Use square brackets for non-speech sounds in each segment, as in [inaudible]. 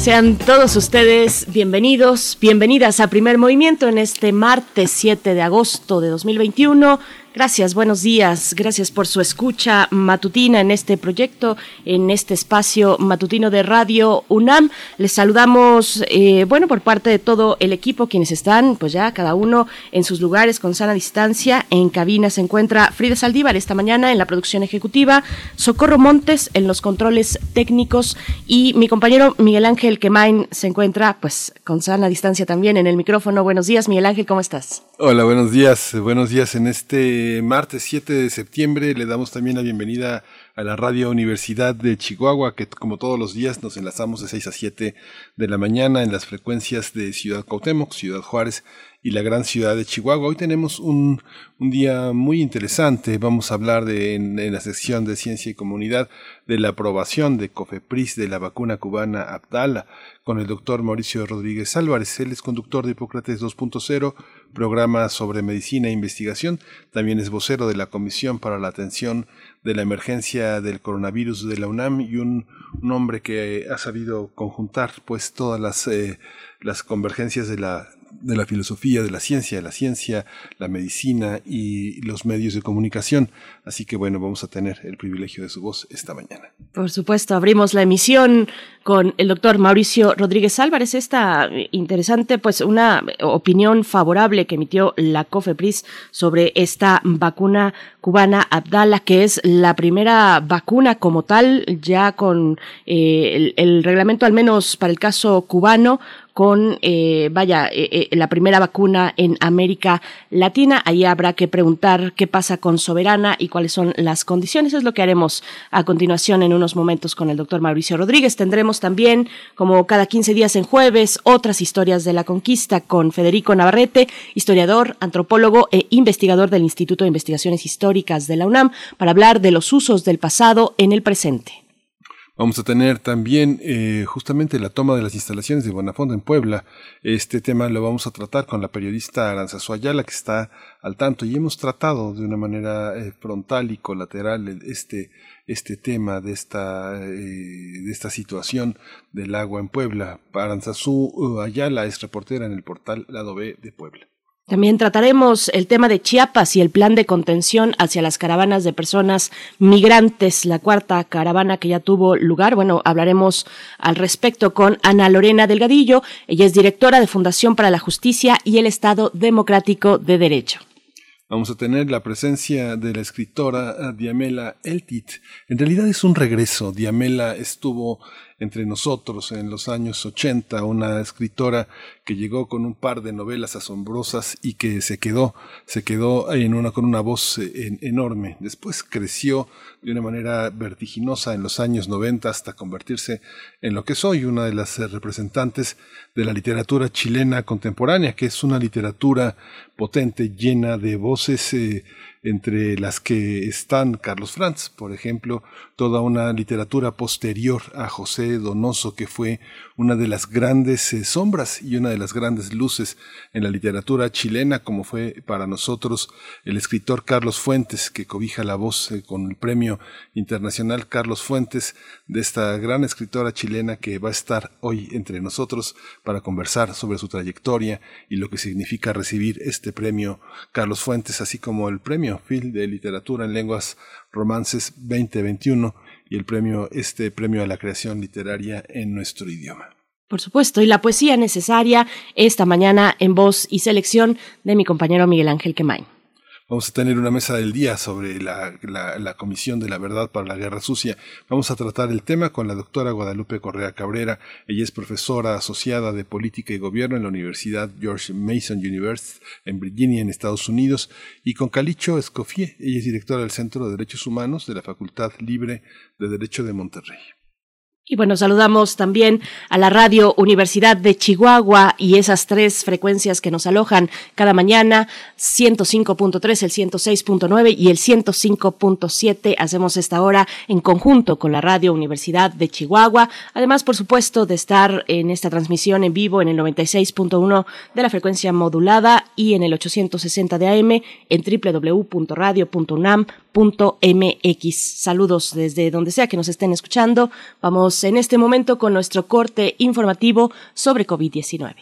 Sean todos ustedes bienvenidos, bienvenidas a Primer Movimiento en este martes 7 de agosto de 2021. Gracias, buenos días. Gracias por su escucha matutina en este proyecto, en este espacio matutino de Radio UNAM. Les saludamos, eh, bueno, por parte de todo el equipo, quienes están, pues ya cada uno en sus lugares con sana distancia. En cabina se encuentra Frida Saldívar esta mañana en la producción ejecutiva, Socorro Montes en los controles técnicos y mi compañero Miguel Ángel Quemain se encuentra, pues, con sana distancia también en el micrófono. Buenos días, Miguel Ángel, ¿cómo estás? Hola, buenos días. Buenos días en este martes 7 de septiembre. Le damos también la bienvenida a la Radio Universidad de Chihuahua, que como todos los días nos enlazamos de 6 a 7 de la mañana en las frecuencias de Ciudad Cuauhtémoc, Ciudad Juárez y la gran ciudad de Chihuahua. Hoy tenemos un, un día muy interesante. Vamos a hablar de, en, la sección de Ciencia y Comunidad de la aprobación de COFEPRIS de la vacuna cubana Abdala con el doctor Mauricio Rodríguez Álvarez. Él es conductor de Hipócrates 2.0, programa sobre medicina e investigación. También es vocero de la Comisión para la Atención de la Emergencia del Coronavirus de la UNAM y un, un hombre que ha sabido conjuntar pues todas las, eh, las convergencias de la de la filosofía, de la ciencia, de la ciencia, la medicina y los medios de comunicación. Así que bueno, vamos a tener el privilegio de su voz esta mañana. Por supuesto, abrimos la emisión con el doctor Mauricio Rodríguez Álvarez. Esta interesante, pues una opinión favorable que emitió la COFEPRIS sobre esta vacuna cubana Abdala, que es la primera vacuna como tal, ya con eh, el reglamento al menos para el caso cubano, con, eh, vaya, eh, eh, la primera vacuna en América Latina. Ahí habrá que preguntar qué pasa con Soberana y cuáles son las condiciones. Es lo que haremos a continuación en unos momentos con el doctor Mauricio Rodríguez. Tendremos también, como cada 15 días en jueves, otras historias de la conquista con Federico Navarrete, historiador, antropólogo e investigador del Instituto de Investigaciones Históricas de la UNAM, para hablar de los usos del pasado en el presente. Vamos a tener también eh, justamente la toma de las instalaciones de Buenafonte en Puebla. Este tema lo vamos a tratar con la periodista Aranzazu Ayala, que está al tanto, y hemos tratado de una manera eh, frontal y colateral este, este tema de esta, eh, de esta situación del agua en Puebla. Aranzazu Ayala es reportera en el portal Lado B de Puebla. También trataremos el tema de Chiapas y el plan de contención hacia las caravanas de personas migrantes, la cuarta caravana que ya tuvo lugar. Bueno, hablaremos al respecto con Ana Lorena Delgadillo. Ella es directora de Fundación para la Justicia y el Estado Democrático de Derecho. Vamos a tener la presencia de la escritora Diamela Eltit. En realidad es un regreso. Diamela estuvo entre nosotros en los años 80, una escritora que llegó con un par de novelas asombrosas y que se quedó, se quedó en una, con una voz en, enorme. Después creció de una manera vertiginosa en los años 90 hasta convertirse en lo que soy, una de las representantes de la literatura chilena contemporánea, que es una literatura potente, llena de voces eh, entre las que están Carlos Franz, por ejemplo, toda una literatura posterior a José Donoso, que fue una de las grandes eh, sombras y una de las grandes luces en la literatura chilena, como fue para nosotros el escritor Carlos Fuentes, que cobija la voz eh, con el premio internacional Carlos Fuentes de esta gran escritora chilena que va a estar hoy entre nosotros para conversar sobre su trayectoria y lo que significa recibir este premio Carlos Fuentes, así como el premio Phil de Literatura en Lenguas Romances 2021 y el premio, este premio a la creación literaria en nuestro idioma. Por supuesto, y la poesía necesaria esta mañana en voz y selección de mi compañero Miguel Ángel Quemain. Vamos a tener una mesa del día sobre la, Comisión de la Verdad para la Guerra Sucia. Vamos a tratar el tema con la doctora Guadalupe Correa Cabrera. Ella es profesora asociada de Política y Gobierno en la Universidad George Mason University en Virginia, en Estados Unidos, y con Calicho Escofié. Ella es directora del Centro de Derechos Humanos de la Facultad Libre de Derecho de Monterrey. Y bueno, saludamos también a la Radio Universidad de Chihuahua y esas tres frecuencias que nos alojan cada mañana, 105.3, el 106.9 y el 105.7. Hacemos esta hora en conjunto con la Radio Universidad de Chihuahua. Además, por supuesto, de estar en esta transmisión en vivo en el 96.1 de la frecuencia modulada y en el 860 de AM en www.radio.unam.mx. Saludos desde donde sea que nos estén escuchando. Vamos en este momento con nuestro corte informativo sobre COVID-19.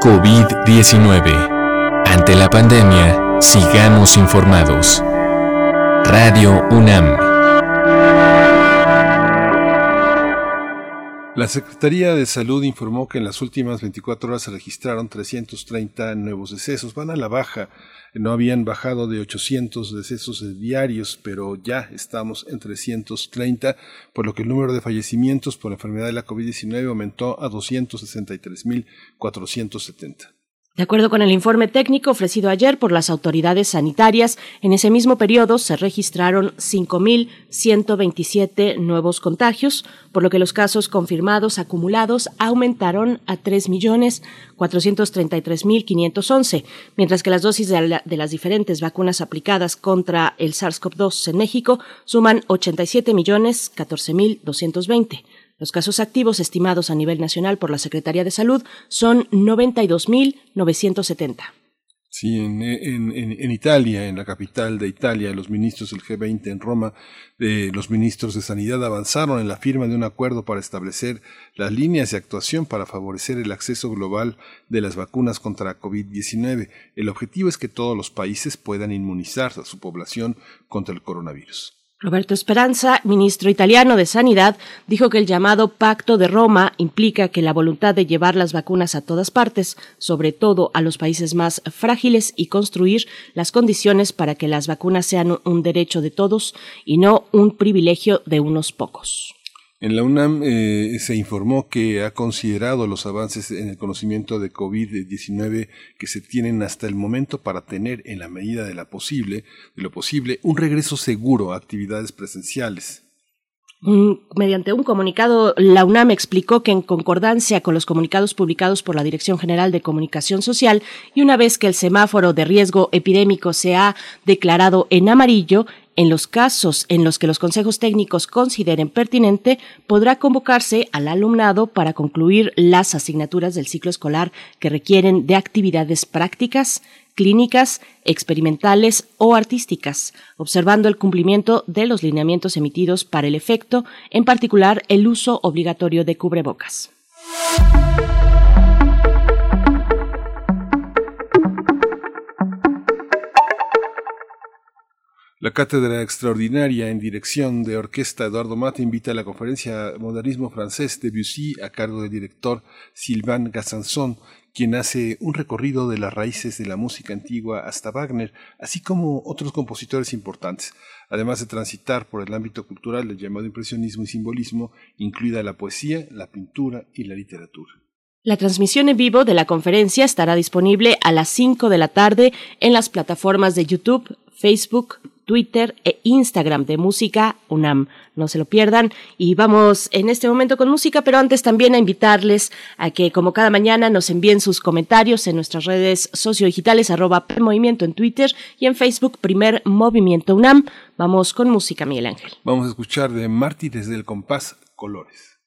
COVID-19. Ante la pandemia, sigamos informados. Radio UNAM. La Secretaría de Salud informó que en las últimas 24 horas se registraron 330 nuevos decesos. Van a la baja. No habían bajado de 800 decesos diarios, pero ya estamos en 330, por lo que el número de fallecimientos por enfermedad de la COVID-19 aumentó a 263.470. De acuerdo con el informe técnico ofrecido ayer por las autoridades sanitarias, en ese mismo periodo se registraron 5.127 nuevos contagios, por lo que los casos confirmados acumulados aumentaron a 3.433.511, mientras que las dosis de, de, las diferentes vacunas aplicadas contra el SARS-CoV-2 en México suman 87.014.220. Los casos activos estimados a nivel nacional por la Secretaría de Salud son 92.970. Sí, en, en, Italia, en la capital de Italia, los ministros del G20 en Roma, eh, los ministros de Sanidad avanzaron en la firma de un acuerdo para establecer las líneas de actuación para favorecer el acceso global de las vacunas contra COVID-19. El objetivo es que todos los países puedan inmunizar a su población contra el coronavirus. Roberto Esperanza, ministro italiano de Sanidad, dijo que el llamado Pacto de Roma implica que la voluntad de llevar las vacunas a todas partes, sobre todo a los países más frágiles, y construir las condiciones para que las vacunas sean un derecho de todos y no un privilegio de unos pocos. En la UNAM eh, se informó que ha considerado los avances en el conocimiento de COVID-19 que se tienen hasta el momento para tener, en la medida de, de lo posible, un regreso seguro a actividades presenciales. Mediante un comunicado, la UNAM explicó que en concordancia con los comunicados publicados por la Dirección General de Comunicación Social y una vez que el semáforo de riesgo epidémico se ha declarado en amarillo, en los casos en los que los consejos técnicos consideren pertinente, podrá convocarse al alumnado para concluir las asignaturas del ciclo escolar que requieren de actividades prácticas, clínicas, experimentales o artísticas, observando el cumplimiento de los lineamientos emitidos para el efecto, en particular el uso obligatorio de cubrebocas. La cátedra extraordinaria en dirección de orquesta Eduardo Mata invita a la conferencia Modernismo francés de Debussy a cargo del director Sylvain Gassanson, quien hace un recorrido de las raíces de la música antigua hasta Wagner, así como otros compositores importantes, además de transitar por el ámbito cultural del llamado impresionismo y simbolismo, incluida la poesía, la pintura y la literatura. La transmisión en vivo de la conferencia estará disponible a las 5 de la tarde en las plataformas de YouTube, Facebook, Twitter e Instagram de Música UNAM. No se lo pierdan. Y vamos en este momento con música, pero antes también a invitarles a que, como cada mañana, nos envíen sus comentarios en nuestras redes sociodigitales, arroba Movimiento en Twitter y en Facebook, Primer Movimiento UNAM. Vamos con música, Miguel Ángel. Vamos a escuchar de Martí desde el compás Colores.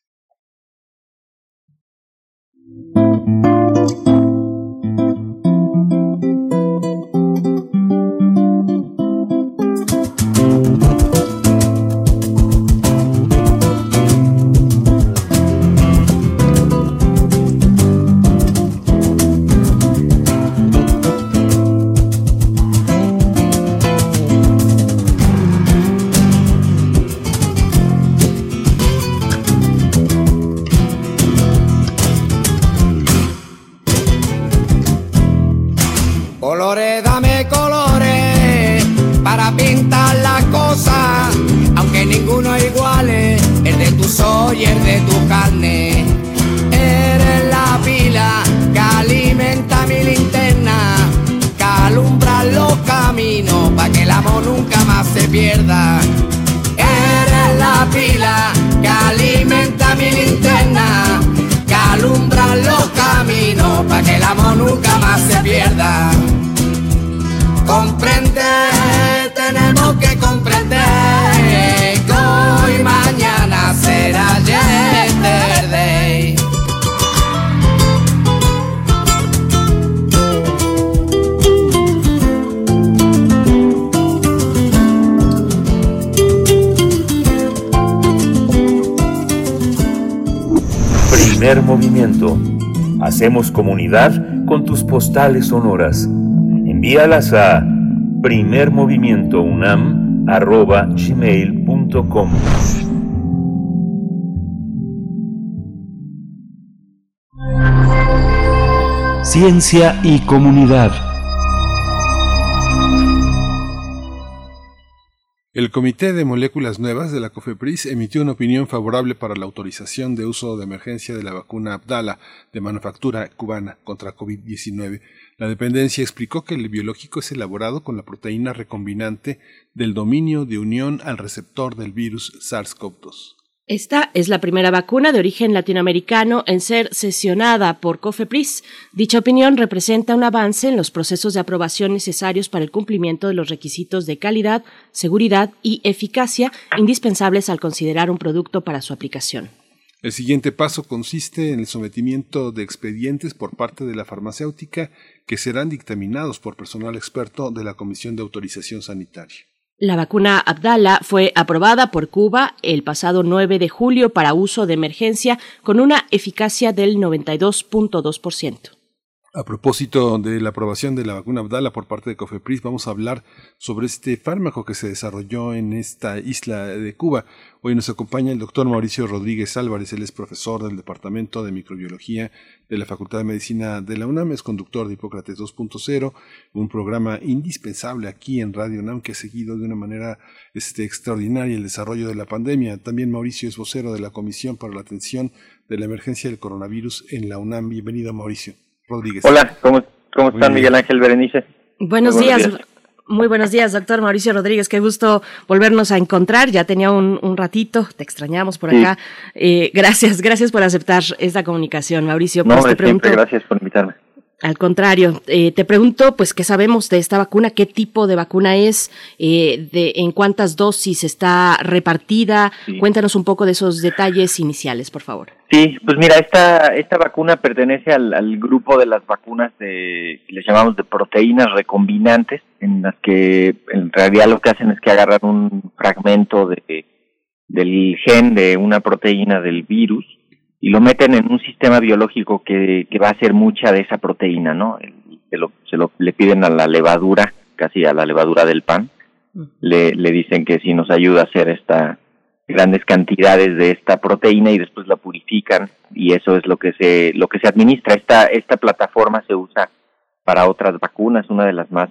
Oyer de tu carne. Eres la pila que alimenta mi linterna, que alumbra los caminos para que el amor nunca más se pierda. Eres la pila que alimenta mi linterna, que alumbra los caminos para que el amor nunca más se pierda. Comprende, tenemos que comprender Primer movimiento. Hacemos comunidad con tus postales sonoras. Envíalas a primermovimientounam.gmail.com Ciencia y comunidad. El Comité de Moléculas Nuevas de la COFEPRIS emitió una opinión favorable para la autorización de uso de emergencia de la vacuna Abdala de manufactura cubana contra COVID-19. La dependencia explicó que el biológico es elaborado con la proteína recombinante del dominio de unión al receptor del virus SARS-CoV-2. Esta es la primera vacuna de origen latinoamericano en ser sesionada por COFEPRIS. Dicha opinión representa un avance en los procesos de aprobación necesarios para el cumplimiento de los requisitos de calidad, seguridad y eficacia indispensables al considerar un producto para su aplicación. El siguiente paso consiste en el sometimiento de expedientes por parte de la farmacéutica que serán dictaminados por personal experto de la Comisión de Autorización Sanitaria. La vacuna Abdala fue aprobada por Cuba el pasado 9 de julio para uso de emergencia con una eficacia del 92.2%. A propósito de la aprobación de la vacuna Abdala por parte de Cofepris, vamos a hablar sobre este fármaco que se desarrolló en esta isla de Cuba. Hoy nos acompaña el doctor Mauricio Rodríguez Álvarez, él es profesor del Departamento de Microbiología de la Facultad de Medicina de la UNAM, es conductor de Hipócrates 2.0, un programa indispensable aquí en Radio UNAM que ha seguido de una manera este, extraordinaria el desarrollo de la pandemia. También Mauricio es vocero de la Comisión para la Atención de la Emergencia del Coronavirus en la UNAM. Bienvenido, Mauricio. Hola, ¿cómo, cómo están Miguel Ángel Berenice? Buenos, días. Muy buenos días, doctor Mauricio Rodríguez. Qué gusto volvernos a encontrar. Ya tenía un, ratito, te extrañamos por acá. Eh, gracias, [laughs] gracias por aceptar esta comunicación, Mauricio. Pues no, te gracias por invitarme. Al contrario, eh, te pregunto, pues, ¿qué sabemos de esta vacuna? ¿Qué tipo de vacuna es? Eh, de, ¿En cuántas dosis está repartida? Cuéntanos un poco de esos detalles iniciales, por favor. Sí, pues mira, esta, esta vacuna pertenece al, grupo de las vacunas de, que les llamamos de proteínas recombinantes, en las que en realidad lo que hacen es que agarran un fragmento de, del gen de una proteína del virus y lo meten en un sistema biológico que, que va a hacer mucha de esa proteína, ¿no? Se lo, se lo, le piden a la levadura, casi a la levadura del pan, le, le dicen que si nos ayuda a hacer esta grandes cantidades de esta proteína y después la purifican y eso es lo que se lo que se administra. Esta esta plataforma se usa para otras vacunas. Una de las más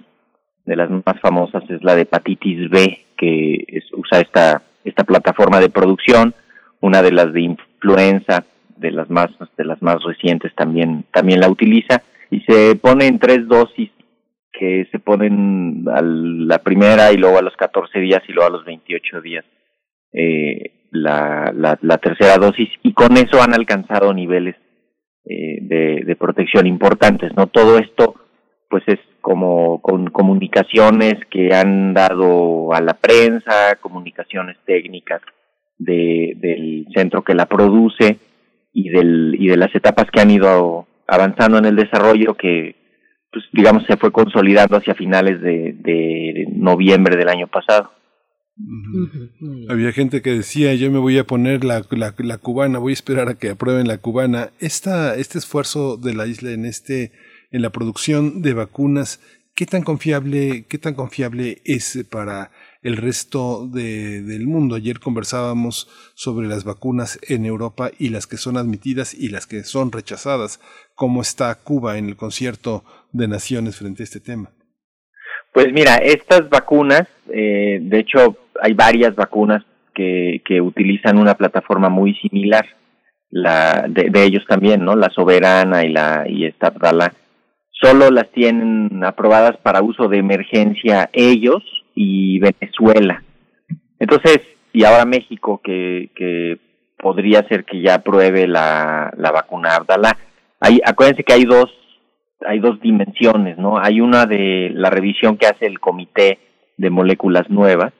de las más famosas es la de hepatitis B que es, usa esta esta plataforma de producción. Una de las de influenza de las más de las más recientes también también la utiliza. Y se pone en tres dosis que se ponen a la primera y luego a los 14 días y luego a los 28 días eh, la, la, tercera dosis. Y con eso han alcanzado niveles eh, de, de, protección importantes no todo esto pues es como con comunicaciones que han dado a la prensa comunicaciones técnicas de, del centro que la produce y, del, y de las etapas que han ido avanzando en el desarrollo que, pues, digamos, se fue consolidando hacia finales de, de noviembre del año pasado. Había gente que decía, yo me voy a poner la, la, la, cubana, voy a esperar a que aprueben la cubana. Esta, este esfuerzo de la isla en, este, en la producción de vacunas, ¿qué tan confiable, qué tan confiable es para el resto de, del mundo. Ayer conversábamos sobre las vacunas en Europa y las que son admitidas y las que son rechazadas. ¿Cómo está Cuba en el concierto de naciones frente a este tema? Pues mira, estas vacunas, eh, de hecho hay varias vacunas que, que utilizan una plataforma muy similar, la de, ellos también, ¿no? La Soberana y la y esta solo las tienen aprobadas para uso de emergencia ellos y Venezuela. Entonces, y ahora México, que, que podría ser que ya apruebe la, la vacuna Abdala. Hay, acuérdense que hay dos, hay dos dimensiones, ¿no? Hay una de la revisión que hace el Comité de Moléculas Nuevas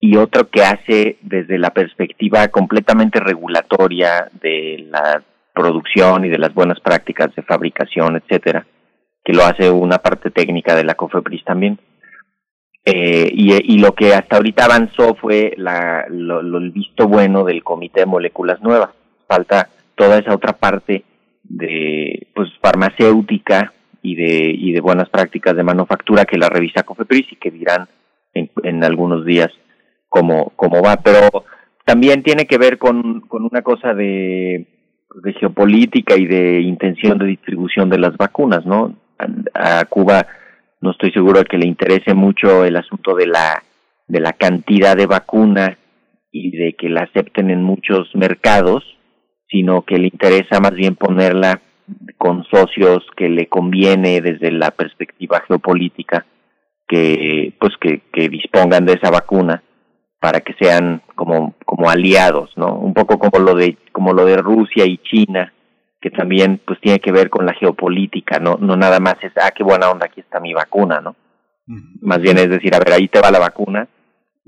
y otro que hace desde la perspectiva completamente regulatoria de la producción y de las buenas prácticas de fabricación, etcétera, que lo hace una parte técnica de la COFEPRIS también. Eh, y, y, lo que hasta ahorita avanzó fue la, lo, el visto bueno del Comité de Moléculas Nuevas. Falta toda esa otra parte de pues farmacéutica y de y de buenas prácticas de manufactura que la revisa COFEPRIS y que dirán en, en algunos días cómo, cómo va. Pero también tiene que ver con, con una cosa de, de geopolítica y de intención de distribución de las vacunas, ¿no? A, Cuba no estoy seguro de que le interese mucho el asunto de la de la cantidad de vacuna y de que la acepten en muchos mercados, sino que le interesa más bien ponerla con socios que le conviene desde la perspectiva geopolítica que pues que, que dispongan de esa vacuna para que sean como como aliados, ¿no? Un poco como lo de como lo de Rusia y China, que también pues tiene que ver con la geopolítica, no no nada más es ah qué buena onda aquí está mi vacuna, ¿no? Más bien es decir, a ver, ahí te va la vacuna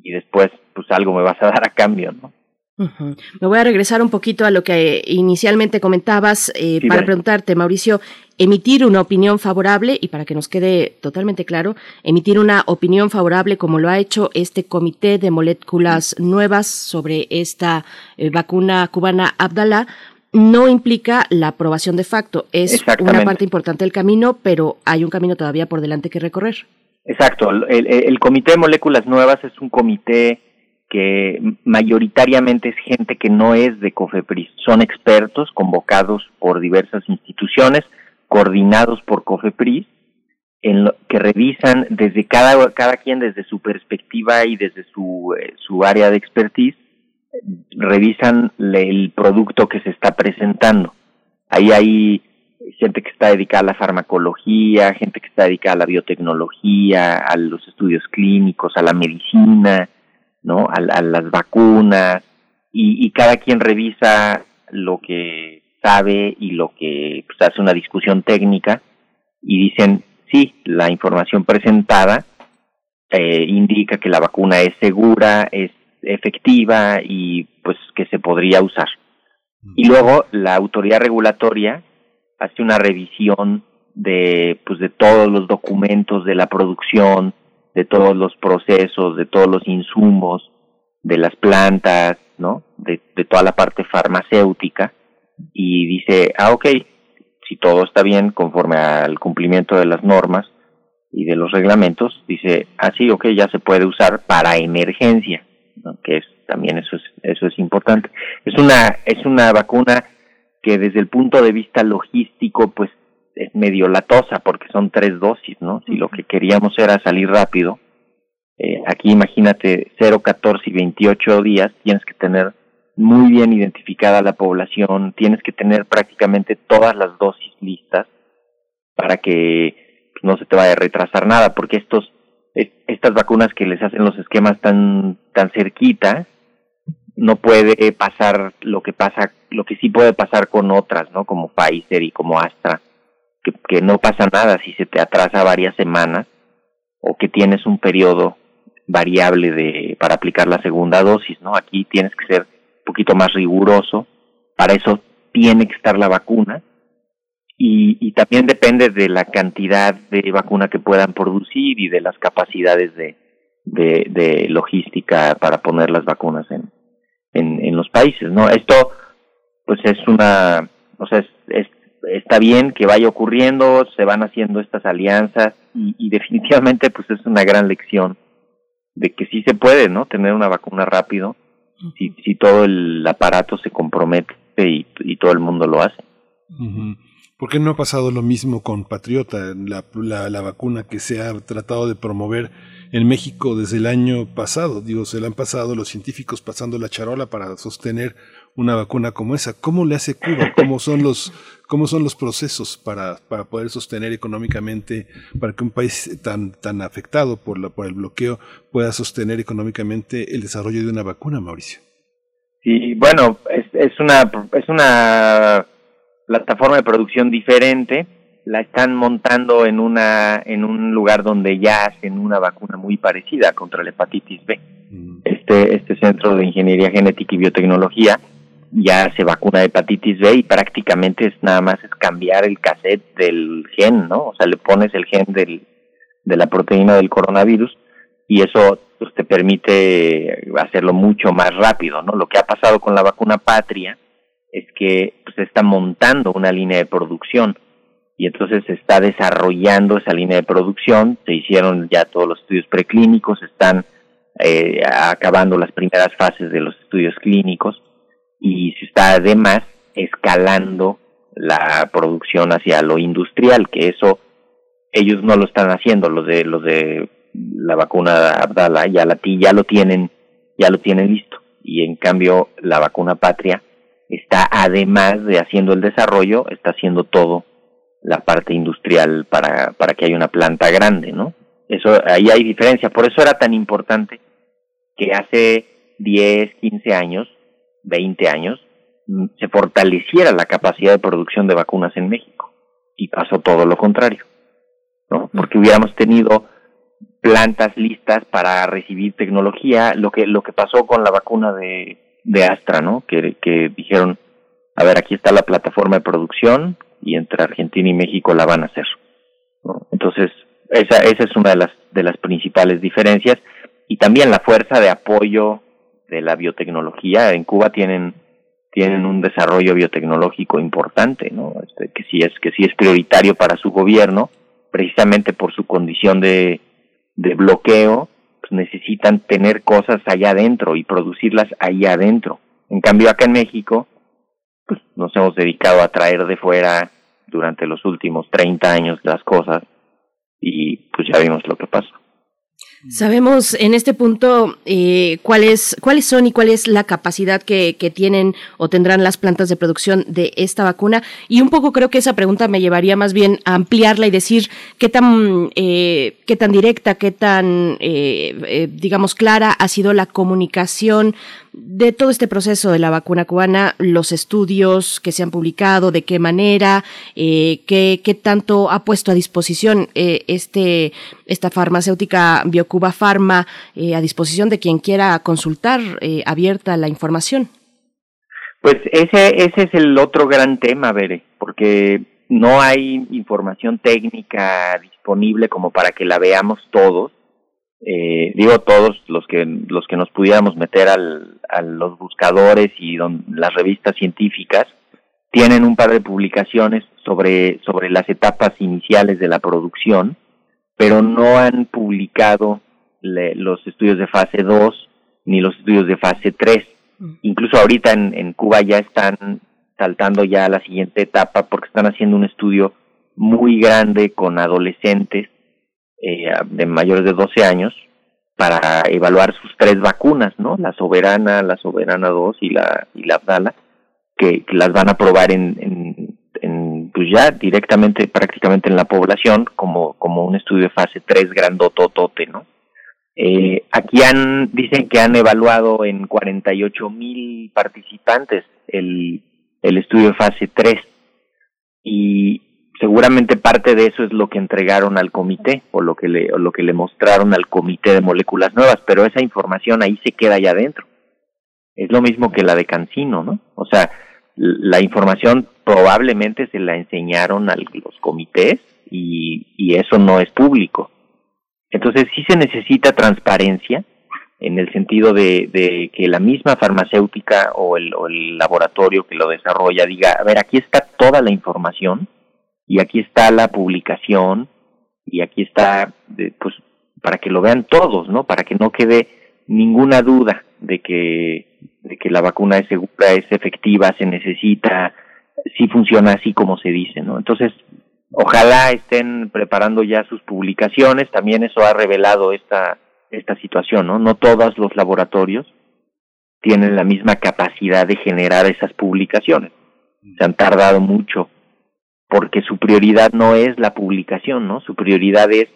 y después pues algo me vas a dar a cambio, ¿no? Me voy a regresar un poquito a lo que inicialmente comentabas eh, para preguntarte, Mauricio, emitir una opinión favorable y para que nos quede totalmente claro, emitir una opinión favorable como lo ha hecho este Comité de Moléculas Nuevas sobre esta eh, vacuna cubana Abdalá, no implica la aprobación de facto. Es una parte importante del camino, pero hay un camino todavía por delante que recorrer. Exacto. el Comité de Moléculas Nuevas es un comité que mayoritariamente es gente que no es de COFEPRIS, son expertos convocados por diversas instituciones, coordinados por COFEPRIS, en lo, que revisan desde cada, cada quien desde su perspectiva y desde su, eh, su área de expertise, revisan el producto que se está presentando. Ahí hay gente que está dedicada a la farmacología, gente que está dedicada a la biotecnología, a los estudios clínicos, a la medicina, ¿no? A, las vacunas y, y, cada quien revisa lo que sabe y lo que pues, hace una discusión técnica y dicen, sí, la información presentada eh, indica que la vacuna es segura, es efectiva y pues que se podría usar. Y luego la autoridad regulatoria hace una revisión de pues de todos los documentos de la producción, de todos los procesos, de todos los insumos, de las plantas, ¿no? De, de toda la parte farmacéutica y dice, ah, ok, si todo está bien conforme al cumplimiento de las normas y de los reglamentos, dice, ah, sí, ok, ya se puede usar para emergencia, ¿no? que es también eso es eso es importante. Es una es una vacuna que desde el punto de vista logístico, pues es medio latosa porque son tres dosis, ¿no? Si lo que queríamos era salir rápido, eh, aquí imagínate 0, 14 y 28 días, tienes que tener muy bien identificada la población, tienes que tener prácticamente todas las dosis listas para que pues, no se te vaya a retrasar nada, porque estos estas vacunas que les hacen los esquemas tan tan cerquita no puede pasar lo que pasa lo que sí puede pasar con otras, ¿no? Como Pfizer y como Astra que, no pasa nada si se te atrasa varias semanas o que tienes un periodo variable de para aplicar la segunda dosis, ¿no? Aquí tienes que ser un poquito más riguroso, para eso tiene que estar la vacuna y, y también depende de la cantidad de vacuna que puedan producir y de las capacidades de, logística para poner las vacunas en, en, los países, ¿no? Esto pues es una, o sea, es, es está bien que vaya ocurriendo, se van haciendo estas alianzas y, definitivamente pues es una gran lección de que sí se puede, ¿no? Tener una vacuna rápido si, si todo el aparato se compromete y, y todo el mundo lo hace. ¿Por qué no ha pasado lo mismo con Patriota, la, la, la, vacuna que se ha tratado de promover en México desde el año pasado? Digo, se le han pasado los científicos pasando la charola para sostener una vacuna como esa. ¿Cómo le hace Cuba? ¿Cómo son los, cómo son los procesos para, para poder sostener económicamente, para que un país tan, tan afectado por, la, por el bloqueo pueda sostener económicamente el desarrollo de una vacuna, Mauricio? Sí, bueno, es, es, una, es una plataforma de producción diferente. la están montando en una en un lugar donde ya hacen una vacuna muy parecida contra la hepatitis B. Mm. Este este centro de ingeniería genética y biotecnología ya se vacuna de hepatitis B y prácticamente es nada más es cambiar el cassette del gen, ¿no? O sea, le pones el gen del, de la proteína del coronavirus y eso pues, te permite hacerlo mucho más rápido, ¿no? Lo que ha pasado con la vacuna Patria es que pues, se está montando una línea de producción. Y entonces se está desarrollando esa línea de producción, se hicieron ya todos los estudios preclínicos, están eh, acabando las primeras fases de los estudios clínicos y se está además escalando la producción hacia lo industrial, que eso ellos no lo están haciendo, los de los de la vacuna Abdala ya la ya lo tienen ya lo tienen listo. Y en cambio la vacuna Patria está además de haciendo el desarrollo está haciendo todo la parte industrial para, para que haya una planta grande, ¿no? Eso, ahí hay diferencia. Por eso era tan importante que hace 10, 15 años, 20 años, mm, se fortaleciera la capacidad de producción de vacunas en México. Y pasó todo lo contrario, ¿no? Porque hubiéramos tenido plantas listas para recibir tecnología, lo que, lo que pasó con la vacuna de, de Astra, ¿no? Que, que dijeron, a ver, aquí está la plataforma de producción, y entre Argentina y México la van a hacer. Entonces, esa, esa es una de las, de las principales diferencias. Y también la fuerza de apoyo de la biotecnología. En Cuba tienen, tienen un desarrollo biotecnológico importante, ¿no? Este, que sí es, que sí es prioritario para su gobierno, precisamente por su condición de, de bloqueo, pues necesitan tener cosas allá adentro y producirlas allá adentro. En cambio, acá en México, pues nos hemos dedicado a traer de fuera durante los últimos 30 años las cosas y pues ya vimos lo que pasó. Sabemos en este punto eh, cuáles cuáles son y cuál es la capacidad que, que, tienen o tendrán las plantas de producción de esta vacuna. Y un poco creo que esa pregunta me llevaría más bien a ampliarla y decir qué tan eh, qué tan directa, qué tan eh, eh digamos clara ha sido la comunicación de todo este proceso de la vacuna cubana, los estudios que se han publicado, de qué manera, eh, qué, qué, tanto ha puesto a disposición eh, este, esta farmacéutica Biocuba Pharma eh, a disposición de quien quiera consultar eh, abierta la información. Pues ese, ese es el otro gran tema, Bere, porque no hay información técnica disponible como para que la veamos todos eh, digo todos los que los que nos pudiéramos meter al, a los buscadores y las revistas científicas tienen un par de publicaciones sobre sobre las etapas iniciales de la producción pero no han publicado los estudios de fase 2 ni los estudios de fase 3 mm. incluso ahorita en, en Cuba ya están saltando ya a la siguiente etapa porque están haciendo un estudio muy grande con adolescentes eh, de mayores de 12 años para evaluar sus tres vacunas, ¿no? La Soberana, la Soberana 2 y la, y la Abdala, que, las van a probar en, en, en, pues ya directamente, prácticamente en la población, como, como un estudio de fase 3 grandototote, ¿no? Eh, aquí han, dicen que han evaluado en 48 mil participantes el, el estudio de fase 3 y, seguramente parte de eso es lo que entregaron al comité o lo que le o lo que le mostraron al comité de moléculas nuevas, pero esa información ahí se queda allá adentro. Es lo mismo que la de Cancino, ¿no? O sea, la información probablemente se la enseñaron a los comités y, y eso no es público. Entonces sí se necesita transparencia en el sentido de, de que la misma farmacéutica o el, o el laboratorio que lo desarrolla diga, a ver, aquí está toda la información, y aquí está la publicación y aquí está pues para que lo vean todos no para que no quede ninguna duda de que de que la vacuna es segura es efectiva se necesita si funciona así como se dice no entonces ojalá estén preparando ya sus publicaciones también eso ha revelado esta esta situación no no todos los laboratorios tienen la misma capacidad de generar esas publicaciones. Se han tardado mucho porque su prioridad no es la publicación, ¿no? Su prioridad es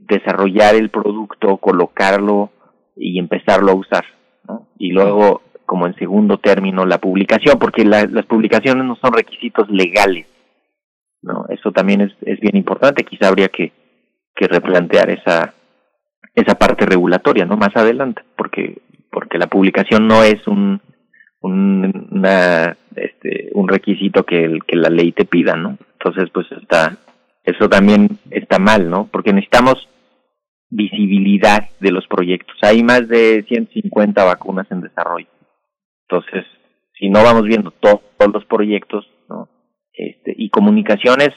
desarrollar el producto, colocarlo y empezarlo a usar, ¿no? Y luego, como en segundo término, la publicación, porque las publicaciones no son requisitos legales. ¿no? Eso también es, es bien importante, quizá habría que, que replantear esa, esa parte regulatoria, ¿no? Más adelante, porque, porque la publicación no es un, un, una, este, un requisito que, el, que la ley te pida, ¿no? Entonces, pues está, eso también está mal, ¿no? Porque necesitamos visibilidad de los proyectos. Hay más de 150 vacunas en desarrollo. Entonces, si no vamos viendo todos los proyectos, ¿no? Este, y comunicaciones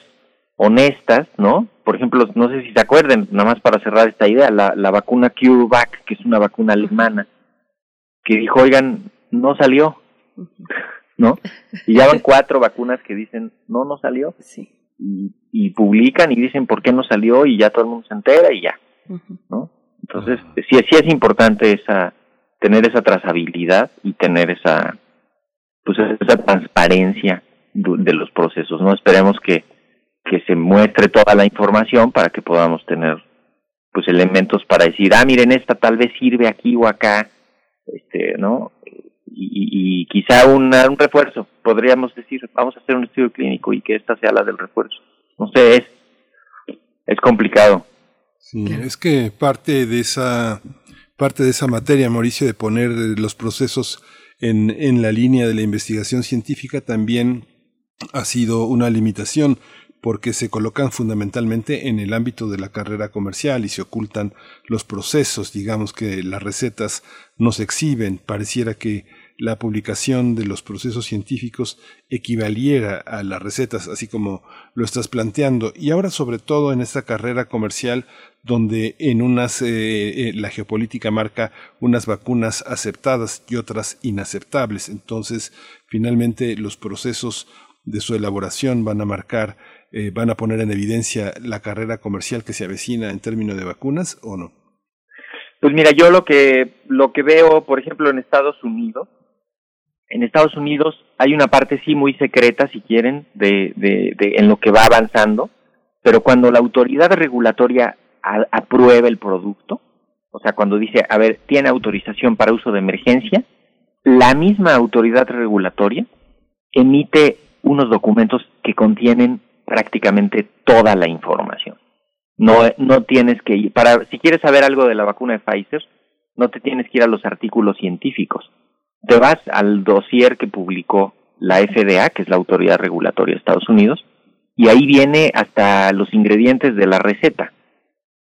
honestas, ¿no? Por ejemplo, no sé si se acuerden, nada más para cerrar esta idea, la, la vacuna CureVac, que es una vacuna alemana, que dijo, oigan, no salió, ¿no? Y ya van [laughs] cuatro vacunas que dicen, no, no salió. Sí. Y, y publican y dicen por qué no salió y ya todo el mundo se entera y ya, ¿no? Entonces, sí, sí es importante esa, tener esa trazabilidad y tener esa, pues esa transparencia de los procesos, ¿no? Esperemos que, que se muestre toda la información para que podamos tener pues elementos para decir, ah, miren, esta tal vez sirve aquí o acá, este, ¿no? Y, y quizá una, un refuerzo, podríamos decir, vamos a hacer un estudio clínico y que esta sea la del refuerzo. No sé, es, es complicado. Sí, es que parte de esa, parte de esa materia, Mauricio, de poner los procesos en, en la línea de la investigación científica también ha sido una limitación porque se colocan fundamentalmente en el ámbito de la carrera comercial y se ocultan los procesos, digamos que las recetas no se exhiben, pareciera que la publicación de los procesos científicos equivaliera a las recetas, así como lo estás planteando. Y ahora, sobre todo en esta carrera comercial, donde en unas eh, eh, la geopolítica marca unas vacunas aceptadas y otras inaceptables. Entonces, finalmente, los procesos de su elaboración van a marcar, eh, van a poner en evidencia la carrera comercial que se avecina en términos de vacunas o no? Pues mira, yo lo que lo que veo, por ejemplo, en Estados Unidos, en Estados Unidos hay una parte sí muy secreta, si quieren, de, en lo que va avanzando, pero cuando la autoridad regulatoria a, aprueba el producto, o sea, cuando dice, a ver, tiene autorización para uso de emergencia, la misma autoridad regulatoria emite unos documentos que contienen prácticamente toda la información. No, no tienes que ir, para, si quieres saber algo de la vacuna de Pfizer, no te tienes que ir a los artículos científicos. Te vas al dossier que publicó la FDA, que es la autoridad regulatoria de Estados Unidos, y ahí viene hasta los ingredientes de la receta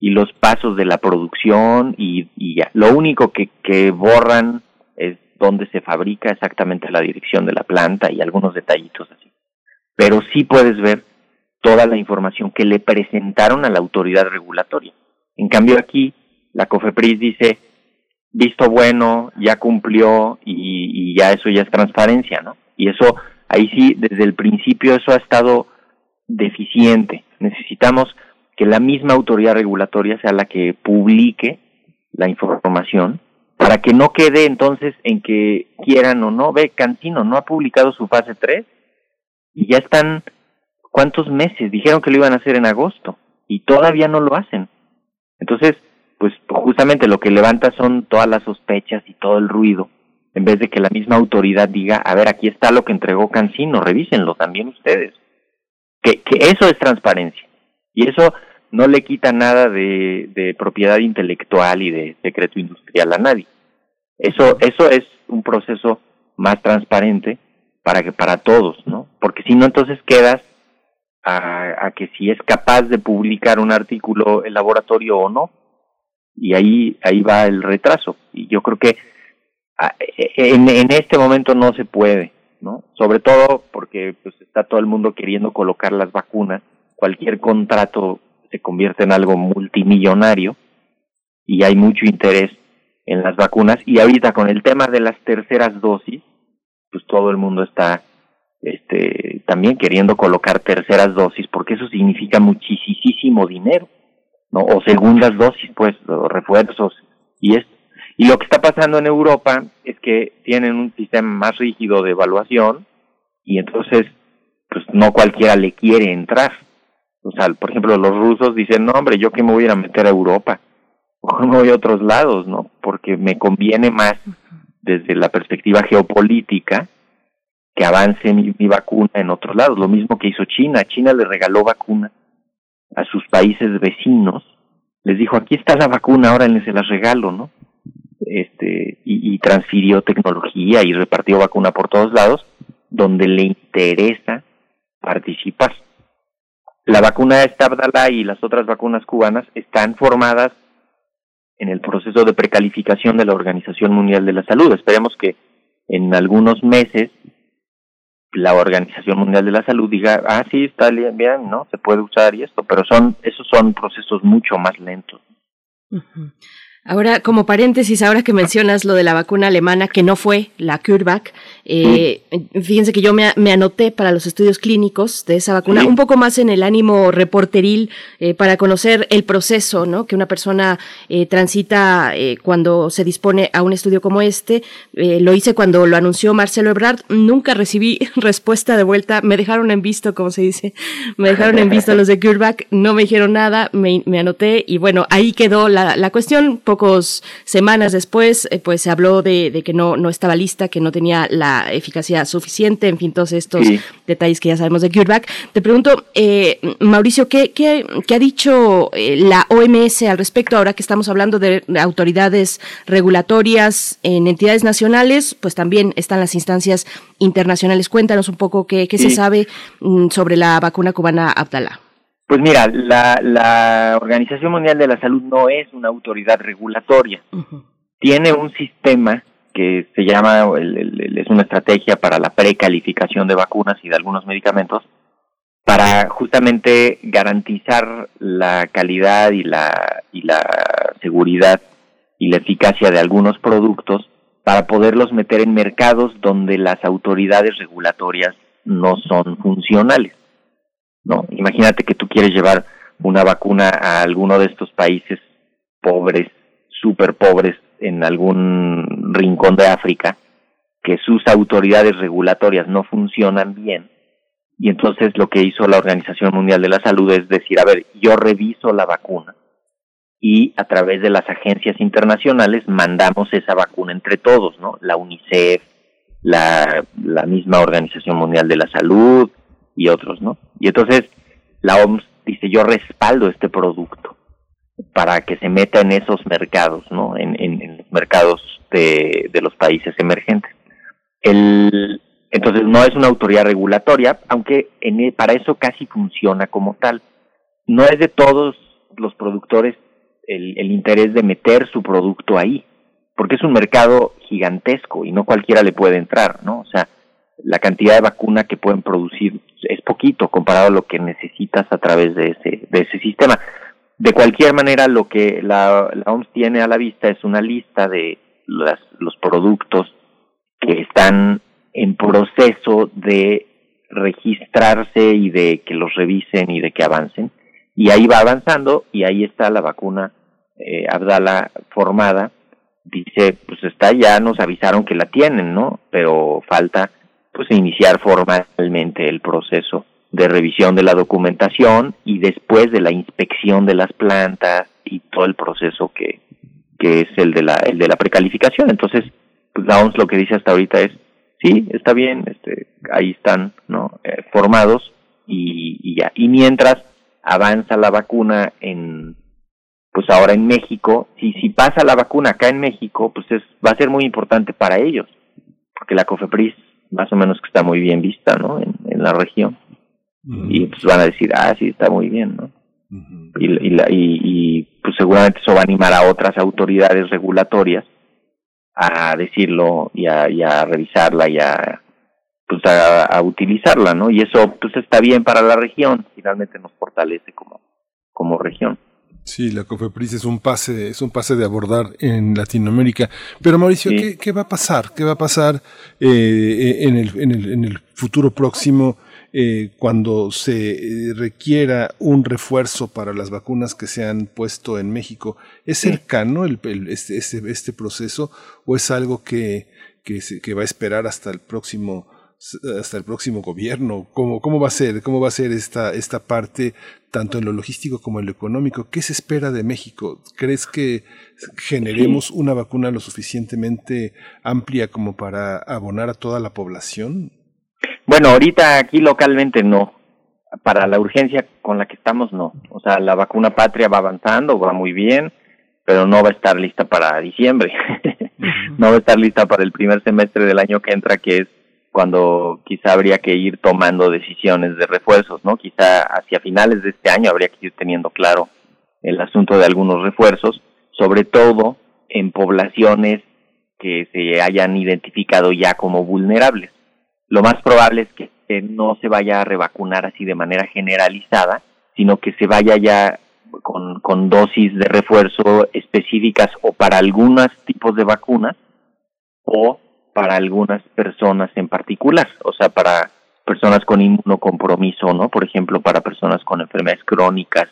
y los pasos de la producción y, y. Lo único que, que borran es dónde se fabrica exactamente la dirección de la planta y algunos detallitos así pero sí puedes ver toda la información que le presentaron a la autoridad regulatoria. En cambio aquí, la COFEPRIS dice, visto bueno, ya cumplió y, ya eso ya es transparencia, ¿no? Y eso, ahí sí, desde el principio eso ha estado deficiente. Necesitamos que la misma autoridad regulatoria sea la que publique la información para que no quede entonces en que quieran o no, ve, Cantino no ha publicado su fase 3 y ya están, ¿cuántos meses? Dijeron que lo iban a hacer en agosto y todavía no lo hacen. Entonces, pues justamente lo que levanta son todas las sospechas y todo el ruido, en vez de que la misma autoridad diga, a ver, aquí está lo que entregó Cancino, revísenlo también ustedes. Que, que eso es transparencia. Y eso no le quita nada de, de propiedad intelectual y de secreto industrial a nadie. Eso, eso es un proceso más transparente para que para todos, ¿no? Porque si no entonces quedas a, a, que si es capaz de publicar un artículo el laboratorio o no y ahí ahí va el retraso. Y yo creo que en, en este momento no se puede, ¿no? Sobre todo porque pues está todo el mundo queriendo colocar las vacunas, cualquier contrato se convierte en algo multimillonario y hay mucho interés en las vacunas. Y ahorita con el tema de las terceras dosis pues todo el mundo está este también queriendo colocar terceras dosis porque eso significa muchísimo dinero no o segundas dosis pues refuerzos y es y lo que está pasando en Europa es que tienen un sistema más rígido de evaluación y entonces pues no cualquiera le quiere entrar o sea por ejemplo los rusos dicen no hombre yo que me voy a meter a Europa o [laughs] me voy a otros lados no porque me conviene más desde la perspectiva geopolítica que avance mi, vacuna en otros lados. Lo mismo que hizo China. China le regaló vacuna a sus países vecinos. Les dijo, aquí está la vacuna, ahora les se las regalo, ¿no? Este, y, transfirió tecnología y repartió vacuna por todos lados, donde le interesa participar. La vacuna Abdala y las otras vacunas cubanas están formadas en el proceso de precalificación de la Organización Mundial de la Salud. Esperemos que en algunos meses la Organización Mundial de la Salud diga, ah, sí, está bien, bien, ¿no? Se puede usar y esto, pero son, esos son procesos mucho más lentos. Ahora, como paréntesis, ahora que mencionas lo de la vacuna alemana, que no fue la CureVac, eh, fíjense que yo me, anoté para los estudios clínicos de esa vacuna, un poco más en el ánimo reporteril, eh, para conocer el proceso, ¿no? Que una persona eh, transita cuando se dispone a un estudio como este. Lo hice cuando lo anunció Marcelo Ebrard. Nunca recibí [laughs] respuesta de vuelta. Me dejaron en visto, como se dice. Me dejaron en visto los de CureVac. No me dijeron nada. Me, me anoté y bueno, ahí quedó la, la cuestión pocos semanas después, pues se habló de, que no, no estaba lista, que no tenía la eficacia suficiente, en fin, todos estos detalles que ya sabemos de CureVac. Te pregunto, eh, Mauricio, ¿qué, qué, ha dicho eh, la OMS al respecto ahora que estamos hablando de autoridades regulatorias en entidades nacionales? Pues también están las instancias internacionales. Cuéntanos un poco qué, qué se sabe mm, sobre la vacuna cubana Abdala. Pues mira, la, la Organización Mundial de la Salud no es una autoridad regulatoria. Tiene un sistema que se llama, es una estrategia para la precalificación de vacunas y de algunos medicamentos, para justamente garantizar la calidad y la, y la seguridad y la eficacia de algunos productos para poderlos meter en mercados donde las autoridades regulatorias no son funcionales. ¿no? Imagínate que tú quieres llevar una vacuna a alguno de estos países pobres, súper pobres, en algún rincón de África, que sus autoridades regulatorias no funcionan bien. Y entonces lo que hizo la Organización Mundial de la Salud es decir, a ver, yo reviso la vacuna y a través de las agencias internacionales mandamos esa vacuna entre todos, ¿no? La UNICEF, la, misma Organización Mundial de la Salud, y otros, ¿no? Y entonces la OMS dice, yo respaldo este producto para que se meta en esos mercados, ¿no? En, en, mercados de, de, los países emergentes. El, entonces no es una autoridad regulatoria, aunque en, e, para eso casi funciona como tal. No es de todos los productores el, el interés de meter su producto ahí, porque es un mercado gigantesco y no cualquiera le puede entrar, ¿no? O sea, la cantidad de vacuna que pueden producir es poquito comparado a lo que necesitas a través de ese, de ese sistema. De cualquier manera, lo que la, la OMS tiene a la vista es una lista de las, los productos que están en proceso de registrarse y de que los revisen y de que avancen. Y ahí va avanzando y ahí está la vacuna eh, Abdala formada. Dice, pues está ya, nos avisaron que la tienen, ¿no? Pero falta pues iniciar formalmente el proceso de revisión de la documentación y después de la inspección de las plantas y todo el proceso que, que es el de la el de la precalificación entonces pues la lo que dice hasta ahorita es sí está bien este ahí están no eh, formados y, y, ya y mientras avanza la vacuna en pues ahora en México si si pasa la vacuna acá en México pues es va a ser muy importante para ellos porque la COFEPRIS más o menos que está muy bien vista, ¿no? En, la región. Y pues van a decir, ah, sí, está muy bien, ¿no? y, y, la, y, y, pues seguramente eso va a animar a otras autoridades regulatorias a decirlo y a, y a revisarla y a pues a, a, utilizarla, ¿no? Y eso pues está bien para la región, finalmente nos fortalece como, como región. Sí, la COFEPRIS es un pase, es un pase de abordar en Latinoamérica. Pero Mauricio, ¿qué, ¿qué, va a pasar? ¿Qué va a pasar eh, en, el, en, el, en el futuro próximo eh, cuando se eh, requiera un refuerzo para las vacunas que se han puesto en México? ¿Es cercano el, este, este, este, proceso o es algo que, que, se, que va a esperar hasta el próximo hasta el próximo gobierno? ¿Cómo, cómo va a ser? ¿Cómo va a ser esta, esta parte, tanto en lo logístico como en lo económico? ¿Qué se espera de México? ¿Crees que generemos una vacuna lo suficientemente amplia como para abonar a toda la población? Bueno, ahorita aquí localmente no. Para la urgencia con la que estamos, no. O sea, la vacuna patria va avanzando, va muy bien, pero no va a estar lista para diciembre. [laughs] no va a estar lista para el primer semestre del año que entra, que es cuando quizá habría que ir tomando decisiones de refuerzos, ¿no? Quizá hacia finales de este año habría que ir teniendo claro el asunto de algunos refuerzos, sobre todo en poblaciones que se hayan identificado ya como vulnerables. Lo más probable es que no se vaya a revacunar así de manera generalizada, sino que se vaya ya con, dosis de refuerzo específicas o para algunos tipos de vacunas o para algunas personas en particular, o sea, para personas con inmunocompromiso, ¿no? Por ejemplo, para personas con enfermedades crónicas,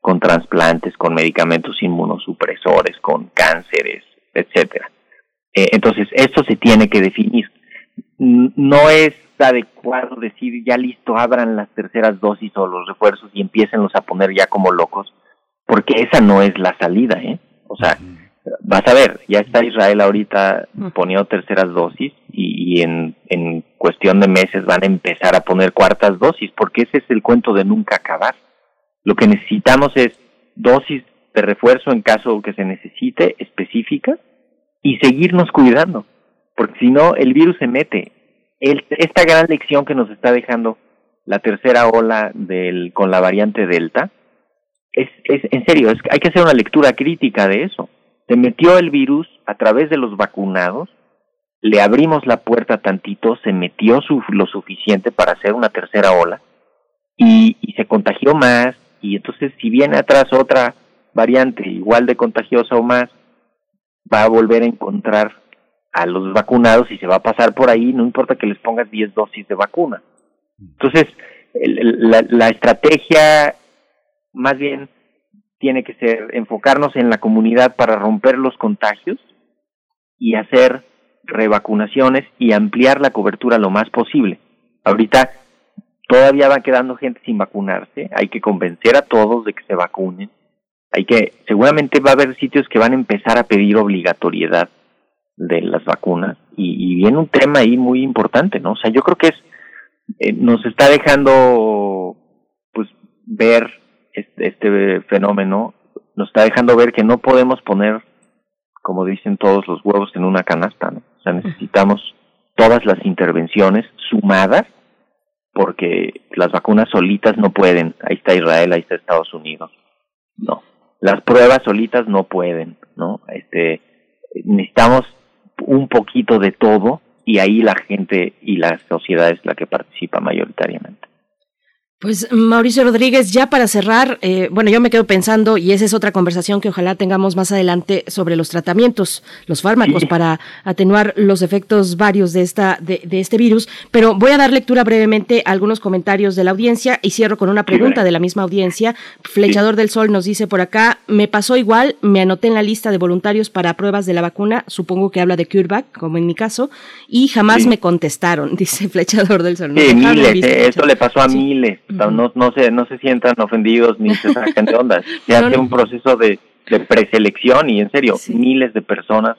con trasplantes, con medicamentos inmunosupresores, con cánceres, etcétera. Eh, entonces, esto se tiene que definir. No es adecuado decir ya listo, abran las terceras dosis o los refuerzos y empiecenlos a poner ya como locos, porque esa no es la salida, ¿eh? O sea, vas a ver, ya está Israel ahorita poniendo terceras dosis y, en, en cuestión de meses van a empezar a poner cuartas dosis, porque ese es el cuento de nunca acabar. Lo que necesitamos es dosis de refuerzo en caso que se necesite, específica, y seguirnos cuidando, porque si no, el virus se mete. esta gran lección que nos está dejando la tercera ola con la variante Delta, es, es en serio, es, hay que hacer una lectura crítica de eso. Se metió el virus a través de los vacunados, le abrimos la puerta tantito, se metió su, lo suficiente para hacer una tercera ola y, y se contagió más y entonces si viene atrás otra variante igual de contagiosa o más, va a volver a encontrar a los vacunados y se va a pasar por ahí, no importa que les pongas 10 dosis de vacuna. Entonces, la, la estrategia más bien tiene que ser enfocarnos en la comunidad para romper los contagios y hacer revacunaciones y ampliar la cobertura lo más posible. Ahorita todavía va quedando gente sin vacunarse, hay que convencer a todos de que se vacunen hay que, seguramente va a haber sitios que van a empezar a pedir obligatoriedad de las vacunas y, viene un tema ahí muy importante, ¿no? O sea, yo creo que es, eh, nos está dejando, pues, ver este, este fenómeno, nos está dejando ver que no podemos poner, como dicen todos los huevos en una canasta, ¿no? O sea, necesitamos todas las intervenciones sumadas porque las vacunas solitas no pueden. Ahí está Israel, ahí está Estados Unidos. No las pruebas solitas no pueden, ¿no? Este, necesitamos un poquito de todo y ahí la gente y la sociedad es la que participa mayoritariamente. Pues Mauricio Rodríguez, ya para cerrar, eh, bueno, yo me quedo pensando, y esa es otra conversación que ojalá tengamos más adelante sobre los tratamientos, los fármacos para atenuar los efectos varios de esta de, este virus. Pero voy a dar lectura brevemente a algunos comentarios de la audiencia y cierro con una pregunta de la misma audiencia. Flechador del Sol nos dice por acá, me pasó igual, me anoté en la lista de voluntarios para pruebas de la vacuna, supongo que habla de CureVac, como en mi caso, y jamás me contestaron, [laughs] dice Flechador del Sol. Sí, miles, eh, esto le pasó a miles no, no, se, no se sientan ofendidos ni se sacan de ondas. Se hace un proceso de, de preselección y en serio, miles de personas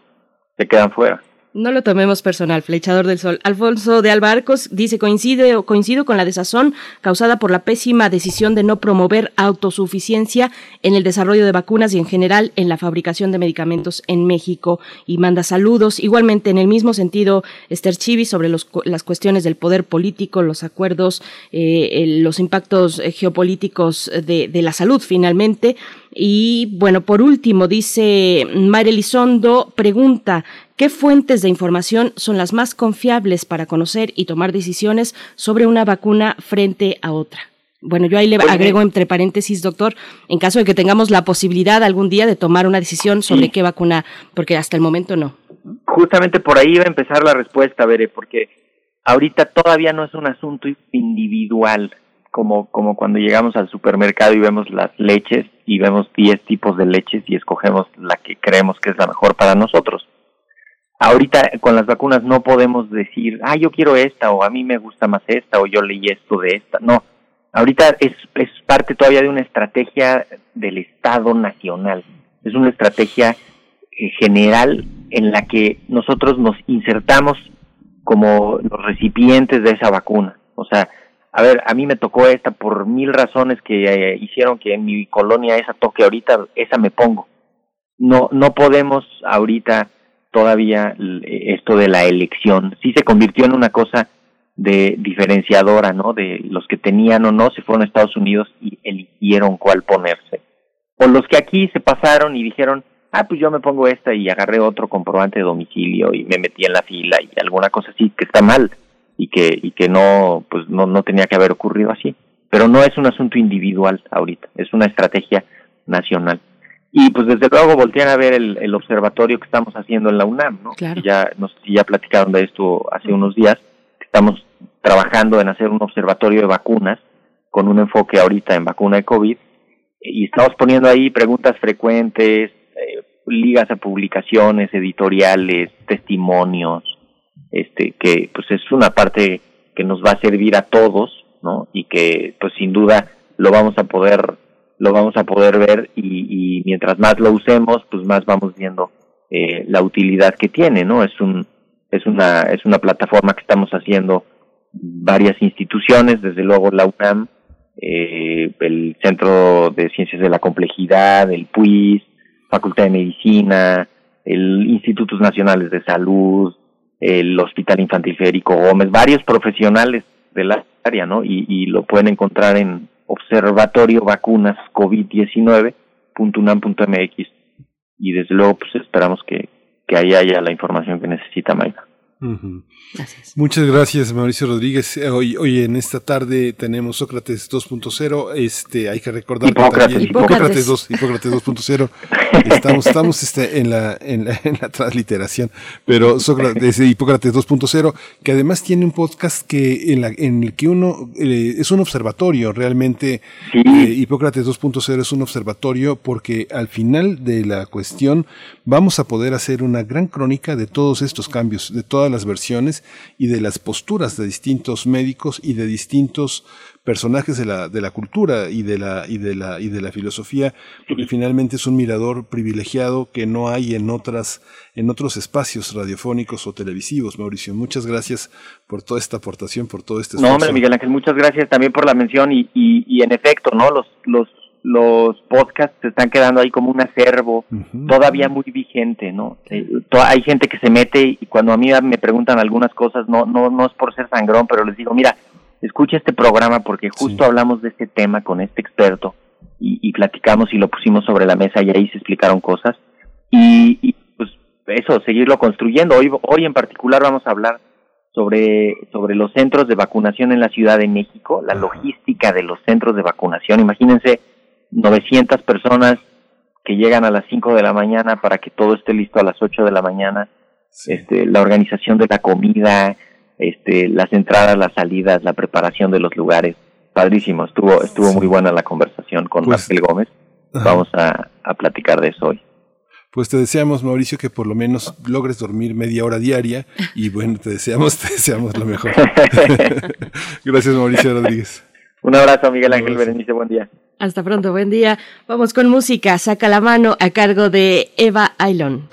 se quedan fuera. No lo tomemos personal, flechador del sol. Alfonso de Albarcos dice, coincide o coincido con la desazón causada por la pésima decisión de no promover autosuficiencia en el desarrollo de vacunas y en general en la fabricación de medicamentos en México. Y manda saludos. Igualmente, en el mismo sentido, Esther Chivi sobre los, las cuestiones del poder político, los acuerdos, eh, los impactos eh, geopolíticos de la salud finalmente. Y bueno, por último, dice Mayra Elizondo, pregunta, ¿qué fuentes de información son las más confiables para conocer y tomar decisiones sobre una vacuna frente a otra? Bueno, yo ahí le agrego entre paréntesis, doctor, en caso de que tengamos la posibilidad algún día de tomar una decisión sobre qué vacuna, porque hasta el momento no. Justamente por ahí va a empezar la respuesta, Veré, porque ahorita todavía no es un asunto individual como, como cuando llegamos al supermercado y vemos las leches y vemos 10 tipos de leches y escogemos la que creemos que es la mejor para nosotros. Ahorita con las vacunas no podemos decir, ah, yo quiero esta o a mí me gusta más esta o yo leí esto de esta. No, ahorita es, es parte todavía de una estrategia del Estado nacional. Es una estrategia eh, general en la que nosotros nos insertamos como los recipientes de esa vacuna. O sea, a ver, a mí me tocó esta por mil razones que eh, hicieron que en mi colonia esa toque ahorita, esa me pongo. No, no podemos ahorita todavía esto de la elección. Sí se convirtió en una cosa de diferenciadora, ¿no? De los que tenían o no se fueron a Estados Unidos y eligieron cuál ponerse. O los que aquí se pasaron y dijeron, ah, pues yo me pongo esta y agarré otro comprobante de domicilio y me metí en la fila y alguna cosa así que está mal y que y que no pues no no tenía que haber ocurrido así. Pero no es un asunto individual ahorita, es una estrategia nacional. Y pues desde luego voltean a ver el, el observatorio que estamos haciendo en la UNAM, ¿no? Ya no sé si ya platicaron de esto hace unos días. Estamos trabajando en hacer un observatorio de vacunas con un enfoque ahorita en vacuna de COVID y estamos poniendo ahí preguntas frecuentes, eh, ligas a publicaciones, editoriales, testimonios, este que pues es una parte que nos va a servir a todos, ¿no? Y que pues sin duda lo vamos a poder lo vamos a poder ver y, y mientras más lo usemos, pues más vamos viendo eh, la utilidad que tiene, ¿no? Es un es una es una plataforma que estamos haciendo varias instituciones, desde luego la UNAM, eh, el Centro de Ciencias de la Complejidad, el PUIS, Facultad de Medicina, el Institutos Nacionales de Salud, el Hospital Infantil Federico Gómez, varios profesionales de la área, ¿no? Y, y lo pueden encontrar en Observatorio Vacunas COVID-19.unam.mx y desde luego pues esperamos que, que ahí haya la información que necesita Mayra. Muchas gracias, Mauricio Rodríguez. Eh, hoy, hoy en esta tarde tenemos Sócrates 2.0. Este, hay que recordar Hipócrates. también Hipócrates 2, Hipócrates 2.0. [laughs] Estamos, estamos este, en, la, en, la, en la transliteración, pero Sócrates, Hipócrates 2.0, que además tiene un podcast que en, la, en el que uno eh, es un observatorio, realmente Sí. eh, Hipócrates 2.0 es un observatorio porque al final de la cuestión vamos a poder hacer una gran crónica de todos estos cambios, de todas las versiones y de las posturas de distintos médicos y de distintos personajes de la, de la cultura y de la, y de la, y de la filosofía, porque finalmente es un mirador privilegiado que no hay en otras, en otros espacios radiofónicos o televisivos. Mauricio, muchas gracias por toda esta aportación, por todo este No, esfuerzo. hombre, Miguel Ángel, muchas gracias también por la mención y, y, y en efecto, ¿no? Los, los, los podcasts se están quedando ahí como un acervo todavía muy vigente, ¿no? Eh, hay gente que se mete y cuando a mí me preguntan algunas cosas, no, no, no es por ser sangrón, pero les digo, mira, escucha este programa porque justo hablamos de este tema con este experto y, y platicamos y lo pusimos sobre la mesa y ahí se explicaron cosas. Y, y pues eso, seguirlo construyendo. Hoy, hoy en particular vamos a hablar sobre, sobre los centros de vacunación en la Ciudad de México, la logística de los centros de vacunación. Imagínense 900 personas que llegan a las 5 de la mañana para que todo esté listo a las 8 de la mañana, este, la organización de la comida, este, las entradas, las salidas, la preparación de los lugares. Padrísimo, estuvo, estuvo muy buena la conversación con Pues- Marcel Gómez. Ajá. Vamos a, a platicar de eso hoy. Pues te deseamos, Mauricio, que por lo menos logres dormir media hora diaria y bueno, te deseamos, te deseamos lo mejor. [laughs] Gracias, Mauricio Rodríguez. Un abrazo, Miguel Ángel Berenice, buen día. Hasta pronto, buen día. Vamos con música. Saca la mano a cargo de Eva Ailon.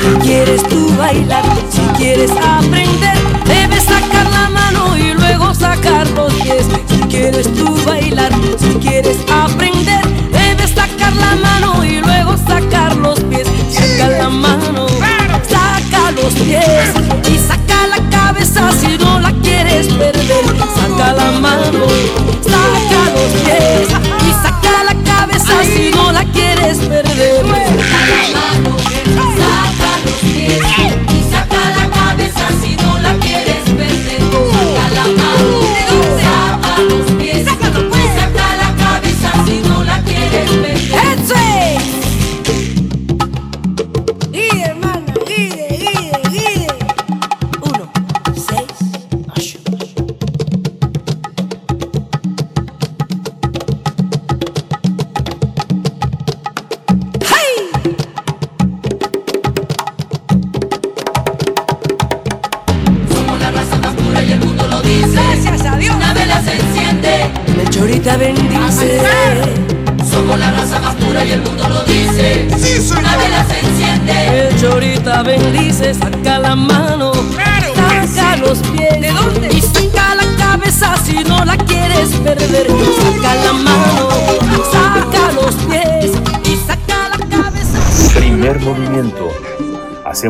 Si quieres tú bailar, si quieres aprender, debes sacar la mano y luego sacar los pies.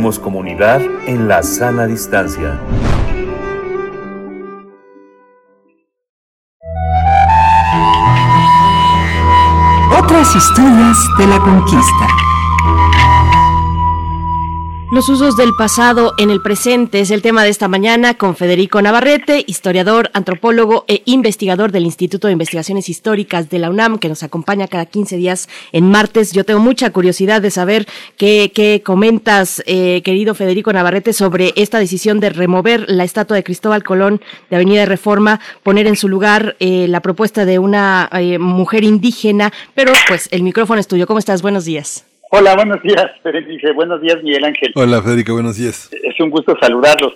Hacemos comunidad en la sana distancia. Otras historias de la conquista. Los usos del pasado en el presente es el tema de esta mañana con Federico Navarrete, historiador, antropólogo e investigador del Instituto de Investigaciones Históricas de la UNAM, que nos acompaña cada 15 días en martes. Yo tengo mucha curiosidad de saber qué, qué comentas, eh, querido Federico Navarrete, sobre esta decisión de remover la estatua de Cristóbal Colón de Avenida de Reforma, poner en su lugar eh, la propuesta de una eh, mujer indígena. Pero pues el micrófono es tuyo. ¿Cómo estás? Buenos días. Hola, buenos días, Berenice. Buenos días, Miguel Ángel. Hola, Federico, buenos días. Es un gusto saludarlos.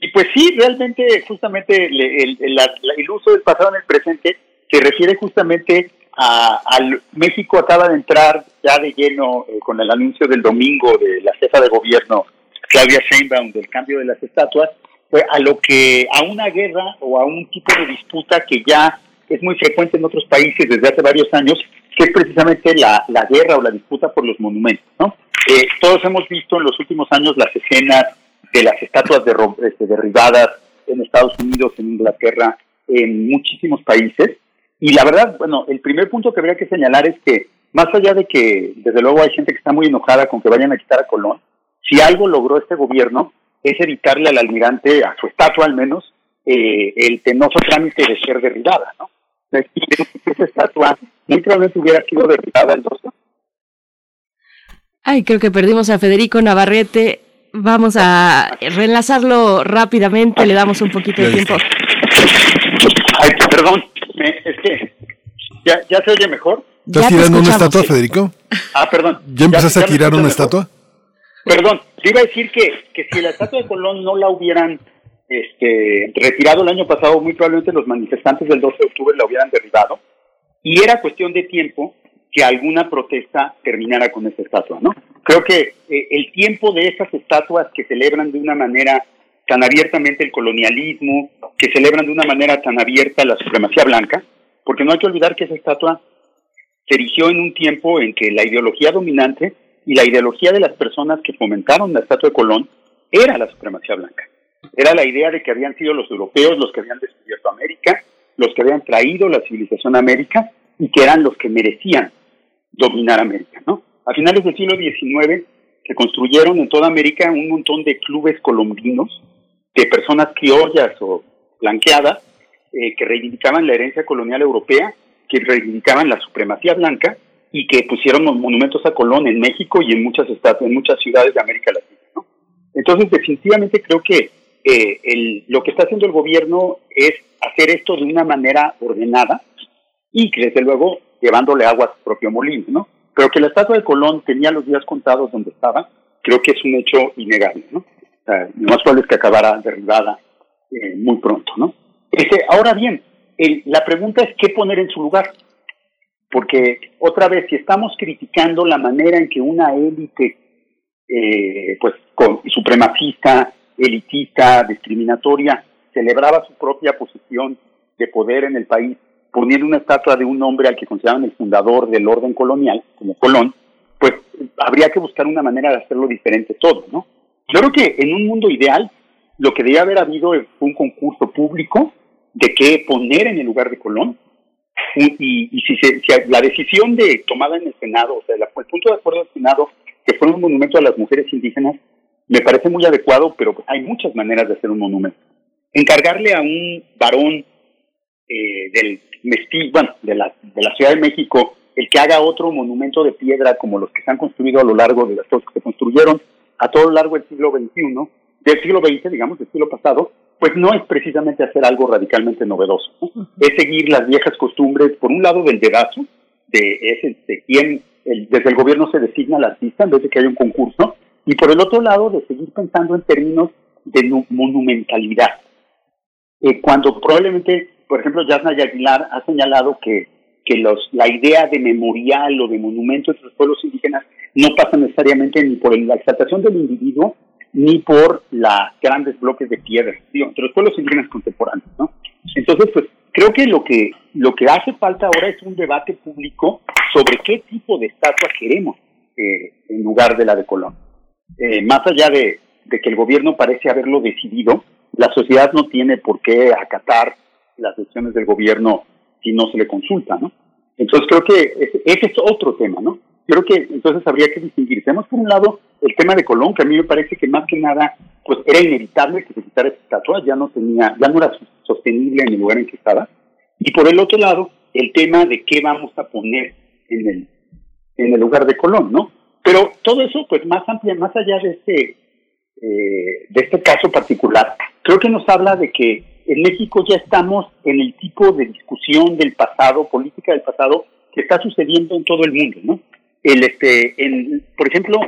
Y pues sí, realmente, justamente el, el- la- el uso del pasado en el presente se refiere justamente a, al México acaba de entrar ya de lleno eh, con el anuncio del domingo de la jefa de gobierno Claudia Sheinbaum del cambio de las estatuas, pues a lo que a una guerra o a un tipo de disputa que ya es muy frecuente en otros países desde hace varios años, que es precisamente la, la guerra o la disputa por los monumentos, ¿no? Eh, todos hemos visto en los últimos años las escenas de las estatuas derro- este, derribadas en Estados Unidos, en Inglaterra, en muchísimos países. Y la verdad, bueno, el primer punto que habría que señalar es que, más allá de que, desde luego, hay gente que está muy enojada con que vayan a quitar a Colón, si algo logró este gobierno es evitarle al almirante, a su estatua al menos, eh, el penoso trámite de ser derribada, ¿no? Esa estatua muy probablemente hubiera sido derribada en dos Ay, creo que perdimos a Federico Navarrete. Vamos a reenlazarlo rápidamente, le damos un poquito de tiempo. Ay, perdón, me- es que ya, ya se oye mejor. ¿Estás tirando una estatua, Federico? Ah, perdón. ¿Ya empezaste ya a me tirar una mejor? estatua? Perdón, te iba a decir que, que si la estatua de Colón no la hubieran este, retirado el año pasado, muy probablemente los manifestantes del 12 de octubre la hubieran derribado. Y era cuestión de tiempo que alguna protesta terminara con esa estatua, ¿no? Creo que eh, el tiempo de esas estatuas que celebran de una manera tan abiertamente el colonialismo, que celebran de una manera tan abierta la supremacía blanca, porque no hay que olvidar que esa estatua se erigió en un tiempo en que la ideología dominante y la ideología de las personas que fomentaron la estatua de Colón era la supremacía blanca. Era la idea de que habían sido los europeos los que habían descubierto América, los que habían traído la civilización a América y que eran los que merecían dominar América, ¿no? A finales del siglo XIX se construyeron en toda América un montón de clubes colombinos de personas criollas o blanqueadas eh, que reivindicaban la herencia colonial europea, que reivindicaban la supremacía blanca y que pusieron monumentos a Colón en México y en muchas en muchas ciudades de América Latina. ¿no? Entonces, definitivamente creo que eh, el- lo que está haciendo el gobierno es hacer esto de una manera ordenada y desde luego llevándole agua a su propio molino, ¿no? Pero que la estatua de Colón tenía los días contados donde estaba, creo que es un hecho innegable, ¿no? Lo más probable es que acabara derribada eh, muy pronto, ¿no? Este, ahora bien, el- la pregunta es qué poner en su lugar. Porque, otra vez, si estamos criticando la manera en que una élite, eh, pues, con, supremacista, elitista, discriminatoria, celebraba su propia posición de poder en el país, poniendo una estatua de un hombre al que consideraban el fundador del orden colonial, como Colón, pues habría que buscar una manera de hacerlo diferente todo, ¿no? Yo creo que en un mundo ideal, lo que debía haber habido fue un concurso público de qué poner en el lugar de Colón, y, si, se- la decisión de tomada en el Senado, o sea, el punto de acuerdo del Senado, que fue un monumento a las mujeres indígenas, me parece muy adecuado, pero hay muchas maneras de hacer un monumento. Encargarle a un varón eh, del mesti- bueno, de la, de la Ciudad de México, el que haga otro monumento de piedra como los que se han construido a lo largo de las cosas que se construyeron a todo lo largo del siglo XXI, del siglo XX, digamos, del siglo pasado, pues no es precisamente hacer algo radicalmente novedoso. ¿no? Es seguir las viejas costumbres, por un lado del dedazo, de, ese, de quién el- desde el gobierno se designa al artista en vez de que haya un concurso, y por el otro lado de seguir pensando en términos de nu- monumentalidad. Eh, cuando probablemente por ejemplo, Yasna Aguilar ha señalado que, que los, la idea de memorial o de monumento entre los pueblos indígenas no pasa necesariamente ni por la exaltación del individuo ni por los grandes bloques de piedra, digo, entre los pueblos indígenas contemporáneos, ¿no? Entonces, pues creo que lo que lo que hace falta ahora es un debate público sobre qué tipo de estatua queremos eh, en lugar de la de Colón. Eh, más allá de, que el gobierno parece haberlo decidido, la sociedad no tiene por qué acatar las decisiones del gobierno si no se le consulta, ¿no? Entonces creo que ese, ese es otro tema, ¿no? Creo que entonces habría que distinguir. Tenemos por un lado el tema de Colón, que a mí me parece que más que nada, pues era inevitable que se quitara esa estatua, ya no tenía, ya no era sostenible en el lugar en que estaba. Y por el otro lado, el tema de qué vamos a poner en el, en el lugar de Colón, ¿no? Pero todo eso, pues más amplia, más allá de este, eh, de este caso particular, creo que nos habla de que en México ya estamos en el tipo de discusión del pasado, política del pasado, que está sucediendo en todo el mundo, ¿no? El, este, en, por ejemplo,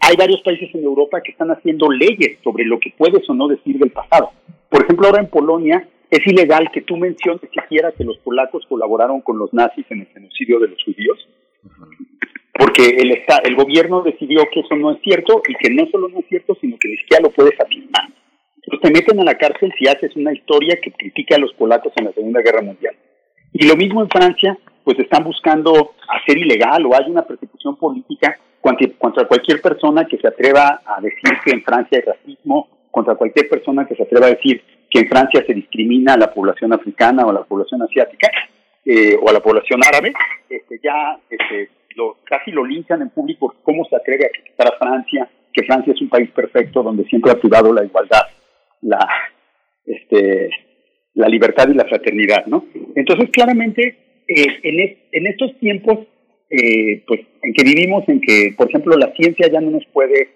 hay varios países en Europa que están haciendo leyes sobre lo que puedes o no decir del pasado. Por ejemplo, ahora en Polonia es ilegal que tú menciones siquiera que los polacos colaboraron con los nazis en el genocidio de los judíos, porque el, el gobierno decidió que eso no es cierto y que no solo no es cierto, sino que ni siquiera lo puedes afirmar. Entonces te meten a la cárcel si haces una historia que critica a los polacos en la Segunda Guerra Mundial. Y lo mismo en Francia, pues están buscando hacer ilegal o hay una persecución política contra cualquier persona que se atreva a decir que en Francia hay racismo, contra cualquier persona que se atreva a decir que en Francia se discrimina a la población africana o a la población asiática eh, o a la población árabe, este, ya este, lo, casi lo linchan en público cómo se atreve a criticar a Francia, que Francia es un país perfecto donde siempre ha privado la igualdad, la, este, la libertad y la fraternidad, ¿no? Entonces, claramente, eh, en, en estos tiempos, eh, pues, en que vivimos, en que, por ejemplo, la ciencia ya no nos puede,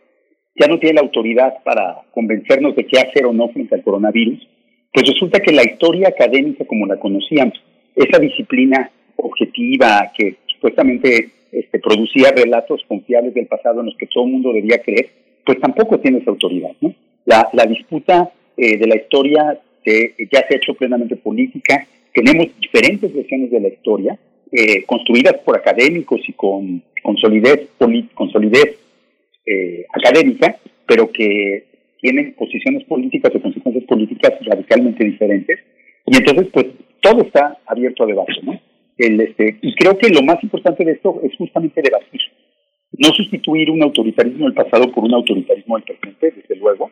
ya no tiene la autoridad para convencernos de qué hacer o no frente al coronavirus, pues resulta que la historia académica como la conocíamos, esa disciplina objetiva que supuestamente este, producía relatos confiables del pasado en los que todo el mundo debía creer, pues tampoco tiene esa autoridad, ¿no? La, disputa eh, de la historia que ya se ha hecho plenamente política. Tenemos diferentes versiones de la historia, eh, construidas por académicos y con, con solidez, con solidez eh, académica, pero que tienen posiciones políticas o consecuencias políticas radicalmente diferentes. Y entonces, pues, todo está abierto a debate, ¿no? El, este, y creo que lo más importante de esto es justamente debatir. No sustituir un autoritarismo del pasado por un autoritarismo del presente, desde luego,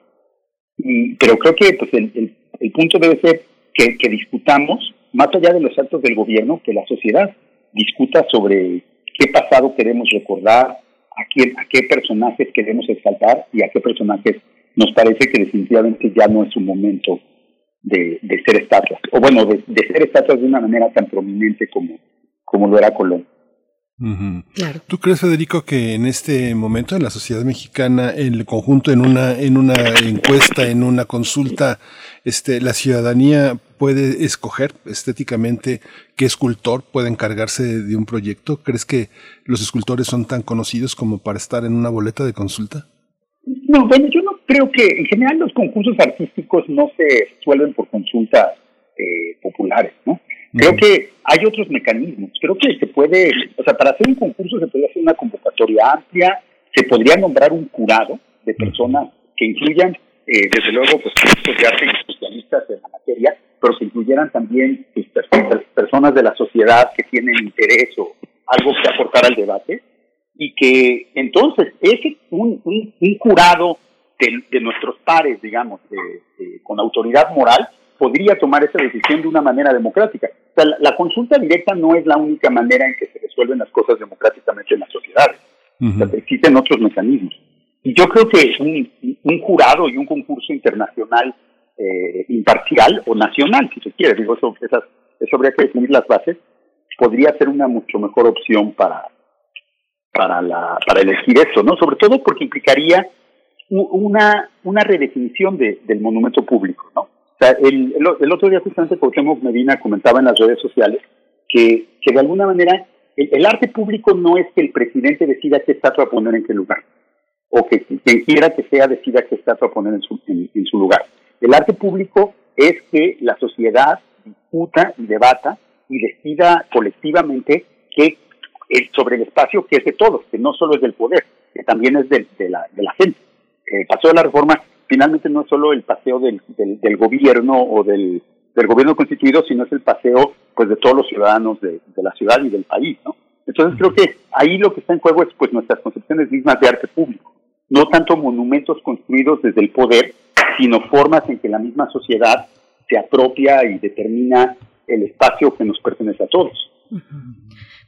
y, pero creo que pues, el, el, punto debe ser que, que, discutamos, más allá de los actos del gobierno, que la sociedad discuta sobre qué pasado queremos recordar, a, quién, a qué personajes queremos exaltar y a qué personajes nos parece que definitivamente ya no es un momento de, de ser estatuas, o bueno, de, de, ser estatuas de una manera tan prominente como, como lo era Colón. claro. ¿Tú crees, Federico, que en este momento en la sociedad mexicana, en el conjunto, en una, en una encuesta, en una consulta, este, la ciudadanía puede escoger estéticamente qué escultor puede encargarse de, de un proyecto? ¿Crees que los escultores son tan conocidos como para estar en una boleta de consulta? No, bueno, yo no creo que en general los concursos artísticos no se resuelven por consultas eh, populares, ¿no? Creo que hay otros mecanismos. Creo que se puede, o sea, para hacer un concurso se puede hacer una convocatoria amplia, se podría nombrar un curado de personas que incluyan, eh, desde luego, pues, de arte especialistas en la materia, pero que incluyeran también pues, personas de la sociedad que tienen interés o algo que aportar al debate y que entonces ese un, un, un jurado de, de, nuestros pares, digamos, de, de, con autoridad moral, podría tomar esa decisión de una manera democrática. O sea, la, la, consulta directa no es la única manera en que se resuelven las cosas democráticamente en las sociedades. Uh -huh. o sea, existen otros mecanismos. Y yo creo que un, un jurado y un concurso internacional eh, imparcial o nacional, si se quiere, digo, eso, esas, eso habría que definir las bases, podría ser una mucho mejor opción para, para, la, para elegir eso, ¿no? Sobre todo porque implicaría una, una redefinición de, del monumento público, ¿no? O sea, el, otro día justamente Cuauhtémoc Medina comentaba en las redes sociales que, que de alguna manera el, arte público no es que el presidente decida qué estatua poner en qué lugar, o que quien quiera que sea decida qué estatua poner en su, en, en su lugar. El arte público es que la sociedad discuta y debata y decida colectivamente que es sobre el espacio que es de todos, que no solo es del poder, que también es de, de la, de la gente. El paseo de la reforma finalmente no es solo el paseo del, gobierno o del, del gobierno constituido, sino es el paseo pues de todos los ciudadanos de, de la ciudad y del país, ¿no? Entonces creo que ahí lo que está en juego es pues nuestras concepciones mismas de arte público, no tanto monumentos construidos desde el poder, sino formas en que la misma sociedad se apropia y determina el espacio que nos pertenece a todos.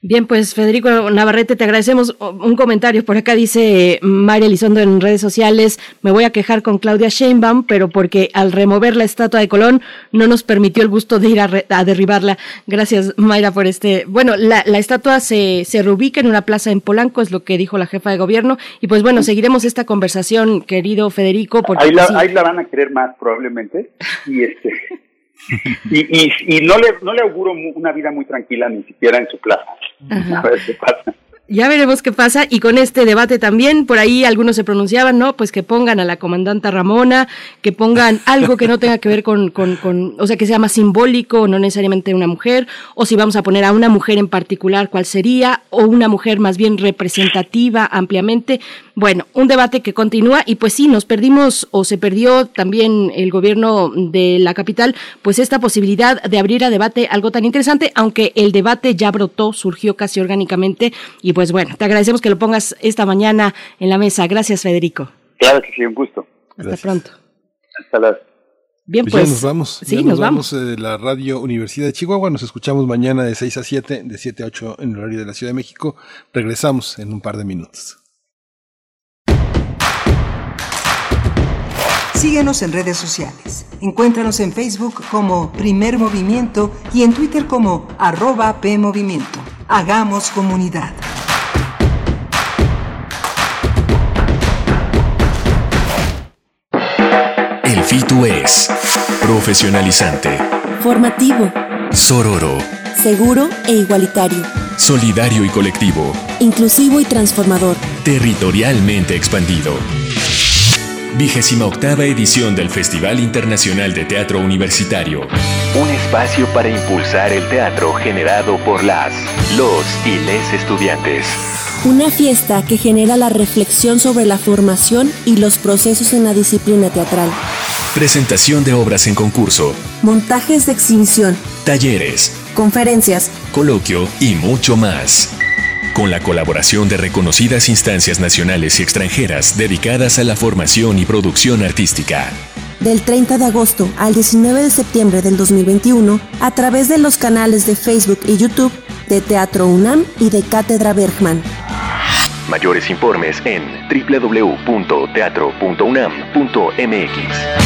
Bien, pues Federico Navarrete, te agradecemos un comentario. Por acá dice María Elizondo en redes sociales, me voy a quejar con Claudia Sheinbaum, pero porque al remover la estatua de Colón no nos permitió el gusto de ir a, a derribarla. Gracias, Mayra, por este... Bueno, la, la, estatua se, se reubica en una plaza en Polanco, es lo que dijo la jefa de gobierno. Y pues bueno, seguiremos esta conversación, querido Federico. Porque ahí, la, sí. ahí la van a querer más, probablemente. Y este... y, y, y no le no le auguro una vida muy tranquila ni siquiera en su plaza. Ajá. A ver qué pasa. Ya veremos qué pasa y con este debate también, por ahí algunos se pronunciaban, ¿no? Pues que pongan a la comandanta Ramona, que pongan [laughs] algo que no tenga que ver con, con, con, o sea, que sea más simbólico, no necesariamente una mujer, o si vamos a poner a una mujer en particular, ¿cuál sería? O una mujer más bien representativa ampliamente. Bueno, un debate que continúa y pues sí, nos perdimos o se perdió también el gobierno de la capital, pues esta posibilidad de abrir a debate algo tan interesante, aunque el debate ya brotó, surgió casi orgánicamente y pues bueno, te agradecemos que lo pongas esta mañana en la mesa. Gracias, Federico. Claro que sí, un gusto. Hasta Gracias. pronto. Hasta las. Bien, pues. Ya nos vamos. Sí, ya nos, nos vamos. vamos de la Radio Universidad de Chihuahua. Nos escuchamos mañana de 6 a 7, de 7 a 8 en el horario de la Ciudad de México. Regresamos en un par de minutos. Síguenos en redes sociales. Encuéntranos en Facebook como Primer Movimiento y en Twitter como arroba PMovimiento. Hagamos comunidad. El FITU es profesionalizante, formativo, sororo, seguro e igualitario, solidario y colectivo, inclusivo y transformador, territorialmente expandido. Vigésima octava edición del Festival Internacional de Teatro Universitario. Un espacio para impulsar el teatro generado por las, los y les estudiantes. Una fiesta que genera la reflexión sobre la formación y los procesos en la disciplina teatral. Presentación de obras en concurso. Montajes de exhibición. Talleres. Conferencias. Coloquio y mucho más con la colaboración de reconocidas instancias nacionales y extranjeras dedicadas a la formación y producción artística. Del 30 de agosto al 19 de septiembre del 2021, a través de los canales de Facebook y YouTube de Teatro UNAM y de Cátedra Bergman. Mayores informes en www.teatro.unam.mx.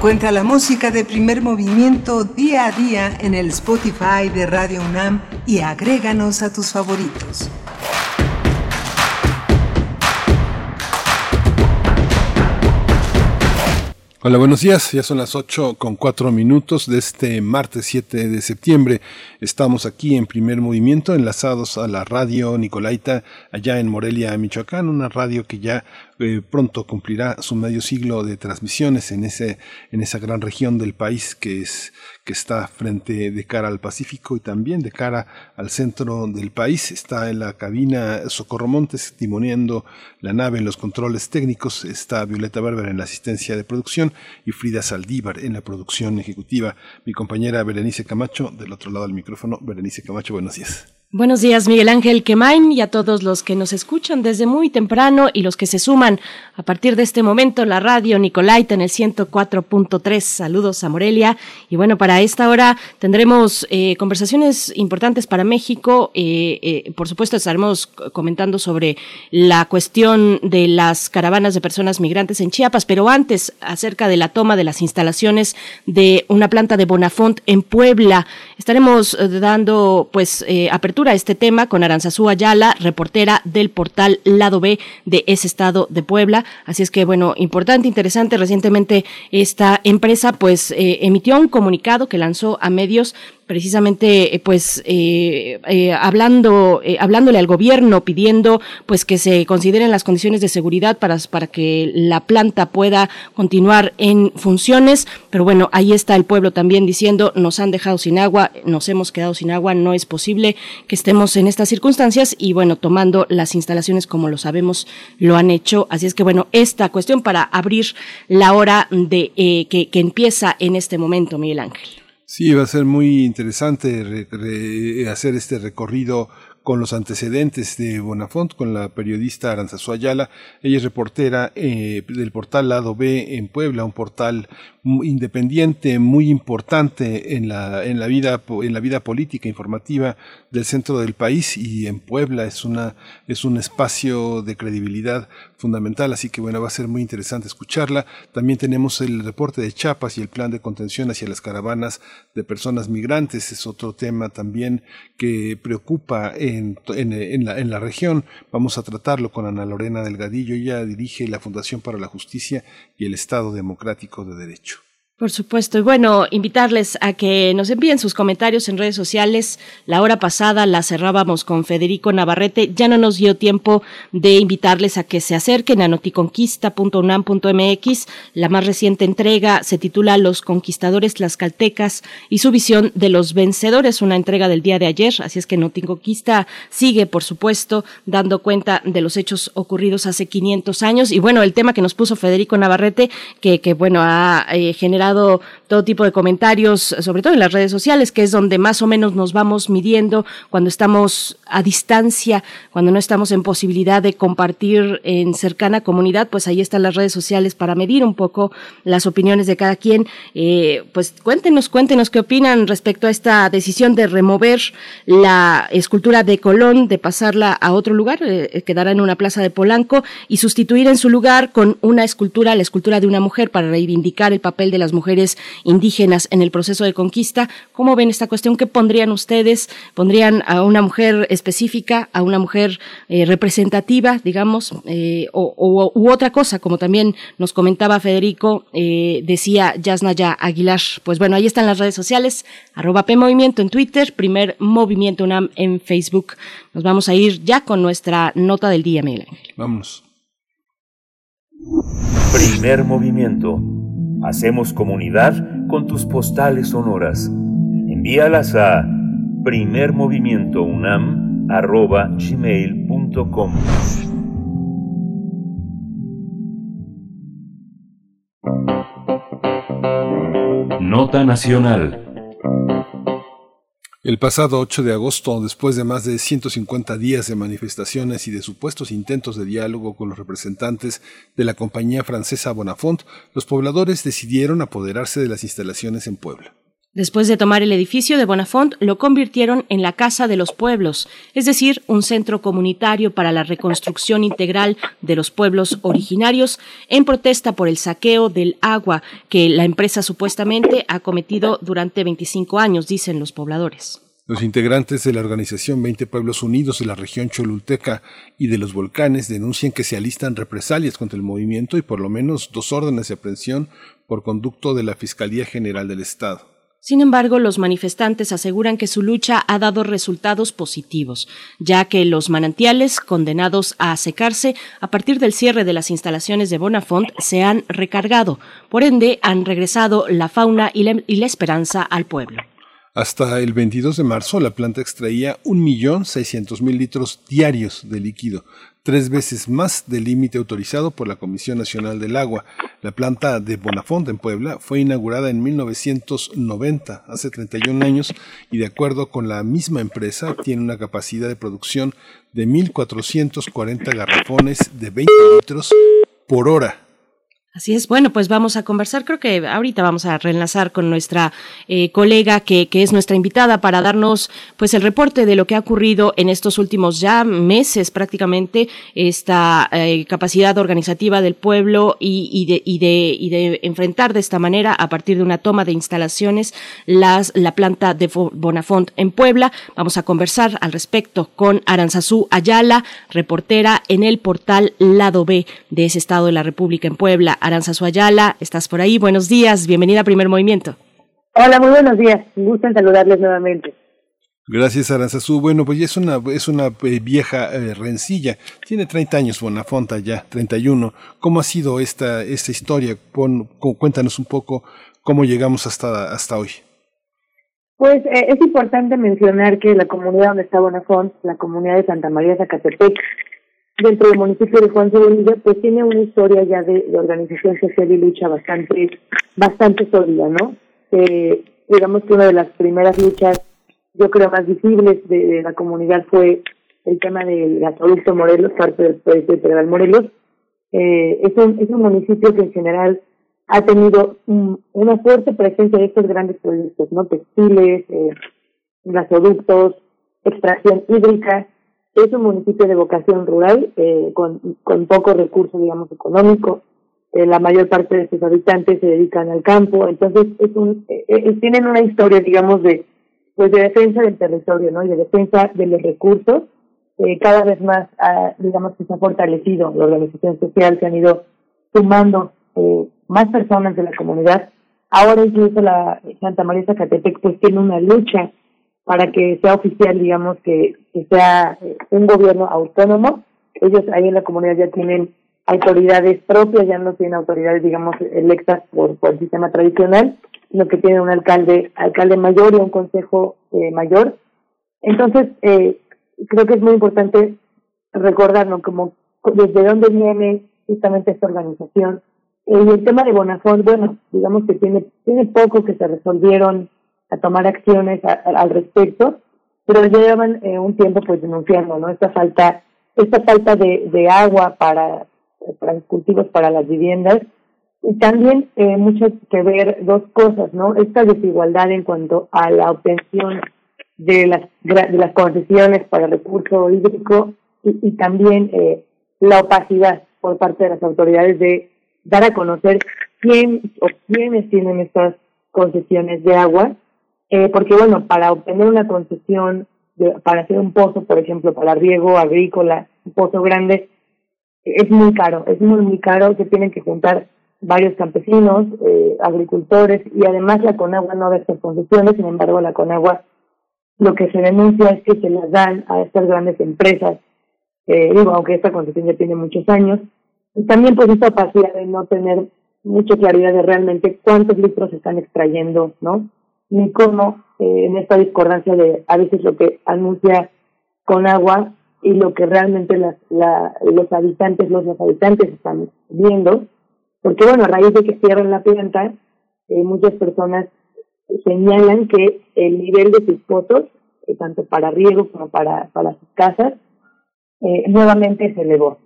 Encuentra la música de primer movimiento día a día en el Spotify de Radio UNAM y agréganos a tus favoritos. Hola, buenos días. Ya son las 8 con 4 minutos de este martes 7 de septiembre. Estamos aquí en primer movimiento, enlazados a la radio Nicolaita, allá en Morelia, Michoacán, una radio que ya eh, pronto cumplirá su medio siglo de transmisiones en, ese, en esa gran región del país que, es, que está frente de cara al Pacífico y también de cara al centro del país. Está en la cabina Socorro Montes timoneando la nave en los controles técnicos. Está Violeta Berber en la asistencia de producción y Frida Saldívar en la producción ejecutiva. Mi compañera Berenice Camacho del otro lado del micrófono. Berenice Camacho, buenos días. Buenos días, Miguel Ángel Quemain, y a todos los que nos escuchan desde muy temprano y los que se suman a partir de este momento, la radio Nicolaita en el 104.3. Saludos a Morelia. Y bueno, para esta hora tendremos eh, conversaciones importantes para México. Eh, eh, por supuesto, estaremos comentando sobre la cuestión de las caravanas de personas migrantes en Chiapas, pero antes, acerca de la toma de las instalaciones de una planta de Bonafont en Puebla. Estaremos dando, pues, apertura a este tema con Aranzazú Ayala, reportera del portal Lado B de ese estado de Puebla. Así es que, bueno, importante, interesante. Recientemente esta empresa pues eh, emitió un comunicado que lanzó a medios precisamente eh, pues eh, eh, hablando eh, hablándole al gobierno pidiendo pues que se consideren las condiciones de seguridad para para que la planta pueda continuar en funciones. Pero bueno ahí está el pueblo también diciendo nos han dejado sin agua nos hemos quedado sin agua no es posible que estemos en estas circunstancias. Y bueno tomando las instalaciones como lo sabemos lo han hecho. Así es que bueno esta cuestión para abrir la hora de que, que empieza en este momento Miguel Ángel Sí, va a ser muy interesante re, re, hacer este recorrido con los antecedentes de Bonafont, con la periodista Aranzazú Ayala. Ella es reportera eh, del portal Lado B en Puebla, un portal independiente muy importante en la, en la, vida, en la vida política informativa del centro del país y en Puebla es, una, es un espacio de credibilidad fundamental, así que bueno, va a ser muy interesante escucharla. También tenemos el reporte de Chiapas y el plan de contención hacia las caravanas de personas migrantes, es otro tema también que preocupa en, en, en, la, en la región. Vamos a tratarlo con Ana Lorena Delgadillo, ella dirige la Fundación para la Justicia y el Estado Democrático de Derecho. Por supuesto. Y bueno, invitarles a que nos envíen sus comentarios en redes sociales. La hora pasada la cerrábamos con Federico Navarrete. Ya no nos dio tiempo de invitarles a que se acerquen a noticonquista.unam.mx. La más reciente entrega se titula Los conquistadores tlaxcaltecas y su visión de los vencedores, una entrega del día de ayer. Así es que Noticonquista sigue, por supuesto, dando cuenta de los hechos ocurridos hace 500 años. Y bueno, el tema que nos puso Federico Navarrete, que, que bueno, ha eh, generado todo tipo de comentarios, sobre todo en las redes sociales, que es donde más o menos nos vamos midiendo cuando estamos a distancia, cuando no estamos en posibilidad de compartir en cercana comunidad, pues ahí están las redes sociales para medir un poco las opiniones de cada quien. Eh, pues cuéntenos, cuéntenos qué opinan respecto a esta decisión de remover la escultura de Colón, de pasarla a otro lugar, eh, quedará en una plaza de Polanco, y sustituir en su lugar con una escultura, la escultura de una mujer, para reivindicar el papel de las mujeres mujeres indígenas en el proceso de conquista. ¿Cómo ven esta cuestión? ¿Qué pondrían ustedes? ¿Pondrían a una mujer específica, a una mujer eh, representativa, digamos, eh, o, o, u otra cosa, como también nos comentaba Federico, eh, decía Yasnaya Aguilar? Pues bueno, ahí están las redes sociales, arroba P Movimiento en Twitter, primer Movimiento UNAM en Facebook. Nos vamos a ir ya con nuestra nota del día, Miguel Ángel. Vámonos. Primer movimiento. Hacemos comunidad con tus postales sonoras. Envíalas a primermovimientounam.gmail.com Nota Nacional El pasado 8 de agosto, después de más de 150 días de manifestaciones y de supuestos intentos de diálogo con los representantes de la compañía francesa Bonafont, los pobladores decidieron apoderarse de las instalaciones en Puebla. Después de tomar el edificio de Bonafont, lo convirtieron en la Casa de los Pueblos, es decir, un centro comunitario para la reconstrucción integral de los pueblos originarios en protesta por el saqueo del agua que la empresa supuestamente ha cometido durante 25 años, dicen los pobladores. Los integrantes de la organización 20 Pueblos Unidos de la región Cholulteca y de los volcanes denuncian que se alistan represalias contra el movimiento y por lo menos dos órdenes de aprehensión por conducto de la Fiscalía General del Estado. Sin embargo, los manifestantes aseguran que su lucha ha dado resultados positivos, ya que los manantiales condenados a secarse a partir del cierre de las instalaciones de Bonafont se han recargado, por ende han regresado la fauna y la, esperanza al pueblo. Hasta el 22 de marzo, la planta extraía 1.600.000 litros diarios de líquido, tres veces más del límite autorizado por la Comisión Nacional del Agua. La planta de Bonafont en Puebla fue inaugurada en 1990, hace 31 años, y de acuerdo con la misma empresa, tiene una capacidad de producción de 1.440 garrafones de 20 litros por hora Así es, bueno, pues vamos a conversar, creo que ahorita vamos a reenlazar con nuestra eh, colega que, que, es nuestra invitada para darnos pues el reporte de lo que ha ocurrido en estos últimos ya meses prácticamente, esta eh, capacidad organizativa del pueblo y, y, de, y, de, y de enfrentar de esta manera a partir de una toma de instalaciones las, la planta de Bonafont en Puebla. Vamos a conversar al respecto con Aranzazú Ayala, reportera en el portal Lado B de ese estado de la República en Puebla. Aranza Ayala, estás por ahí. Buenos días, bienvenida a Primer Movimiento. Hola, muy buenos días. Un gusto en saludarles nuevamente. Gracias, Aranzazú. Bueno, pues ya es una, es una eh, vieja eh, rencilla. Tiene 30 años Bonafonta ya, 31. ¿Cómo ha sido esta, esta historia? Pon, cuéntanos un poco cómo llegamos hasta, hasta hoy. Pues eh, es importante mencionar que la comunidad donde está Bonafont, la comunidad de Santa María Zacatepec, dentro del municipio de Juan Sevilla, pues tiene una historia ya de, de, organización social y lucha bastante, bastante sólida, ¿no? Eh, digamos que una de las primeras luchas, yo creo, más visibles de, de la comunidad fue el tema del gasoducto Morelos, parte del proyecto integral Morelos. Eh, es, un, es un municipio que en general ha tenido un, una fuerte presencia de estos grandes proyectos, ¿no? Textiles, eh, gasoductos, extracción hídrica, es un municipio de vocación rural, eh, con, con poco recurso, digamos, económico. Eh, la mayor parte de sus habitantes se dedican al campo, entonces es un, eh, eh, tienen una historia, digamos, de, pues de defensa del territorio, ¿no? Y de defensa de los recursos. Cada vez más, ah, digamos, que se ha fortalecido la organización social, se han ido sumando más personas de la comunidad. Ahora incluso la Santa María Zacatepec pues tiene una lucha para que sea oficial, digamos, que, que sea eh, un gobierno autónomo. Ellos ahí en la comunidad ya tienen autoridades propias, ya no tienen autoridades, digamos, electas por, por el sistema tradicional, sino que tienen un alcalde, alcalde mayor y un consejo eh, mayor. Entonces, eh, creo que es muy importante recordarnos como desde dónde viene justamente esta organización. Eh, y el tema de Bonafont, bueno, digamos que tiene, tiene poco que se resolvieron a tomar acciones a, al respecto, pero ya llevan eh, un tiempo pues denunciando, ¿no? Esta falta, esta falta de, agua para, los cultivos, para las viviendas, y también eh, mucho que ver dos cosas, ¿no? Esta desigualdad en cuanto a la obtención de las de las concesiones para recurso hídrico y, y también eh, la opacidad por parte de las autoridades de dar a conocer quién o quiénes tienen estas concesiones de agua eh, porque bueno, para obtener una concesión, de, para hacer un pozo, por ejemplo, para riego agrícola, un pozo grande, es muy caro, es muy, muy caro, se tienen que juntar varios campesinos, eh, agricultores, y además la Conagua no da estas concesiones, sin embargo la Conagua lo que se denuncia es que se las dan a estas grandes empresas, eh, digo, aunque esta concesión ya tiene muchos años, también pues esta opacidad de no tener mucha claridad de realmente cuántos litros se están extrayendo, ¿no? Ni cómo eh, en esta discordancia de a veces lo que anuncia con agua y lo que realmente las, la, los habitantes, los, habitantes están viendo, porque bueno, a raíz de que cierran la planta, eh, muchas personas señalan que el nivel de sus pozos, eh, tanto para riego como para, para sus casas, nuevamente se elevó.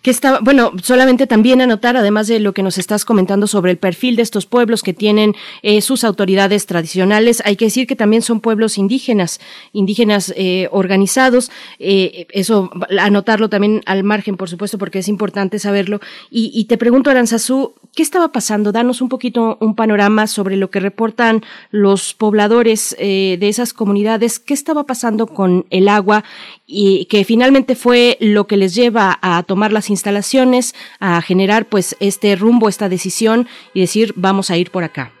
Que está, bueno, solamente también anotar, además de lo que nos estás comentando sobre el perfil de estos pueblos que tienen eh, sus autoridades tradicionales, hay que decir que también son pueblos indígenas, indígenas eh, organizados. Eh, eso, anotarlo también al margen, por supuesto, porque es importante saberlo. Y, y te pregunto, Aranzazú, ¿qué estaba pasando? Danos un poquito un panorama sobre lo que reportan los pobladores de esas comunidades. ¿Qué estaba pasando con el agua y que finalmente fue lo que les lleva a tomar las instalaciones, a generar pues este rumbo, esta decisión y decir vamos a ir por acá.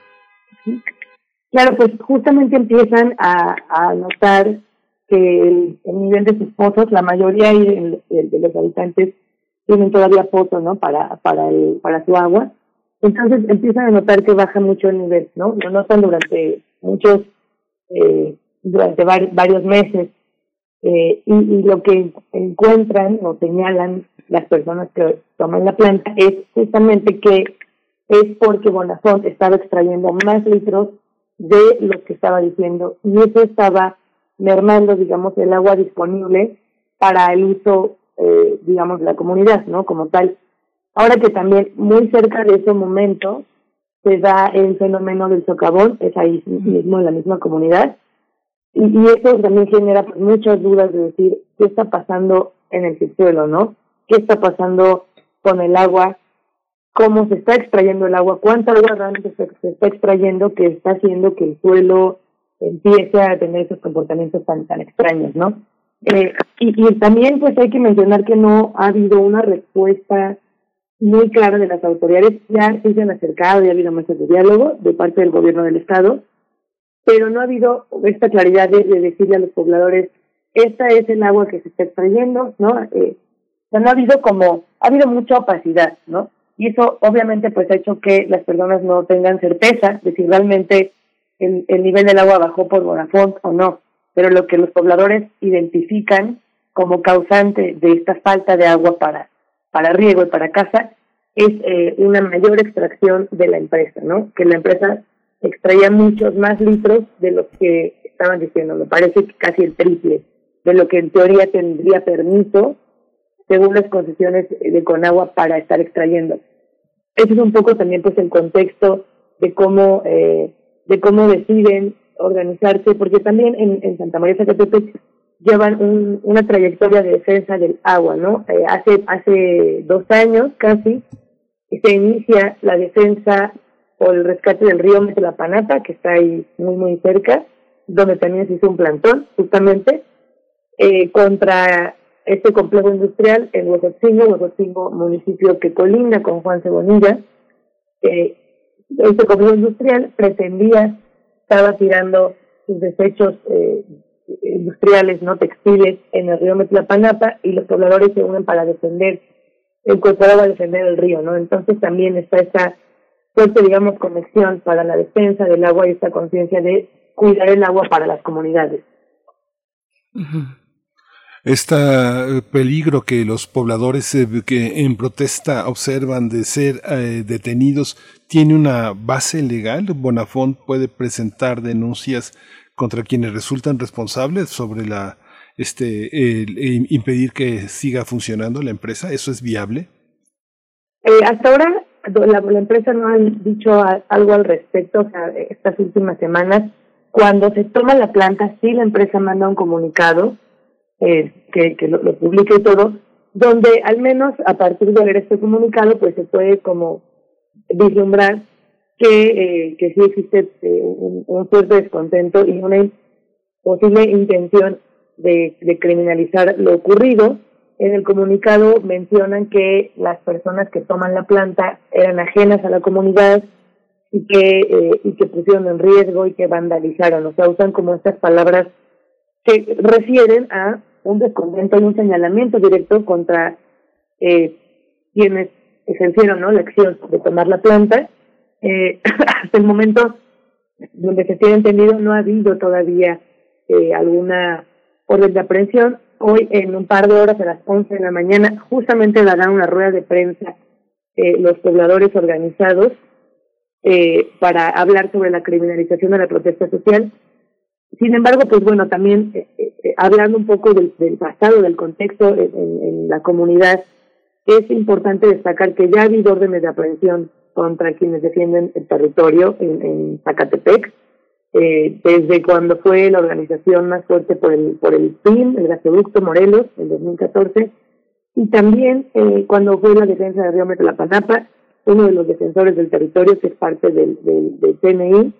Claro, pues justamente empiezan a, a notar que el, nivel de sus pozos, la mayoría de, de, los habitantes tienen todavía pozos, ¿no? Para, para, el, para su agua. Entonces empiezan a notar que baja mucho el nivel, ¿no? Lo notan durante muchos, eh, durante varios meses. Eh, y, lo que encuentran o señalan las personas que toman la planta es justamente que es porque Bonafont estaba extrayendo más litros de lo que estaba diciendo y eso estaba mermando, digamos, el agua disponible para el uso, eh, digamos, de la comunidad, ¿no? Como tal. Ahora que también muy cerca de ese momento se da el fenómeno del socavón, es ahí mismo en la misma comunidad, y, y eso también genera muchas dudas de decir qué está pasando en el subsuelo, ¿no? ¿Qué está pasando con el agua? ¿Cómo se está extrayendo el agua? ¿Cuánta agua realmente se, está extrayendo que está haciendo que el suelo empiece a tener esos comportamientos tan, tan extraños, ¿no? Eh, y, y también pues hay que mencionar que no ha habido una respuesta muy clara de las autoridades. Ya se han acercado, ya ha habido mesas de diálogo de parte del gobierno del Estado, pero no ha habido esta claridad de, decirle a los pobladores, esta es el agua que se está extrayendo, ¿no? Eh, no ha habido como, ha habido mucha opacidad, ¿no? Y eso obviamente pues ha hecho que las personas no tengan certeza de si realmente el, el nivel del agua bajó por Bonafont o no. Pero lo que los pobladores identifican como causante de esta falta de agua para, para riego y para casa es eh, una mayor extracción de la empresa, ¿no? Que la empresa extraía muchos más litros de los que estaban diciendo, me parece que casi el triple de lo que en teoría tendría permiso según las concesiones de Conagua para estar extrayendo. Ese es un poco también pues el contexto de cómo eh, de cómo deciden organizarse, porque también en, en Santa María Zacatepec llevan un, una trayectoria de defensa del agua, ¿no? Eh, hace hace dos años casi se inicia la defensa o el rescate del río Metlapanata, que está ahí muy, muy cerca, donde también se hizo un plantón, justamente, eh, contra este complejo industrial en Huejotzingo, Huejotzingo, municipio que colinda con Juan Cebonilla. Este complejo industrial pretendía, estaba tirando sus desechos eh, industriales, no textiles, en el río Metlapanapa y los pobladores se unen para defender cuerpo de defender el río, ¿no? Entonces también está esta fuerte, digamos, conexión para la defensa del agua y esta conciencia de cuidar el agua para las comunidades. Este peligro que los pobladores eh, que en protesta observan de ser eh, detenidos tiene una base legal. Bonafont puede presentar denuncias contra quienes resultan responsables sobre la este impedir que siga funcionando la empresa. ¿Eso es viable? Eh, hasta ahora la, la empresa no ha dicho algo al respecto, estas últimas semanas, cuando se toma la planta, sí la empresa manda un comunicado eh, que, que lo, lo publique todo, donde al menos a partir de ver este comunicado, pues se puede como vislumbrar que, eh, que sí existe eh, un, un, fuerte descontento y una posible intención de criminalizar lo ocurrido en el comunicado mencionan que las personas que toman la planta eran ajenas a la comunidad y que, eh, y que pusieron en riesgo y que vandalizaron. O sea, usan como estas palabras que refieren a un descontento y un señalamiento directo contra eh, quienes ejercieron ¿no? la acción de tomar la planta. Eh, [laughs] hasta el momento, donde se tiene entendido, no ha habido todavía eh, alguna orden de aprehensión hoy en un par de horas a las 11 de la mañana justamente darán una rueda de prensa eh, los pobladores organizados eh, para hablar sobre la criminalización de la protesta social. Sin embargo, pues bueno, también eh, eh, hablando un poco del, pasado, del contexto en, la comunidad, es importante destacar que ya ha habido órdenes de aprehensión contra quienes defienden el territorio en Zacatepec, eh, desde cuando fue la organización más fuerte por el, por el PIN, el gasoducto Morelos, en 2014, y también eh, cuando fue la defensa de Río Metlapanapa, uno de los defensores del territorio, que es parte del, del, del CNI,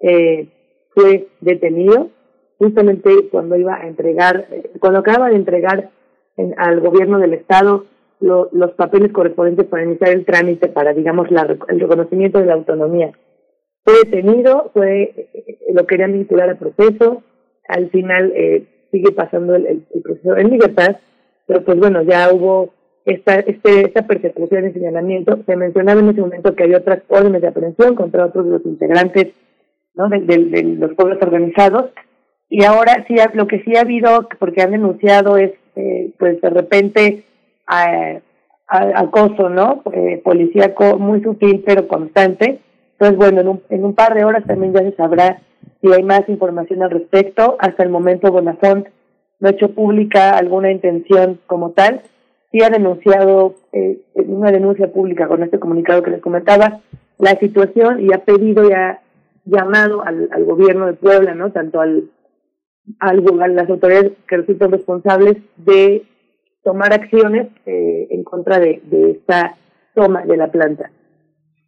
eh, fue detenido justamente cuando iba a entregar, eh, cuando acaba de entregar en, al gobierno del estado lo, los papeles correspondientes para iniciar el trámite para, digamos, la, el reconocimiento de la autonomía. Fue detenido, fue, lo querían vincular al proceso, al final eh, sigue pasando el, proceso en libertad, pero pues bueno, ya hubo esta, este, esta persecución y señalamiento. Se mencionaba en ese momento que había otras órdenes de aprehensión contra otros de los integrantes ¿no? de, los pueblos organizados. Y ahora sí, lo que sí ha habido, porque han denunciado es, eh, pues de repente, a, acoso, ¿no? Eh, policíaco muy sutil pero constante. Entonces, bueno, en un, en un par de horas también ya se sabrá si hay más información al respecto. Hasta el momento, Bonafont no ha hecho pública alguna intención como tal. Sí ha denunciado, eh, una denuncia pública con este comunicado que les comentaba, la situación y ha pedido y ha llamado al, al gobierno de Puebla, ¿no? Tanto al, al, a las autoridades que resultan responsables de tomar acciones eh, en contra de, de esta toma de la planta.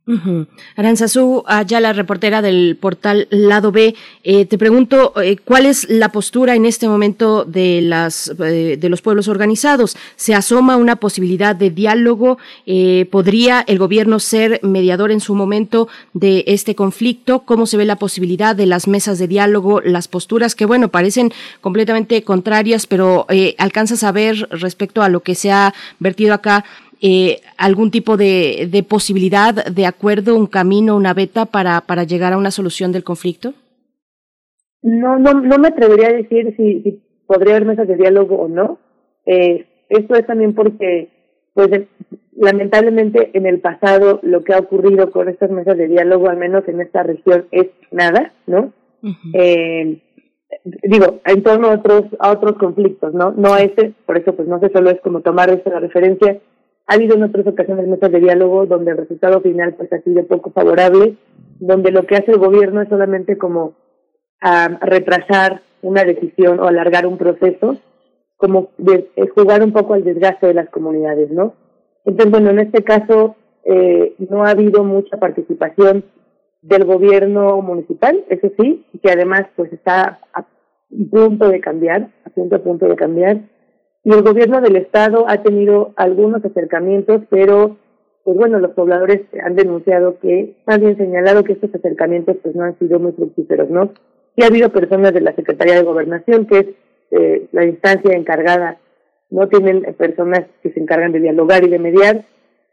Uh -huh. Aranzazú la reportera del portal Lado B, eh, te pregunto eh, cuál es la postura en este momento de las eh, de los pueblos organizados. Se asoma una posibilidad de diálogo. Podría el gobierno ser mediador en su momento de este conflicto. ¿Cómo se ve la posibilidad de las mesas de diálogo, las posturas que bueno parecen completamente contrarias, pero alcanzas a ver respecto a lo que se ha vertido acá? Eh, algún tipo de, de, posibilidad de acuerdo, un camino, una beta para, para llegar a una solución del conflicto? No, no, no me atrevería a decir si, si podría haber mesas de diálogo o no. Eh, esto es también porque, pues, lamentablemente en el pasado lo que ha ocurrido con estas mesas de diálogo, al menos en esta región, es nada, ¿no? Uh -huh. eh, digo, en torno a otros, a otros conflictos, ¿no? No a ese, por eso pues no sé, solo es como tomar esa la referencia ha habido en otras ocasiones mesas de diálogo donde el resultado final pues ha sido poco favorable, donde lo que hace el gobierno es solamente como uh, retrasar una decisión o alargar un proceso, como de, jugar un poco al desgaste de las comunidades, ¿no? Entonces, bueno, en este caso eh, no ha habido mucha participación del gobierno municipal, eso sí, que además pues está a punto de cambiar, a punto a punto de cambiar y el gobierno del estado ha tenido algunos acercamientos, pero pues bueno, los pobladores han denunciado que, más bien señalado que estos acercamientos pues no han sido muy fructíferos, ¿no? Sí ha habido personas de la Secretaría de Gobernación, que es eh, la instancia encargada, no tienen personas que se encargan de dialogar y de mediar,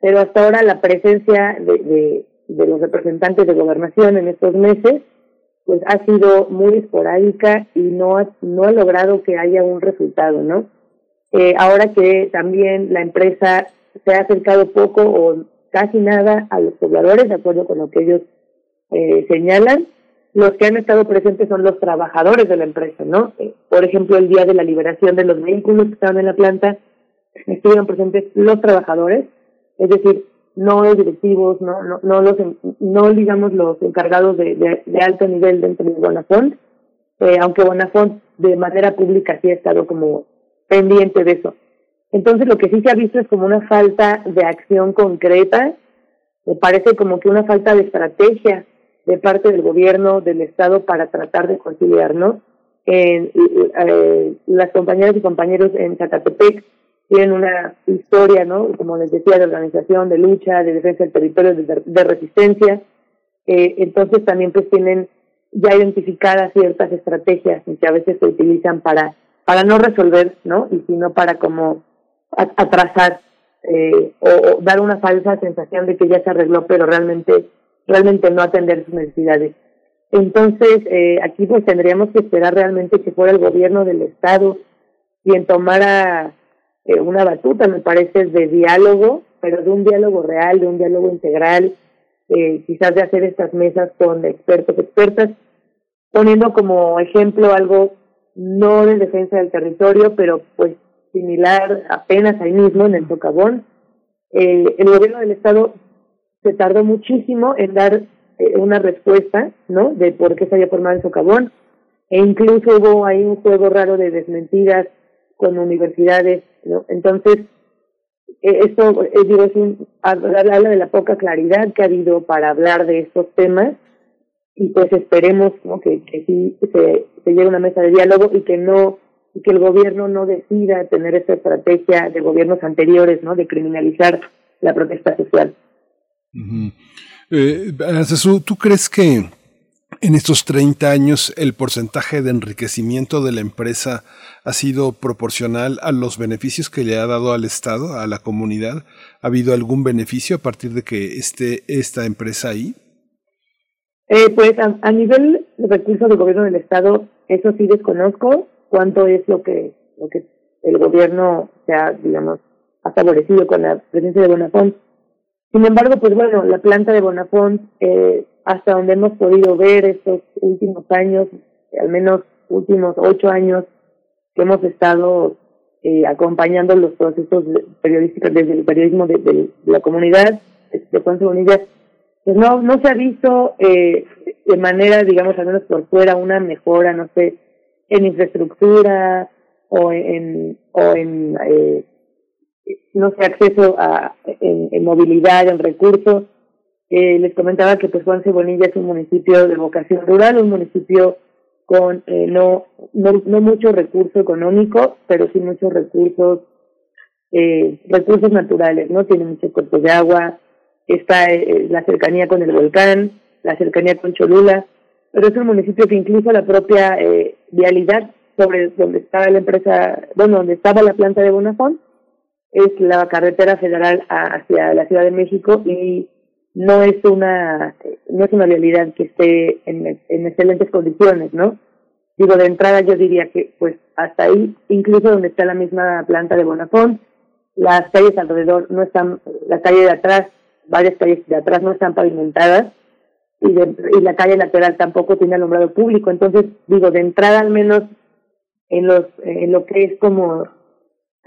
pero hasta ahora la presencia de, de los representantes de gobernación en estos meses pues ha sido muy esporádica y no ha, no ha logrado que haya un resultado, ¿no? Eh, ahora que también la empresa se ha acercado poco o casi nada a los pobladores, de acuerdo con lo que ellos eh, señalan, los que han estado presentes son los trabajadores de la empresa, ¿no? Eh, por ejemplo, el día de la liberación de los vehículos que estaban en la planta, estuvieron presentes los trabajadores, es decir, no los directivos, no, no, no los, no digamos los encargados de, alto nivel dentro de Bonafont, eh, aunque Bonafont de manera pública sí ha estado como pendiente de eso. Entonces lo que sí se ha visto es como una falta de acción concreta, me parece como que una falta de estrategia de parte del gobierno, del Estado para tratar de conciliar, ¿no? Eh, las compañeras y compañeros en Zacatepec tienen una historia, ¿no? Como les decía, de organización, de lucha, de defensa del territorio, de, de resistencia. Eh, entonces también pues tienen ya identificadas ciertas estrategias que a veces se utilizan para para no resolver, ¿no? Y sino para como atrasar eh, o, dar una falsa sensación de que ya se arregló, pero realmente realmente no atender sus necesidades. Entonces, eh, aquí pues tendríamos que esperar realmente que fuera el gobierno del Estado quien tomara eh, una batuta, me parece, de diálogo, pero de un diálogo real, de un diálogo integral, eh, quizás de hacer estas mesas con expertos, expertas, poniendo como ejemplo algo no de defensa del territorio, pero pues similar apenas ahí mismo en el socavón. Eh, el gobierno del estado se tardó muchísimo en dar eh, una respuesta, ¿no? De por qué se había formado el socavón. E incluso hubo ahí un juego raro de desmentidas con universidades, ¿no? Entonces, eh, esto, eh, digo, es habla de la poca claridad que ha habido para hablar de estos temas y pues esperemos ¿no? que, que sí se, se llegue a una mesa de diálogo y que no y que el gobierno no decida tener esta estrategia de gobiernos anteriores, ¿no? De criminalizar la protesta social. Eh, ¿tú crees que en estos 30 años el porcentaje de enriquecimiento de la empresa ha sido proporcional a los beneficios que le ha dado al Estado, a la comunidad? ¿Ha habido algún beneficio a partir de que esté esta empresa ahí? Eh, pues a, a nivel de recursos del gobierno del Estado, eso sí desconozco cuánto es lo que lo que el gobierno se ha, digamos, ha favorecido con la presencia de Bonafont. Sin embargo, pues bueno, la planta de Bonafont, eh, hasta donde hemos podido ver estos últimos años, al menos últimos ocho años que hemos estado eh, acompañando los procesos periodísticos desde el periodismo de, la comunidad de Juan Bonilla, pues no, no se ha visto eh, de manera, digamos, al menos por fuera, una mejora, no sé, en infraestructura o en, o en eh, no sé, acceso a, en, movilidad, en recursos. Eh, les comentaba que pues Juan Cebonilla es un municipio de vocación rural, un municipio con eh, no, no, no mucho recurso económico, pero sí muchos recursos, eh, recursos naturales, ¿no? Tiene muchos cuerpos de agua, está eh, la cercanía con el volcán, la cercanía con Cholula, pero es un municipio que incluso la propia eh, vialidad sobre donde estaba la empresa, bueno, donde estaba la planta de Bonafont, es la carretera federal hacia la Ciudad de México y no es una no es una vialidad que esté en, en excelentes condiciones, ¿no? Digo, de entrada yo diría que pues hasta ahí, incluso donde está la misma planta de Bonafont, las calles alrededor no están, la calle de atrás, varias calles de atrás no están pavimentadas, y, y la calle lateral tampoco tiene alumbrado público. Entonces, digo, de entrada al menos en, los, en lo que es como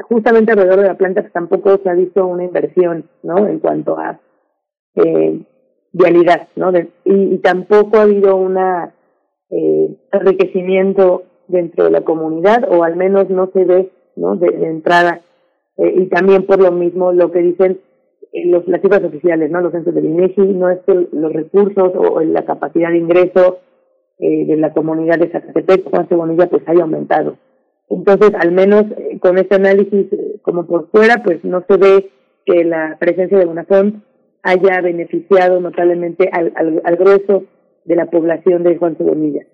justamente alrededor de la planta pues, tampoco se ha visto una inversión, ¿no? En cuanto a eh, vialidad, ¿no? y, tampoco ha habido una eh, enriquecimiento dentro de la comunidad o al menos no se ve, ¿no? De, entrada eh, y también por lo mismo lo que dicen los, las cifras oficiales, ¿no? Los centros del INEGI, no es que los recursos o la capacidad de ingreso eh, de la comunidad de Zacatepec, Juan Cebonilla, pues haya aumentado. Entonces, al menos eh, con este análisis eh, como por fuera, pues no se ve que la presencia de Bonafont haya beneficiado notablemente al, al, al grueso de la población de Juan Cebonilla.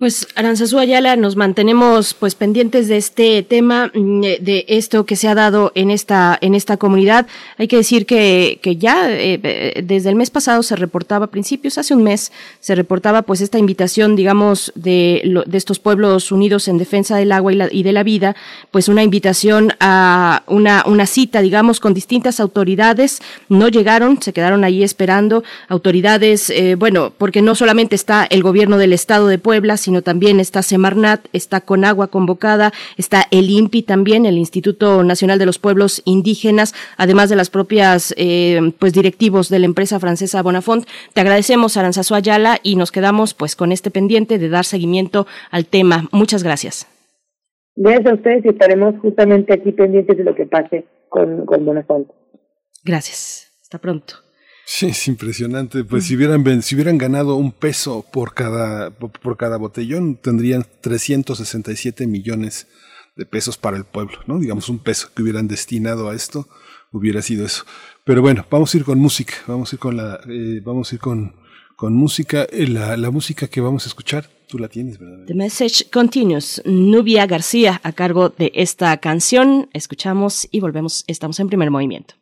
Pues Aranzazú Ayala, nos mantenemos pues pendientes de este tema, mm, eh, de esto que se ha dado en esta en esta comunidad. Hay que decir que, que ya eh, eh, desde el mes pasado se reportaba, a principios, hace un mes, se reportaba pues esta invitación, digamos, de, de estos pueblos unidos en defensa del agua y, la, y de la vida, pues una invitación a una, una cita, digamos, con distintas autoridades. No llegaron, se quedaron ahí esperando. Autoridades, bueno, porque no solamente está el gobierno del estado de Puebla, sino también está Semarnat, está Conagua convocada, está el INPI también, el Instituto Nacional de los Pueblos Indígenas, además de las propias eh, pues directivos de la empresa francesa Bonafont. Te agradecemos, Aranzazu Ayala, y nos quedamos pues con este pendiente de dar seguimiento al tema. Muchas gracias. Gracias a ustedes y estaremos justamente aquí pendientes de lo que pase con, con Bonafont. Gracias. Hasta pronto. Sí, es impresionante. Pues si hubieran, si hubieran ganado un peso por cada, por cada botellón, tendrían 367 millones de pesos para el pueblo, ¿no? Digamos, un peso que hubieran destinado a esto hubiera sido eso. Pero bueno, vamos a ir con música, vamos a ir con la, eh, vamos a ir con, con música. Eh, la, la música que vamos a escuchar, tú la tienes, ¿verdad? The Message Continues, Nubia García a cargo de esta canción. Escuchamos y volvemos, estamos en primer movimiento.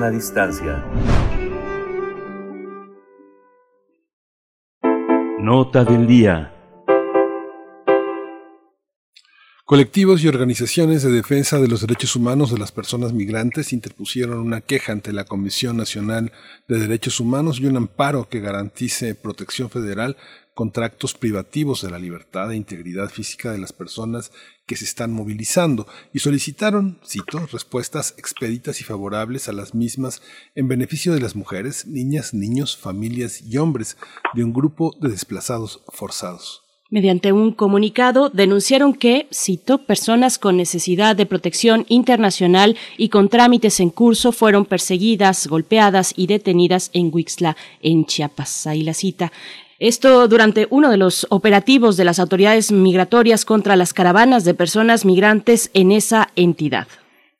Sana distancia. Nota del día. Colectivos y organizaciones de defensa de los derechos humanos de las personas migrantes interpusieron una queja ante la Comisión Nacional de Derechos Humanos y un amparo que garantice protección federal contra actos privativos de la libertad e integridad física de las personas que se están movilizando y solicitaron, cito, respuestas expeditas y favorables a las mismas en beneficio de las mujeres, niñas, niños, familias y hombres de un grupo de desplazados forzados. Mediante un comunicado denunciaron que, cito, personas con necesidad de protección internacional y con trámites en curso fueron perseguidas, golpeadas y detenidas en Huixla, en Chiapas. Ahí la cita. Esto durante uno de los operativos de las autoridades migratorias contra las caravanas de personas migrantes en esa entidad.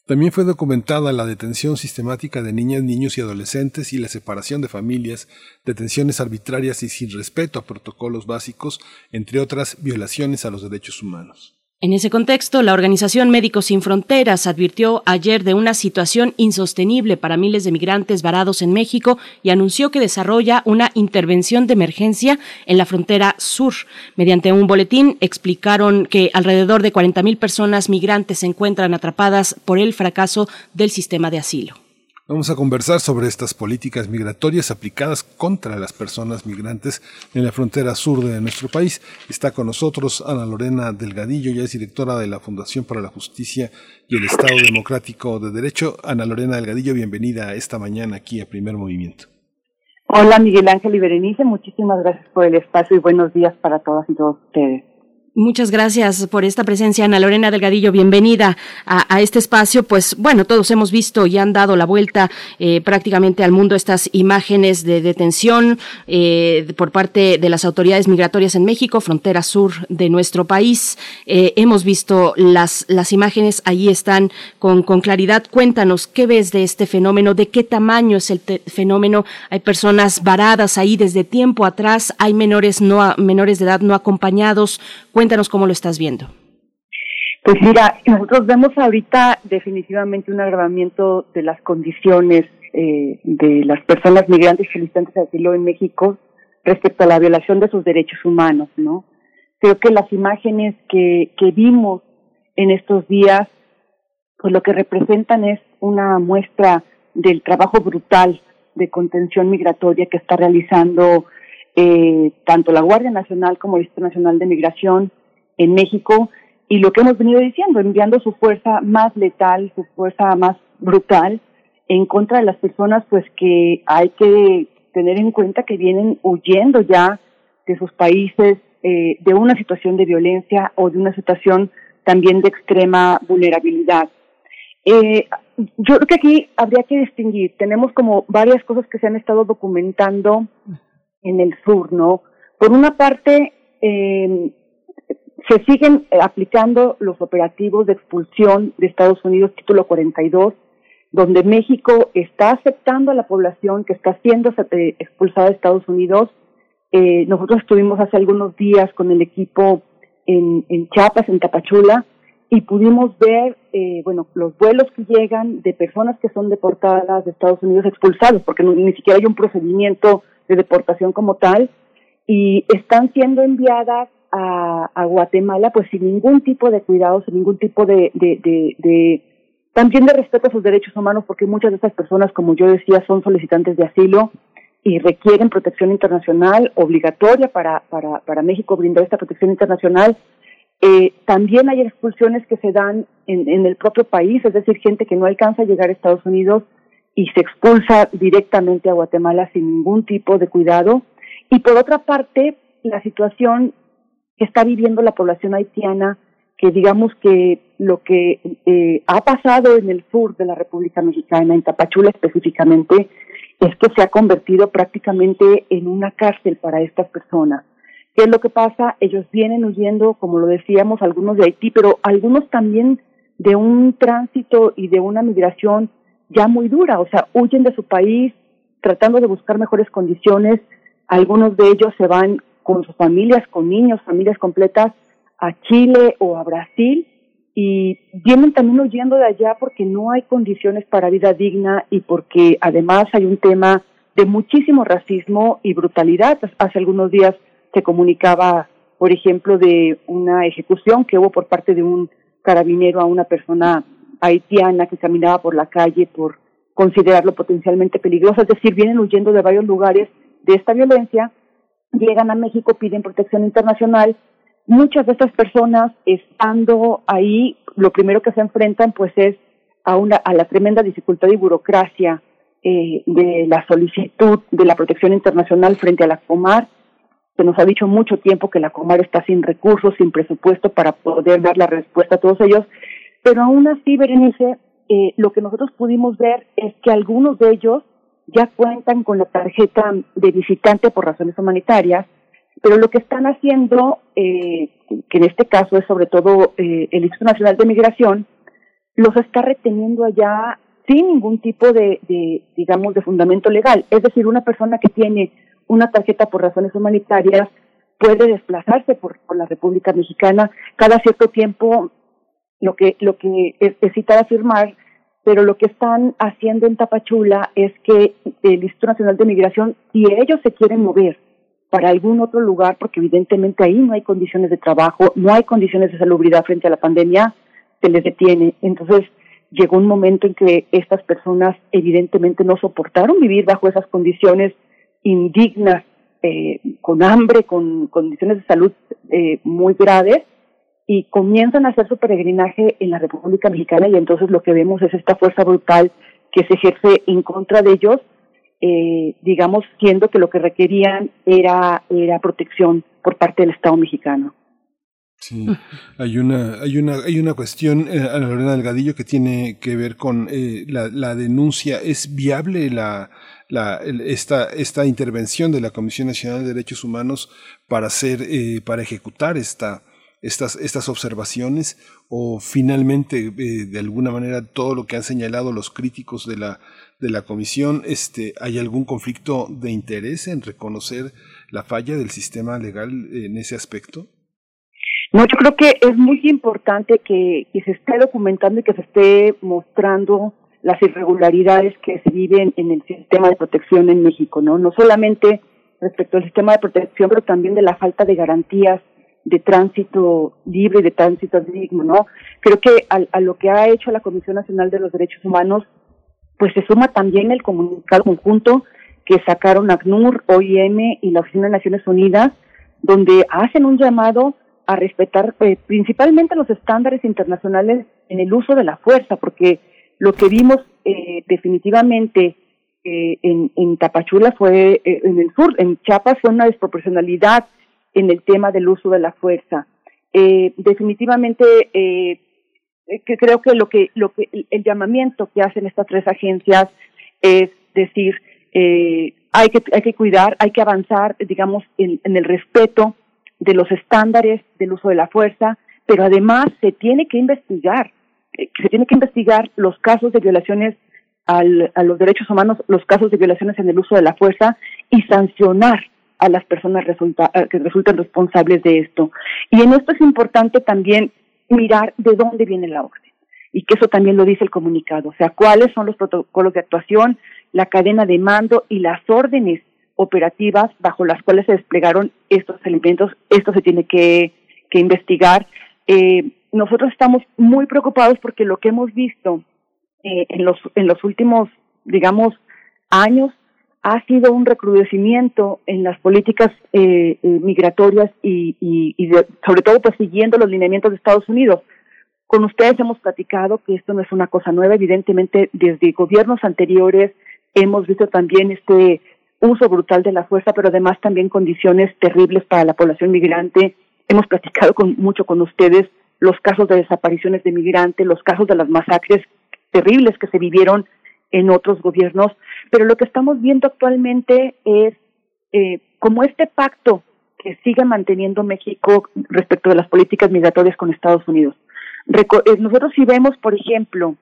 También fue documentada la detención sistemática de niñas, niños y adolescentes y la separación de familias, detenciones arbitrarias y sin respeto a protocolos básicos, entre otras violaciones a los derechos humanos. En ese contexto, la Organización Médicos Sin Fronteras advirtió ayer de una situación insostenible para miles de migrantes varados en México y anunció que desarrolla una intervención de emergencia en la frontera sur. Mediante un boletín explicaron que alrededor de 40.000 personas migrantes se encuentran atrapadas por el fracaso del sistema de asilo. Vamos a conversar sobre estas políticas migratorias aplicadas contra las personas migrantes en la frontera sur de nuestro país. Está con nosotros Ana Lorena Delgadillo, ya es directora de la Fundación para la Justicia y el Estado Democrático de Derecho. Ana Lorena Delgadillo, bienvenida esta mañana aquí a Primer Movimiento. Hola Miguel Ángel y Berenice, muchísimas gracias por el espacio y buenos días para todas y todos ustedes. Muchas gracias por esta presencia, Ana Lorena Delgadillo. Bienvenida a, este espacio. Pues bueno, todos hemos visto y han dado la vuelta eh, prácticamente al mundo estas imágenes de detención eh, por parte de las autoridades migratorias en México, frontera sur de nuestro país. Eh, hemos visto las, las imágenes, ahí están con, con claridad. Cuéntanos, ¿qué ves de este fenómeno? ¿De qué tamaño es el fenómeno? Hay personas varadas ahí desde tiempo atrás, hay menores, no, menores de edad no acompañados. Cuéntanos cómo lo estás viendo. Pues mira, nosotros vemos ahorita definitivamente un agravamiento de las condiciones eh, de las personas migrantes y solicitantes de asilo en México respecto a la violación de sus derechos humanos, ¿no? Creo que las imágenes que, que vimos en estos días, pues lo que representan es una muestra del trabajo brutal de contención migratoria que está realizando eh, tanto la Guardia Nacional como el Instituto Nacional de Migración en México y lo que hemos venido diciendo, enviando su fuerza más letal, su fuerza más brutal en contra de las personas pues que hay que tener en cuenta que vienen huyendo ya de sus países eh, de una situación de violencia o de una situación también de extrema vulnerabilidad. Eh, yo creo que aquí habría que distinguir, tenemos como varias cosas que se han estado documentando en el sur, ¿no? Por una parte, eh, se siguen aplicando los operativos de expulsión de Estados Unidos, título 42, donde México está aceptando a la población que está siendo eh, expulsada de Estados Unidos. Eh, nosotros estuvimos hace algunos días con el equipo en, Chiapas, en Tapachula, y pudimos ver, eh, bueno, los vuelos que llegan de personas que son deportadas de Estados Unidos expulsados, porque ni siquiera hay un procedimiento de deportación como tal, y están siendo enviadas a, Guatemala pues sin ningún tipo de cuidado, sin ningún tipo de, de también de respeto a sus derechos humanos, porque muchas de estas personas, como yo decía, son solicitantes de asilo y requieren protección internacional obligatoria para, para, para México brindar esta protección internacional. Eh, también hay expulsiones que se dan en, en el propio país, es decir, gente que no alcanza a llegar a Estados Unidos y se expulsa directamente a Guatemala sin ningún tipo de cuidado. Y por otra parte, la situación que está viviendo la población haitiana, que digamos que lo que eh, ha pasado en el sur de la República Mexicana, en Tapachula específicamente, es que se ha convertido prácticamente en una cárcel para estas personas. ¿Qué es lo que pasa? Ellos vienen huyendo, como lo decíamos, algunos de Haití, pero algunos también de un tránsito y de una migración ya muy dura, o sea, huyen de su país tratando de buscar mejores condiciones, algunos de ellos se van con sus familias, con niños, familias completas, a Chile o a Brasil, y vienen también huyendo de allá porque no hay condiciones para vida digna y porque además hay un tema de muchísimo racismo y brutalidad. Hace algunos días se comunicaba, por ejemplo, de una ejecución que hubo por parte de un carabinero a una persona haitiana que caminaba por la calle por considerarlo potencialmente peligroso. Es decir, vienen huyendo de varios lugares de esta violencia, llegan a México, piden protección internacional. Muchas de estas personas, estando ahí, lo primero que se enfrentan pues es a, una, a la tremenda dificultad y burocracia eh, de la solicitud de la protección internacional frente a la Comar. Se nos ha dicho mucho tiempo que la Comar está sin recursos, sin presupuesto para poder dar la respuesta a todos ellos, pero aún así, Berenice, eh, lo que nosotros pudimos ver es que algunos de ellos ya cuentan con la tarjeta de visitante por razones humanitarias, pero lo que están haciendo, eh, que en este caso es sobre todo eh, el Instituto Nacional de Migración, los está reteniendo allá sin ningún tipo de, digamos, de fundamento legal. Es decir, una persona que tiene una tarjeta por razones humanitarias puede desplazarse por, por la República Mexicana cada cierto tiempo. Lo que, lo que necesita afirmar, pero lo que están haciendo en Tapachula es que el Instituto Nacional de Migración, si ellos se quieren mover para algún otro lugar, porque evidentemente ahí no hay condiciones de trabajo, no hay condiciones de salubridad frente a la pandemia, se les detiene. Entonces, llegó un momento en que estas personas evidentemente no soportaron vivir bajo esas condiciones indignas, eh, con hambre, con condiciones de salud eh, muy graves, y comienzan a hacer su peregrinaje en la República Mexicana y entonces lo que vemos es esta fuerza brutal que se ejerce en contra de ellos, eh, digamos, siendo que lo que requerían era, era protección por parte del Estado mexicano. Sí, hay una, hay una, hay una cuestión, eh, Ana Lorena Delgadillo, que tiene que ver con eh, la, la, denuncia. ¿Es viable la, la, esta, esta intervención de la Comisión Nacional de Derechos Humanos para hacer, eh, para ejecutar esta, estas, estas observaciones? ¿O finalmente, eh, de alguna manera, todo lo que han señalado los críticos de la, de la Comisión, este, hay algún conflicto de interés en reconocer la falla del sistema legal en ese aspecto? No, yo creo que es muy importante que, que se esté documentando y que se esté mostrando las irregularidades que se viven en el sistema de protección en México, ¿no? No solamente respecto al sistema de protección, pero también de la falta de garantías de tránsito libre y de tránsito digno, ¿no? Creo que a, a, lo que ha hecho la Comisión Nacional de los Derechos Humanos, pues se suma también el comunicado conjunto que sacaron ACNUR, OIM y la Oficina de Naciones Unidas, donde hacen un llamado a respetar eh, principalmente los estándares internacionales en el uso de la fuerza, porque lo que vimos eh, definitivamente eh, en, en, Tapachula fue, eh, en el sur, en Chiapas fue una desproporcionalidad en el tema del uso de la fuerza. Eh, definitivamente que creo que lo que lo que el llamamiento que hacen estas tres agencias es decir hay que hay que cuidar, hay que avanzar, digamos, en, en el respeto de los estándares del uso de la fuerza, pero además se tiene que investigar, eh, se tiene que investigar los casos de violaciones al, a los derechos humanos, los casos de violaciones en el uso de la fuerza y sancionar a las personas resulta, eh, que resultan responsables de esto. Y en esto es importante también mirar de dónde viene la orden y que eso también lo dice el comunicado, o sea, cuáles son los protocolos de actuación, la cadena de mando y las órdenes operativas bajo las cuales se desplegaron estos elementos. Esto se tiene que, que investigar. Eh, nosotros estamos muy preocupados porque lo que hemos visto eh, en, los, en los últimos, digamos, años ha sido un recrudecimiento en las políticas eh, eh migratorias y, de, sobre todo pues siguiendo los lineamientos de Estados Unidos. Con ustedes hemos platicado que esto no es una cosa nueva, evidentemente desde gobiernos anteriores hemos visto también este uso brutal de la fuerza, pero además también condiciones terribles para la población migrante. Hemos platicado con, mucho con ustedes los casos de desapariciones de migrantes, los casos de las masacres terribles que se vivieron en otros gobiernos, pero lo que estamos viendo actualmente es eh, como este pacto que sigue manteniendo México respecto de las políticas migratorias con Estados Unidos. Reco eh, nosotros si vemos, por ejemplo,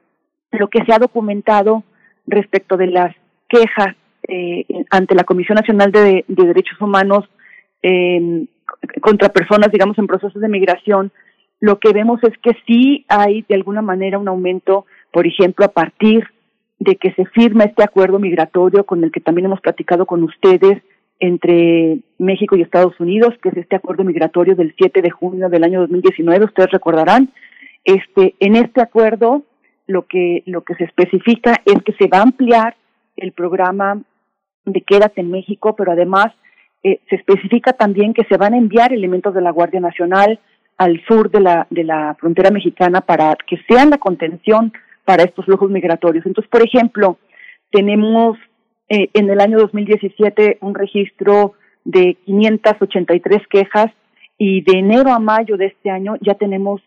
lo que se ha documentado respecto de las quejas eh, ante la Comisión Nacional de, Derechos Humanos eh, contra personas, digamos, en procesos de migración, lo que vemos es que sí hay de alguna manera un aumento, por ejemplo, a partir de que se firma este acuerdo migratorio con el que también hemos platicado con ustedes entre México y Estados Unidos, que es este acuerdo migratorio del 7 de junio del año 2019, ustedes recordarán. Este, en este acuerdo lo que lo que se especifica es que se va a ampliar el programa de Quédate en México, pero además eh, se especifica también que se van a enviar elementos de la Guardia Nacional al sur de la, de la frontera mexicana para que sean la contención para estos flujos migratorios. Entonces, por ejemplo, tenemos eh, en el año 2017 un registro de 583 quejas y de enero a mayo de este año ya tenemos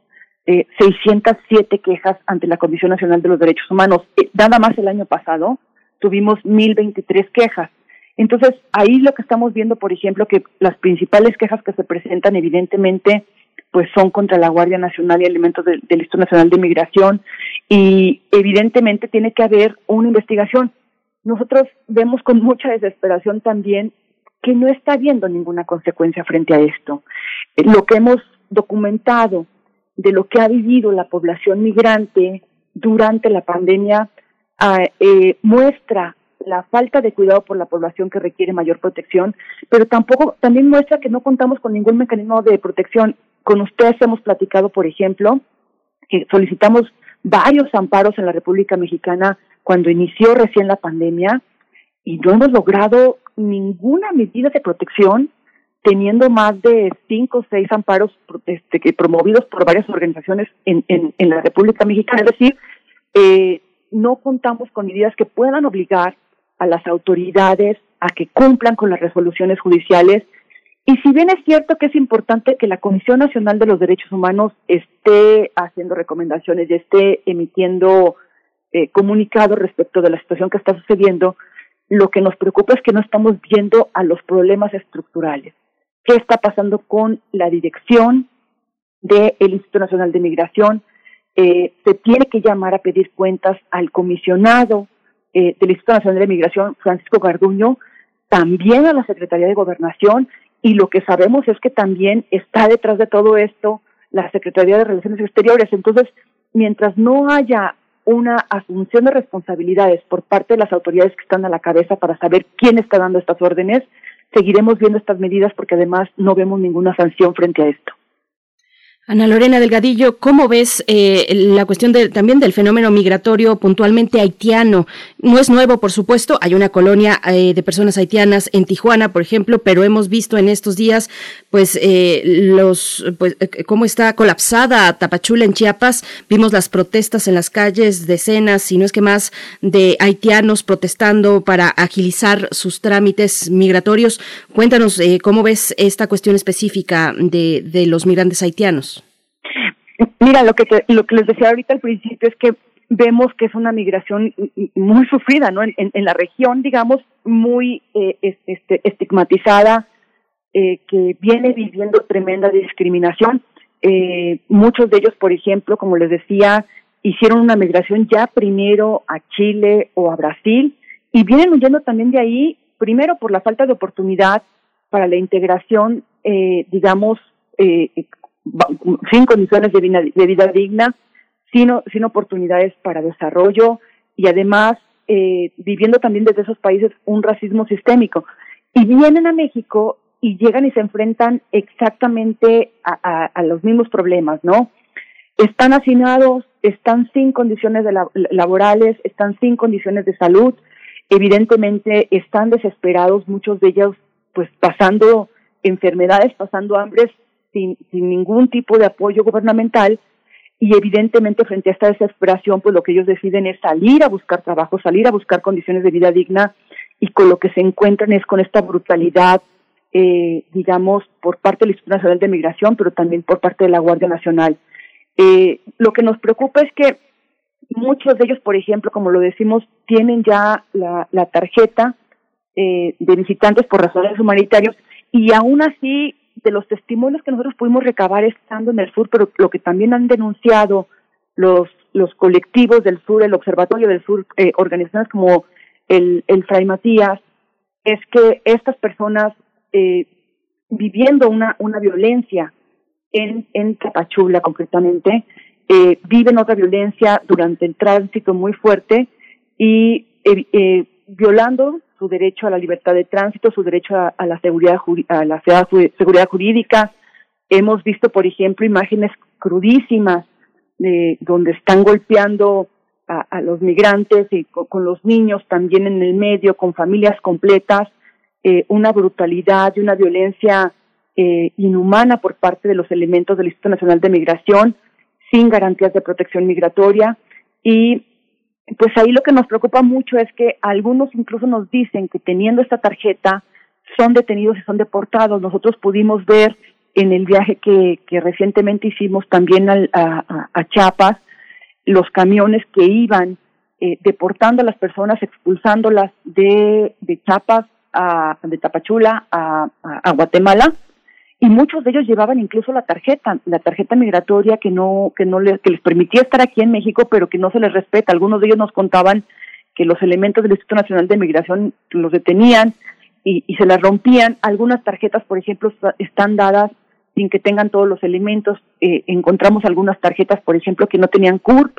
eh, 607 quejas ante la Comisión Nacional de los Derechos Humanos. Eh, nada más el año pasado tuvimos 1023 quejas. Entonces, ahí lo que estamos viendo, por ejemplo, que las principales quejas que se presentan, evidentemente, pues son contra la Guardia Nacional y elementos del, del Instituto Nacional de Migración y evidentemente tiene que haber una investigación. Nosotros vemos con mucha desesperación también que no está habiendo ninguna consecuencia frente a esto. Eh, Lo que hemos documentado de lo que ha vivido la población migrante durante la pandemia ah, eh, muestra la falta de cuidado por la población que requiere mayor protección, pero tampoco también muestra que no contamos con ningún mecanismo de protección. Con ustedes hemos platicado, por ejemplo, que solicitamos varios amparos en la República Mexicana cuando inició recién la pandemia y no hemos logrado ninguna medida de protección teniendo más de cinco o seis amparos este, que promovidos por varias organizaciones en, en, en la República Mexicana. Es decir, eh, no contamos con medidas que puedan obligar a las autoridades a que cumplan con las resoluciones judiciales. Y si bien es cierto que es importante que la Comisión Nacional de los Derechos Humanos esté haciendo recomendaciones y esté emitiendo eh, comunicados respecto de la situación que está sucediendo, lo que nos preocupa es que no estamos viendo a los problemas estructurales. ¿Qué está pasando con la dirección del Instituto Nacional de Migración? Eh, se tiene que llamar a pedir cuentas al comisionado eh, del Instituto Nacional de Migración, Francisco Garduño, también a la Secretaría de Gobernación, y lo que sabemos es que también está detrás de todo esto la Secretaría de Relaciones Exteriores. Entonces, mientras no haya una asunción de responsabilidades por parte de las autoridades que están a la cabeza para saber quién está dando estas órdenes, seguiremos viendo estas medidas porque además no vemos ninguna sanción frente a esto. Ana Lorena Delgadillo, ¿cómo ves eh, la cuestión de, también del fenómeno migratorio puntualmente haitiano? No es nuevo, por supuesto, hay una colonia eh, de personas haitianas en Tijuana, por ejemplo, pero hemos visto en estos días, pues, eh, los, pues, eh, cómo está colapsada Tapachula en Chiapas. Vimos las protestas en las calles, decenas, si no es que más, de haitianos protestando para agilizar sus trámites migratorios. Cuéntanos eh, cómo ves esta cuestión específica de, de los migrantes haitianos. Mira, lo que, lo que les decía ahorita al principio es que vemos que es una migración muy sufrida, ¿no? En, en- la región, digamos, muy eh, es- este, estigmatizada, eh, que viene viviendo tremenda discriminación. Eh, muchos de ellos, por ejemplo, como les decía, hicieron una migración ya primero a Chile o a Brasil y vienen huyendo también de ahí, primero por la falta de oportunidad para la integración, eh, digamos, eh, ba- sin condiciones de vida, digna, sin, o- sin oportunidades para desarrollo y además eh, viviendo también desde esos países un racismo sistémico. Y vienen a México y llegan y se enfrentan exactamente a, los mismos problemas, ¿no? Están hacinados, están sin condiciones de la- laborales, están sin condiciones de salud, evidentemente están desesperados, muchos de ellos pues pasando enfermedades, pasando hambres sin ningún tipo de apoyo gubernamental y evidentemente frente a esta desesperación pues lo que ellos deciden es salir a buscar trabajo, salir a buscar condiciones de vida digna y con lo que se encuentran es con esta brutalidad eh, digamos por parte del Instituto Nacional de Migración pero también por parte de la Guardia Nacional. Eh, lo que nos preocupa es que muchos de ellos, por ejemplo, como lo decimos, tienen ya la, la tarjeta eh, de visitantes por razones humanitarias y aún así de los testimonios que nosotros pudimos recabar estando en el sur, pero lo que también han denunciado los los colectivos del sur, el Observatorio del Sur, eh, organizaciones como el, el Fray Matías, es que estas personas eh, viviendo una, una violencia en, en Tapachula concretamente, eh, viven otra violencia durante el tránsito muy fuerte y eh, eh, violando su derecho a la libertad de tránsito, su derecho a, la seguridad a la seguridad jurídica. Hemos visto, por ejemplo, imágenes crudísimas de donde están golpeando a, los migrantes y con, los niños también en el medio, con familias completas, eh, una brutalidad y una violencia eh, inhumana por parte de los elementos del Instituto Nacional de Migración, sin garantías de protección migratoria. Y pues ahí lo que nos preocupa mucho es que algunos incluso nos dicen que teniendo esta tarjeta son detenidos y son deportados. Nosotros pudimos ver en el viaje que, que recientemente hicimos también a, a, a Chiapas, los camiones que iban eh, deportando a las personas, expulsándolas de, de Chiapas, a, de Tapachula a, Guatemala, y muchos de ellos llevaban incluso la tarjeta, la tarjeta migratoria que no, que no les, que les permitía estar aquí en México, pero que no se les respeta. Algunos de ellos nos contaban que los elementos del Instituto Nacional de Migración los detenían y, y se las rompían. Algunas tarjetas, por ejemplo, están dadas sin que tengan todos los elementos. Eh, encontramos algunas tarjetas, por ejemplo, que no tenían CURP.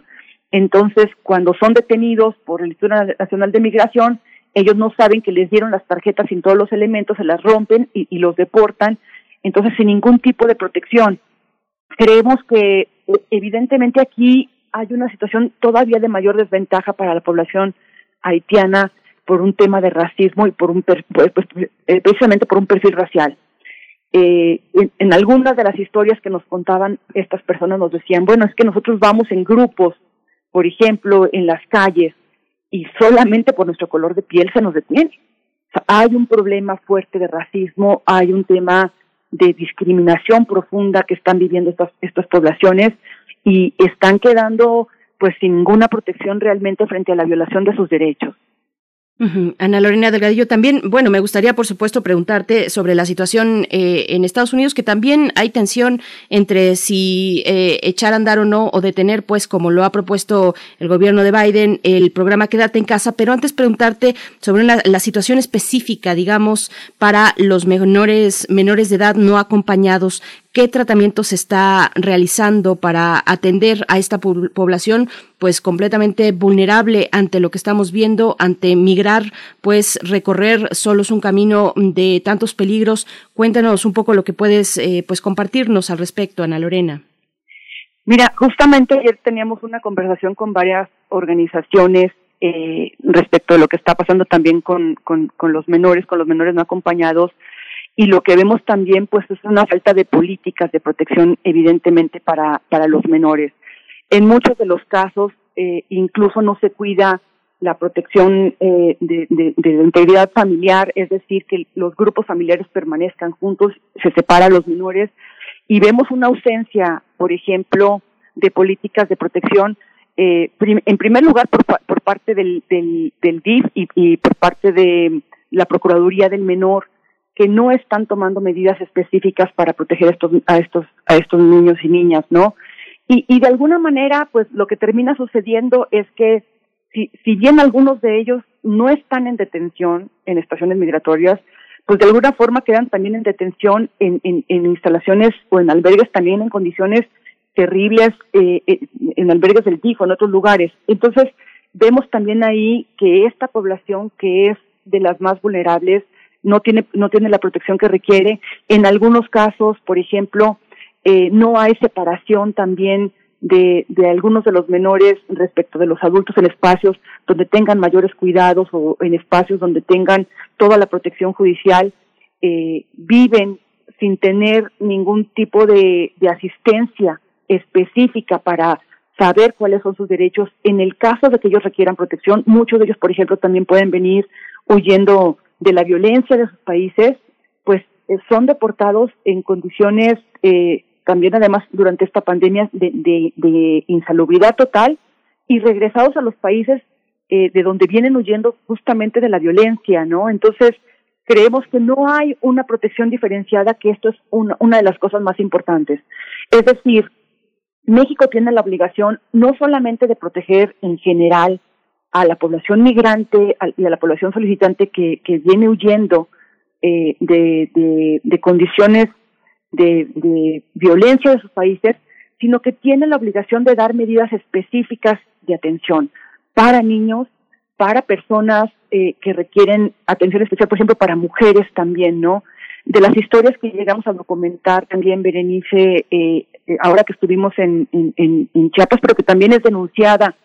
Entonces, cuando son detenidos por el Instituto Nacional de Migración, ellos no saben que les dieron las tarjetas sin todos los elementos, se las rompen y, los deportan, entonces sin ningún tipo de protección. Creemos que eh, evidentemente aquí hay una situación todavía de mayor desventaja para la población haitiana por un tema de racismo y por un pues, pues, eh, precisamente por un perfil racial eh, en, algunas de las historias que nos contaban estas personas nos decían, bueno, es que nosotros vamos en grupos, por ejemplo, en las calles, y solamente por nuestro color de piel se nos detiene. Hay un problema fuerte de racismo, hay un tema de discriminación profunda que están viviendo estas, estas poblaciones y están quedando pues sin ninguna protección realmente frente a la violación de sus derechos. Ana Lorena Delgadillo, también, bueno, me gustaría, por supuesto, preguntarte sobre la situación eh, en Estados Unidos, que también hay tensión entre si eh, echar a andar o no, o detener, pues, como lo ha propuesto el gobierno de Biden, el programa Quédate en casa. Pero antes preguntarte sobre la situación específica, digamos, para los menores, menores de edad no acompañados qué tratamiento se está realizando para atender a esta población pues completamente vulnerable ante lo que estamos viendo, ante migrar, pues recorrer solo es un camino de tantos peligros. Cuéntanos un poco lo que puedes eh, pues compartirnos al respecto, Ana Lorena. Mira, justamente ayer teníamos una conversación con varias organizaciones eh, respecto a lo que está pasando también con, con, con los menores, con los menores no acompañados, y lo que vemos también pues es una falta de políticas de protección evidentemente para, para los menores. En muchos de los casos eh, incluso no se cuida la protección eh, de, de, la integridad familiar, es decir, que los grupos familiares permanezcan juntos, se separa a los menores y vemos una ausencia, por ejemplo, de políticas de protección, eh, en primer lugar por, por parte del, del, del DIF y por parte de la Procuraduría del Menor, que no están tomando medidas específicas para proteger estos, a estos, a estos niños y niñas, ¿no? Y, de alguna manera, pues lo que termina sucediendo es que si, si bien algunos de ellos no están en detención en estaciones migratorias, pues de alguna forma quedan también en detención en, en, instalaciones o en albergues también en condiciones terribles, eh, eh en albergues del TIFO, en otros lugares. Entonces, vemos también ahí que esta población que es de las más vulnerables, no tiene, no tiene la protección que requiere. En algunos casos, por ejemplo, eh, no hay separación también de, de algunos de los menores respecto de los adultos en espacios donde tengan mayores cuidados o en espacios donde tengan toda la protección judicial, eh, viven sin tener ningún tipo de, de asistencia específica para saber cuáles son sus derechos. En el caso de que ellos requieran protección, muchos de ellos, por ejemplo, también pueden venir huyendo de la violencia de sus países, pues eh, son deportados en condiciones eh, también además durante esta pandemia de, de, insalubridad total y regresados a los países eh, de donde vienen huyendo justamente de la violencia, ¿no? Entonces, creemos que no hay una protección diferenciada, que esto es una, una de las cosas más importantes. Es decir, México tiene la obligación no solamente de proteger en general a la población migrante y a la población solicitante que, que viene huyendo eh, de, condiciones de, de violencia de sus países, sino que tienen la obligación de dar medidas específicas de atención para niños, para personas eh, que requieren atención especial, por ejemplo, para mujeres también, ¿no? De las historias que llegamos a documentar también, Berenice, eh, eh, ahora que estuvimos en, en, en Chiapas, pero que también es denunciada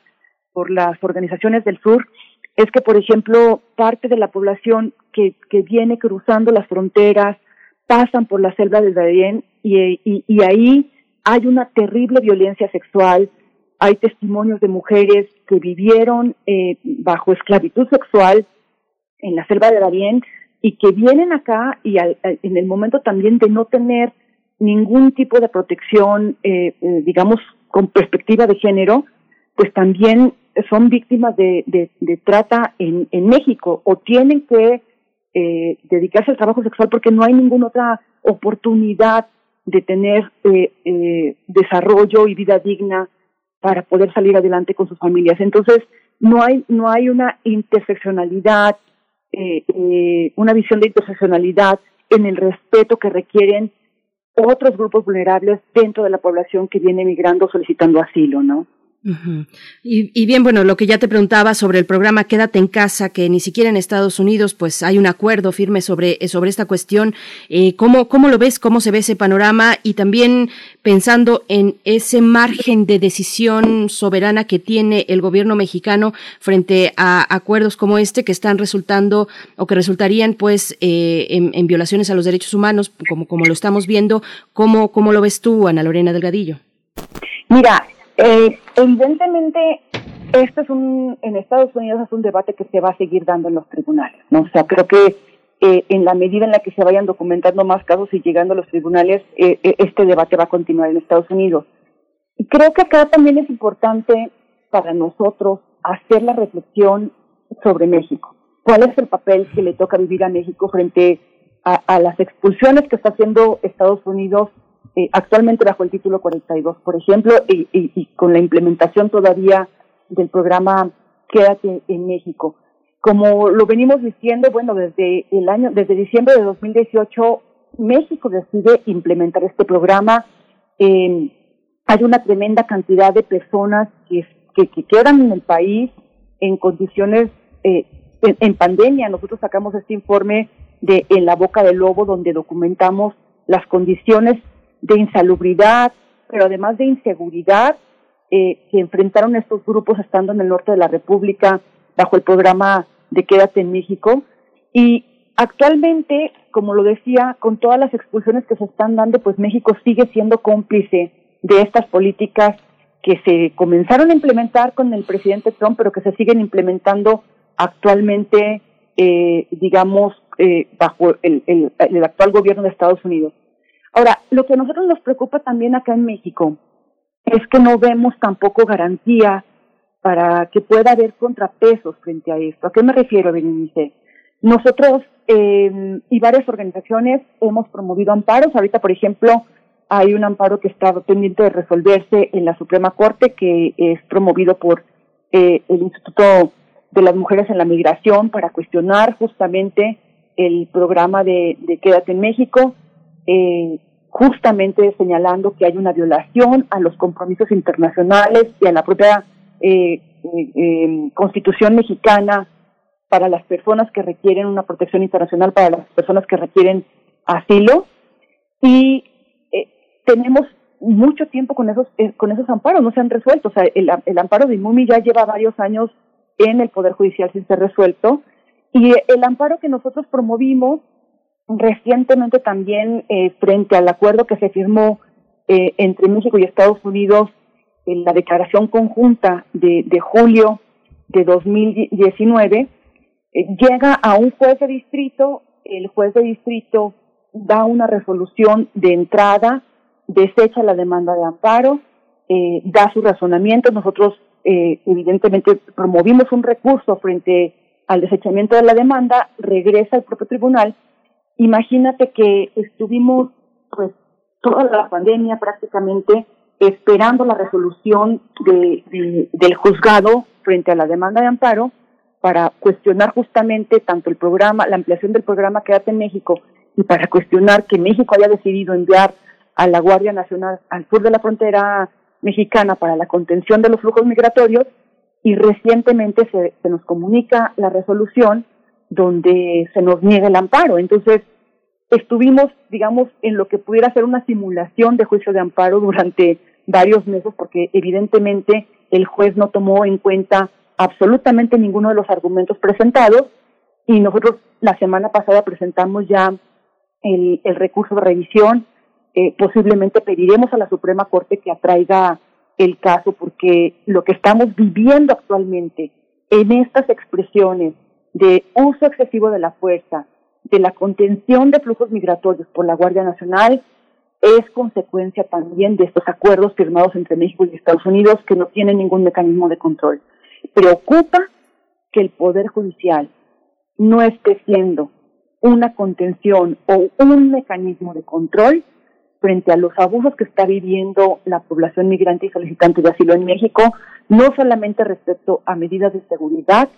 por las organizaciones del sur, es que, por ejemplo, parte de la población que, que viene cruzando las fronteras, pasan por la selva del Darién y, y, y ahí hay una terrible violencia sexual, hay testimonios de mujeres que vivieron eh, bajo esclavitud sexual en la selva de Darién y que vienen acá y al, en el momento también de no tener ningún tipo de protección, eh, eh, digamos, con perspectiva de género, pues también son víctimas de, de, trata en, en México o tienen que eh, dedicarse al trabajo sexual porque no hay ninguna otra oportunidad de tener eh, eh, desarrollo y vida digna para poder salir adelante con sus familias. Entonces, no hay, no hay una interseccionalidad, eh, eh, una visión de interseccionalidad en el respeto que requieren otros grupos vulnerables dentro de la población que viene migrando solicitando asilo, ¿no? Y, y, bien, bueno, lo que ya te preguntaba sobre el programa Quédate en casa, que ni siquiera en Estados Unidos pues hay un acuerdo firme sobre, eh, sobre esta cuestión. Eh, ¿cómo, ¿Cómo lo ves? ¿Cómo se ve ese panorama? Y también pensando en ese margen de decisión soberana que tiene el gobierno mexicano frente a acuerdos como este que están resultando o que resultarían pues eh, en, en, violaciones a los derechos humanos, como, como lo estamos viendo. ¿Cómo, ¿Cómo lo ves tú, Ana Lorena Delgadillo? Mira, eh, evidentemente, esto es un, en Estados Unidos es un debate que se va a seguir dando en los tribunales, ¿no? O sea, creo que eh, en la medida en la que se vayan documentando más casos y llegando a los tribunales, eh, eh, este debate va a continuar en Estados Unidos. Y creo que acá también es importante para nosotros hacer la reflexión sobre México. ¿Cuál es el papel que le toca vivir a México frente a, a las expulsiones que está haciendo Estados Unidos eh, actualmente bajo el título 42, por ejemplo, y, y, y, con la implementación todavía del programa Quédate en México. Como lo venimos diciendo, bueno, desde el año, desde diciembre de 2018, México decide implementar este programa. Eh, hay una tremenda cantidad de personas que, que, que, quedan en el país en condiciones eh, en pandemia. Nosotros sacamos este informe de En la boca del lobo, donde documentamos las condiciones de insalubridad, pero además de inseguridad eh, que enfrentaron estos grupos estando en el norte de la República bajo el programa de Quédate en México. Y actualmente, como lo decía, con todas las expulsiones que se están dando, pues México sigue siendo cómplice de estas políticas que se comenzaron a implementar con el presidente Trump, pero que se siguen implementando actualmente, eh, digamos, eh, bajo el, el, el actual gobierno de Estados Unidos. Ahora, lo que a nosotros nos preocupa también acá en México es que no vemos tampoco garantía para que pueda haber contrapesos frente a esto. ¿A qué me refiero, Berenice? Nosotros eh, y varias organizaciones hemos promovido amparos. Ahorita, por ejemplo, hay un amparo que está pendiente de resolverse en la Suprema Corte que es promovido por eh, el Instituto de las Mujeres en la Migración para cuestionar justamente el programa de, de Quédate en México eh, justamente señalando que hay una violación a los compromisos internacionales y a la propia eh, eh, Constitución mexicana para las personas que requieren una protección internacional, para las personas que requieren asilo. Y eh, tenemos mucho tiempo con esos, eh, con esos amparos, no se han resuelto. O sea, el, el amparo de Imumi ya lleva varios años en el Poder Judicial sin ser resuelto. Y el amparo que nosotros promovimos recientemente también eh, frente al acuerdo que se firmó eh, entre México y Estados Unidos en la declaración conjunta de, de julio de 2019, eh, llega a un juez de distrito, el juez de distrito da una resolución de entrada, desecha la demanda de amparo, eh, da su razonamiento, nosotros evidentemente promovimos un recurso frente al desechamiento de la demanda, regresa al propio tribunal Imagínate que estuvimos pues toda la pandemia prácticamente esperando la resolución de, de, del juzgado frente a la demanda de amparo para cuestionar justamente tanto el programa, la ampliación del programa Quédate en México y para cuestionar que México haya decidido enviar a la Guardia Nacional al sur de la frontera mexicana para la contención de los flujos migratorios y recientemente se, se nos comunica la resolución donde se nos niega el amparo. Entonces, estuvimos, digamos, en lo que pudiera ser una simulación de juicio de amparo durante varios meses porque evidentemente el juez no tomó en cuenta absolutamente ninguno de los argumentos presentados y nosotros la semana pasada presentamos ya el, recurso de revisión. Eh, posiblemente pediremos a la Suprema Corte que atraiga el caso porque lo que estamos viviendo actualmente en estas expresiones de uso excesivo de la fuerza, de la contención de flujos migratorios por la Guardia Nacional, es consecuencia también de estos acuerdos firmados entre México y Estados Unidos que no tienen ningún mecanismo de control. Preocupa que el Poder Judicial no esté siendo una contención o un mecanismo de control frente a los abusos que está viviendo la población migrante y solicitante de asilo en México, no solamente respecto a medidas de seguridad,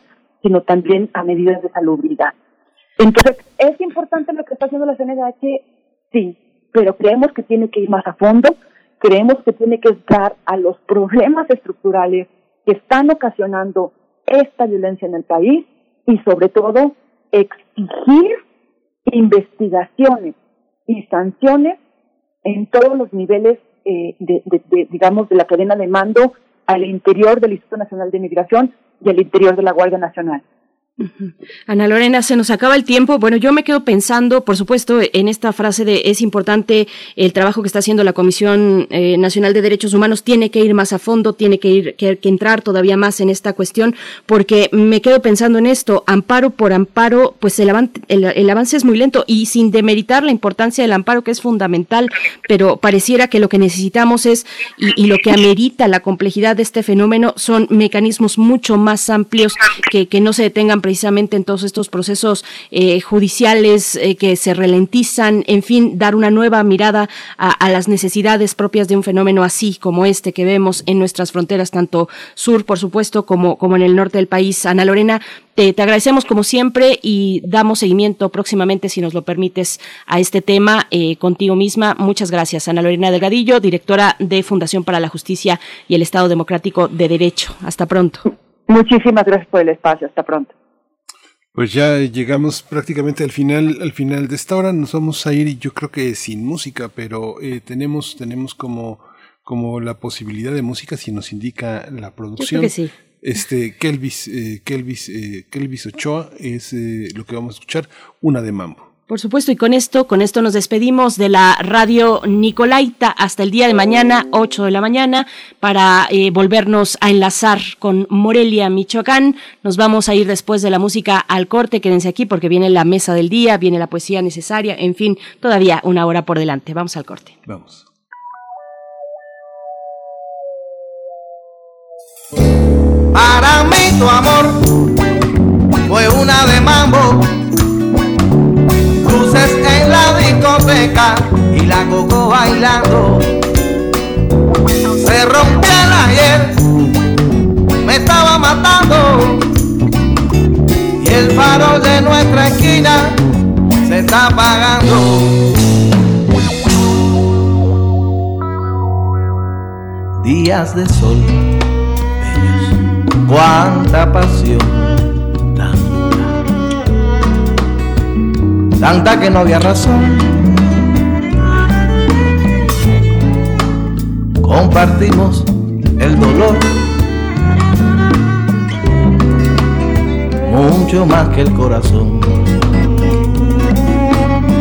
sino también a medidas de salubridad. Entonces, ¿es importante lo que está haciendo la CNDH? Sí, pero creemos que tiene que ir más a fondo, creemos que tiene que estar a los problemas estructurales que están ocasionando esta violencia en el país y sobre todo exigir investigaciones y sanciones en todos los niveles eh, de, digamos, de la cadena de mando al interior del Instituto Nacional de Migración y al interior de la Guardia Nacional. Ana Lorena, se nos acaba el tiempo. Bueno, yo me quedo pensando, por supuesto, en esta frase de es importante el trabajo que está haciendo la Comisión eh, Nacional de Derechos Humanos, tiene que ir más a fondo, tiene que ir que, entrar todavía más en esta cuestión, porque me quedo pensando en esto, amparo por amparo, pues el, el, avance es muy lento y sin demeritar la importancia del amparo, que es fundamental, pero pareciera que lo que necesitamos es, y, y lo que amerita la complejidad de este fenómeno, son mecanismos mucho más amplios que, que no se detengan precisamente en todos estos procesos eh, judiciales eh, que se ralentizan, en fin, dar una nueva mirada a, las necesidades propias de un fenómeno así como este que vemos en nuestras fronteras, tanto sur, por supuesto, como, como en el norte del país. Ana Lorena, te, agradecemos como siempre y damos seguimiento próximamente, si nos lo permites, a este tema eh, contigo misma. Muchas gracias, Ana Lorena Delgadillo, directora de Fundación para la Justicia y el Estado Democrático de Derecho. Hasta pronto. Muchísimas gracias por el espacio. Hasta pronto. Pues ya llegamos prácticamente al final, al final de esta hora. Nos vamos a ir, yo creo que sin música, pero eh, tenemos, tenemos como, como la posibilidad de música si nos indica la producción. Yo creo que sí. Este Kelvis, eh, Kelvis, eh, Kelvis Ochoa es eh, lo que vamos a escuchar, una de mambo. Por supuesto, y con esto, con esto nos despedimos de la radio Nicolaita hasta el día de mañana, 8 de la mañana, para eh, volvernos a enlazar con Morelia, Michoacán. Nos vamos a ir después de la música al corte, quédense aquí porque viene la mesa del día, viene la poesía necesaria, en fin, todavía una hora por delante. Vamos al corte. Vamos. Para mí tu amor fue una de mambo en la discoteca y la coco bailando. Se rompió el ayer, me estaba matando. Y el farol de nuestra esquina se está apagando. Días de sol, bellos, cuánta pasión tanta que no había razón. Compartimos el dolor, mucho más que el corazón.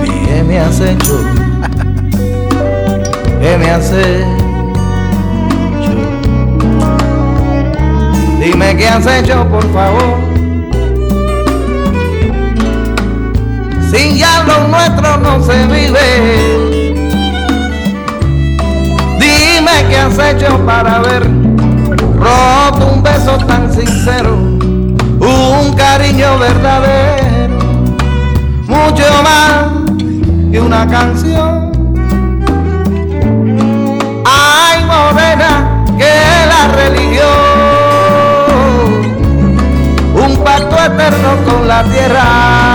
¿Qué me has hecho? [laughs] ¿Qué me has hecho? Dime qué has hecho, por favor. Sin ya lo nuestro no se vive. Dime qué has hecho para haber roto un beso tan sincero, un cariño verdadero, mucho más que una canción. Ay, morena, que la religión, un pacto eterno con la tierra.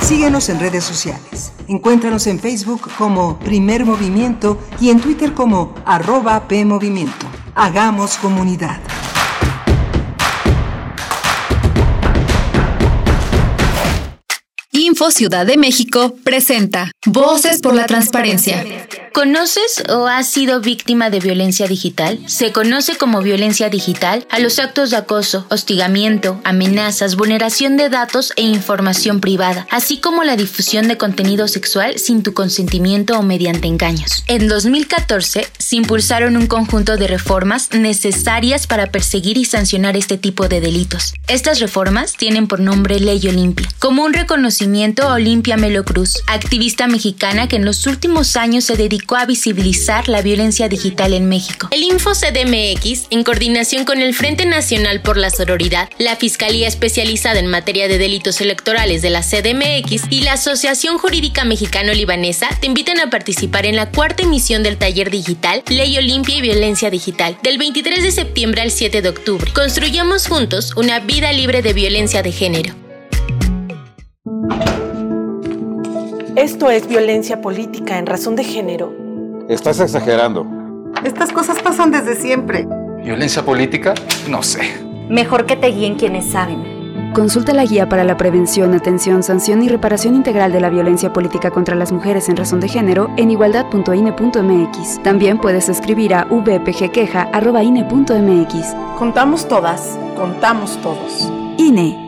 Síguenos en redes sociales. Encuéntranos en Facebook como Primer Movimiento y en Twitter como arroba PMovimiento. Hagamos comunidad. Info Ciudad de México presenta Voces por la Transparencia. ¿Conoces o has sido víctima de violencia digital? Se conoce como violencia digital a los actos de acoso, hostigamiento, amenazas, vulneración de datos e información privada, así como la difusión de contenido sexual sin tu consentimiento o mediante engaños. En 2014 se impulsaron un conjunto de reformas necesarias para perseguir y sancionar este tipo de delitos. Estas reformas tienen por nombre Ley Olimpia, como un reconocimiento a Olimpia Melo Cruz, activista mexicana que en los últimos años se dedicó a visibilizar la violencia digital en México. El Info CDMX, en coordinación con el Frente Nacional por la Sororidad, la Fiscalía Especializada en Materia de Delitos Electorales de la CDMX y la Asociación Jurídica Mexicano-Libanesa, te invitan a participar en la cuarta emisión del taller digital Ley Olimpia y Violencia Digital, del 23 de septiembre al 7 de octubre. Construyamos juntos una vida libre de violencia de género. Esto es violencia política en razón de género. Estás exagerando. Estas cosas pasan desde siempre. ¿Violencia política? No sé. Mejor que te guíen quienes saben. Consulta la guía para la prevención, atención, sanción y reparación integral de la violencia política contra las mujeres en razón de género en igualdad.ine.mx. También puedes escribir a vpgqueja.ine.mx. Contamos todas, contamos todos. INE.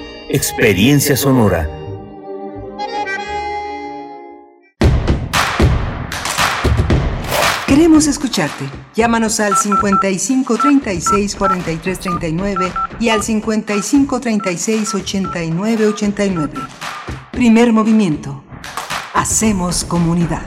Experiencia Sonora. Queremos escucharte. Llámanos al 55 36 43 39 y al 55 36 89 89. Primer movimiento. Hacemos comunidad.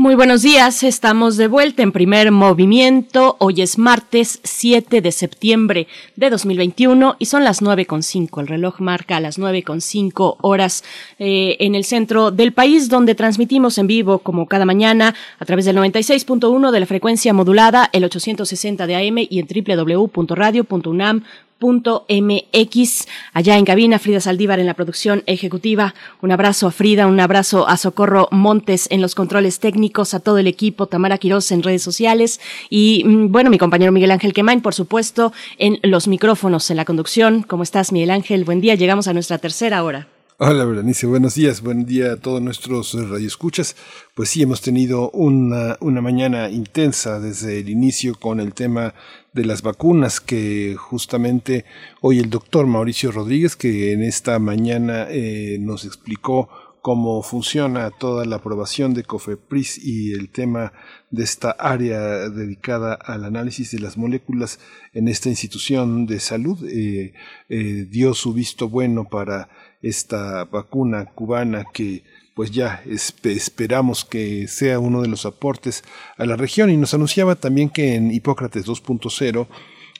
Muy buenos días, estamos de vuelta en primer movimiento. Hoy es martes 7 de septiembre de 2021 y son las 9.5. El reloj marca las 9.5 horas eh, en el centro del país, donde transmitimos en vivo como cada mañana a través del 96.1 de la frecuencia modulada, el 860 de AM y en www.radio.unam MX. Allá en cabina, Frida Saldívar en la producción ejecutiva. Un abrazo a Frida, un abrazo a Socorro Montes en los controles técnicos, a todo el equipo, Tamara Quiroz en redes sociales y, mm, bueno, mi compañero Miguel Ángel Quemain, por supuesto, en los micrófonos, en la conducción. ¿Cómo estás, Miguel Ángel? Buen día, llegamos a nuestra tercera hora. Hola, Berenice, buenos días, buen día a todos nuestros radioescuchas. Pues sí, hemos tenido una, una mañana intensa desde el inicio con el tema de las vacunas que justamente hoy el doctor Mauricio Rodríguez, que en esta mañana eh, nos explicó cómo funciona toda la aprobación de COFEPRIS y el tema de esta área dedicada al análisis de las moléculas en esta institución de salud, eh, eh, dio su visto bueno para esta vacuna cubana que pues ya esperamos que sea uno de los aportes a la región. Y nos anunciaba también que en Hipócrates 2.0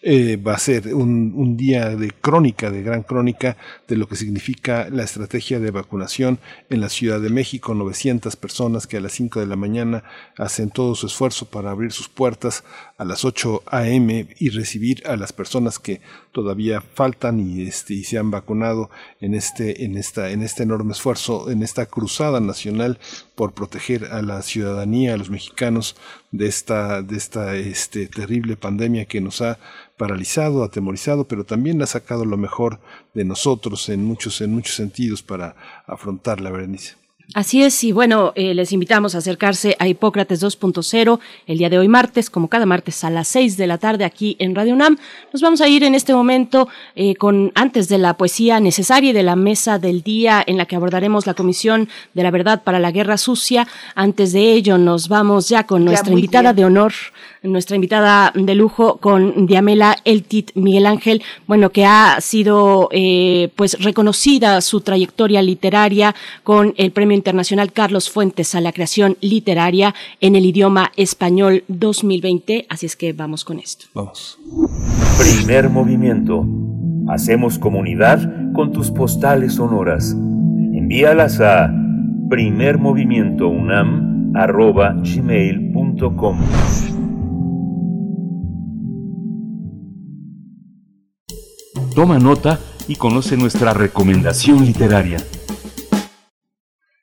eh, va a ser un, un, día de crónica, de gran crónica de lo que significa la estrategia de vacunación en la Ciudad de México. 900 personas que a las 5 de la mañana hacen todo su esfuerzo para abrir sus puertas a las 8 a.m. y recibir a las personas que todavía faltan y, este, y se han vacunado en este, en, esta, en este enorme esfuerzo, en esta cruzada nacional por proteger a la ciudadanía, a los mexicanos de esta, de esta este, terrible pandemia que nos ha paralizado, atemorizado, pero también ha sacado lo mejor de nosotros en muchos, en muchos sentidos para afrontar la Berenice. Así es, y bueno, eh, les invitamos a acercarse a Hipócrates 2.0 el día de hoy martes, como cada martes a las 6 de la tarde aquí en Radio UNAM. Nos vamos a ir en este momento eh, con antes de la poesía necesaria y de la mesa del día en la que abordaremos la Comisión de la Verdad para la Guerra Sucia. Antes de ello nos vamos ya con nuestra invitada de honor, nuestra invitada de lujo con Diamela Eltit Miguel Ángel, bueno, que ha sido eh, pues reconocida su trayectoria literaria con el Premio Internacional Carlos Fuentes a la creación literaria en el idioma español 2020, así es que vamos con esto. Vamos. Primer movimiento. Hacemos comunidad con tus postales sonoras. Envíalas a primermovimientounam.gmail.com Toma nota y conoce nuestra recomendación literaria.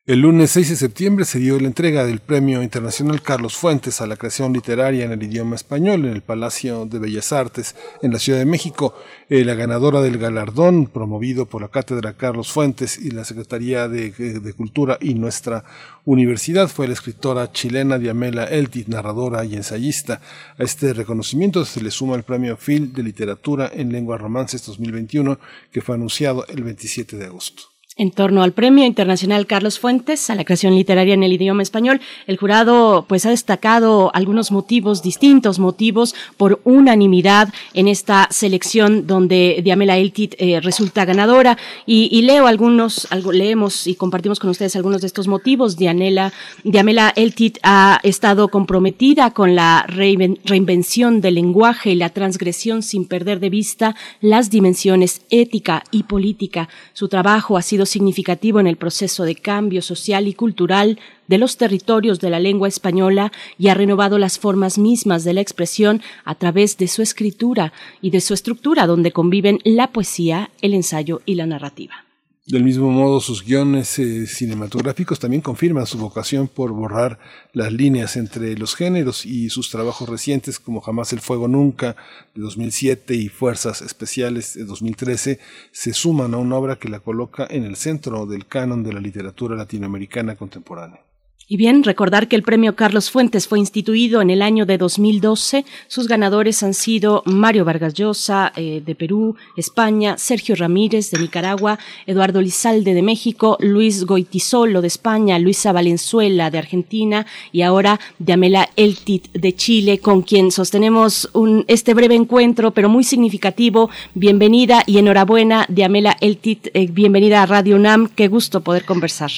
El lunes 6 de septiembre se dio la entrega del Premio Internacional Carlos Fuentes a la creación literaria en el idioma español en el Palacio de Bellas Artes en la Ciudad de México. Eh, la ganadora del galardón, promovido por la Cátedra Carlos Fuentes y la Secretaría de, de Cultura y nuestra universidad, fue la escritora chilena Diamela Eltit, narradora y ensayista. A este reconocimiento se le suma el Premio Phil de Literatura en Lengua Romances 2021, que fue anunciado el 27 de agosto. En torno al Premio Internacional Carlos Fuentes a la creación literaria en el idioma español, el jurado pues ha destacado algunos motivos, distintos motivos por unanimidad en esta selección donde Diamela Eltit eh, resulta ganadora y, leo algunos, algo, leemos y compartimos con ustedes algunos de estos motivos. Dianela, Diamela Eltit ha estado comprometida con la reinvención del lenguaje y la transgresión sin perder de vista las dimensiones ética y política. Su trabajo ha sido significativo en el proceso de cambio social y cultural de los territorios de la lengua española y ha renovado las formas mismas de la expresión a través de su escritura y de su estructura, donde conviven la poesía, el ensayo y la narrativa. Del mismo modo, sus guiones eh, cinematográficos también confirman su vocación por borrar las líneas entre los géneros y sus trabajos recientes como Jamás el Fuego Nunca de 2007 y Fuerzas Especiales de 2013 se suman a una obra que la coloca en el centro del canon de la literatura latinoamericana contemporánea. Y bien, recordar que el premio Carlos Fuentes fue instituido en el año de 2012. Sus ganadores han sido Mario Vargas Llosa eh, de Perú, España, Sergio Ramírez de Nicaragua, Eduardo Lizalde de México, Luis Goitizolo de España, Luisa Valenzuela de Argentina y ahora Diamela Eltit de Chile, con quien sostenemos un, este breve encuentro, pero muy significativo. Bienvenida y enhorabuena, Diamela Eltit. Eh, bienvenida a Radio UNAM. Qué gusto poder conversar.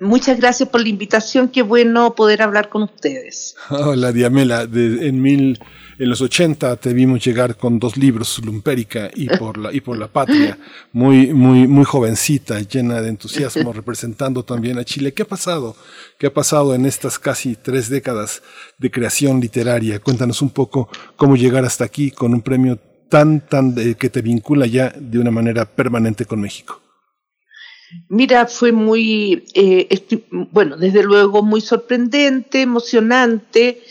Muchas gracias por la invitación, qué bueno poder hablar con ustedes. [laughs] Hola Diamela, en, mil, en los 80 te vimos llegar con dos libros, Lumpérica y [laughs] por la, y por la Patria, muy, muy, muy jovencita, llena de entusiasmo, [laughs] representando también a Chile. ¿Qué ha pasado? ¿Qué ha pasado en estas casi tres décadas de creación literaria? Cuéntanos un poco cómo llegar hasta aquí con un premio tan, tan que te vincula ya de una manera permanente con México. Mira, fue muy, eh, bueno, desde luego muy sorprendente, emocionante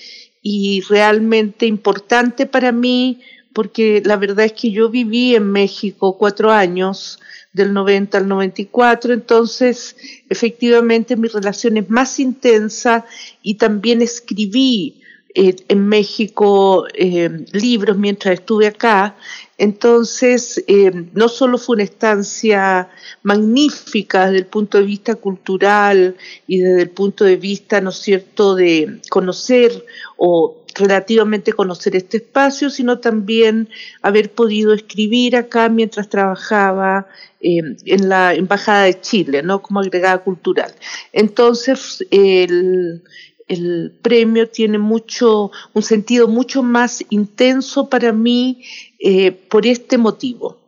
y realmente importante para mí, porque la verdad es que yo viví en México cuatro años, del 90 al 94, entonces efectivamente mi relación es más intensa y también escribí eh, en México eh, libros mientras estuve acá. Entonces, eh, no solo fue una estancia magnífica desde el punto de vista cultural y desde el punto de vista, ¿no es cierto?, de conocer o relativamente conocer este espacio, sino también haber podido escribir acá mientras trabajaba em, en la Embajada de Chile, ¿no? Como agregada cultural. Entonces, el, el premio tiene mucho, un sentido mucho más intenso para mí eh, por este motivo.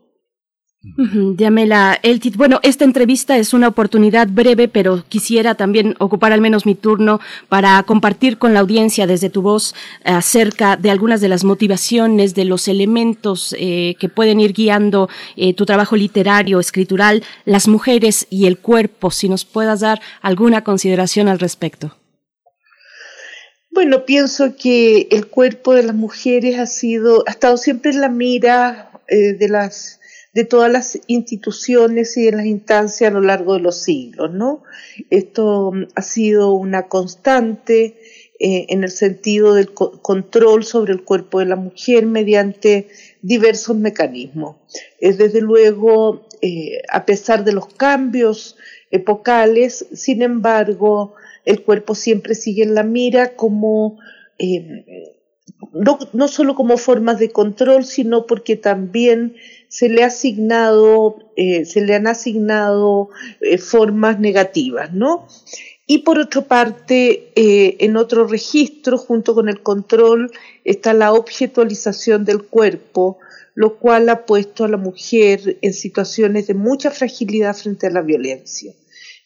Yamela Eltit. Bueno, esta entrevista es una oportunidad breve, pero quisiera también ocupar al menos mi turno para compartir con la audiencia desde tu voz acerca de algunas de las motivaciones, de los elementos eh, que pueden ir guiando eh, tu trabajo literario, escritural, las mujeres y el cuerpo. Si nos puedas dar alguna consideración al respecto. Bueno, pienso que el cuerpo de las mujeres ha sido, ha estado siempre en la mira eh, de las de todas las instituciones y de las instancias a lo largo de los siglos, ¿no? Esto mm, ha sido una constante eh, en el sentido del control sobre el cuerpo de la mujer mediante diversos mecanismos. Es desde luego, eh, a pesar de los cambios epocales, sin embargo, el cuerpo siempre sigue en la mira como, eh, no, solo como formas de control, sino porque también se le ha asignado, eh, se le han asignado eh, formas negativas, ¿no? Y por otra parte, en otro registro, junto con el control, está la objetualización del cuerpo, lo cual ha puesto a la mujer en situaciones de mucha fragilidad frente a la violencia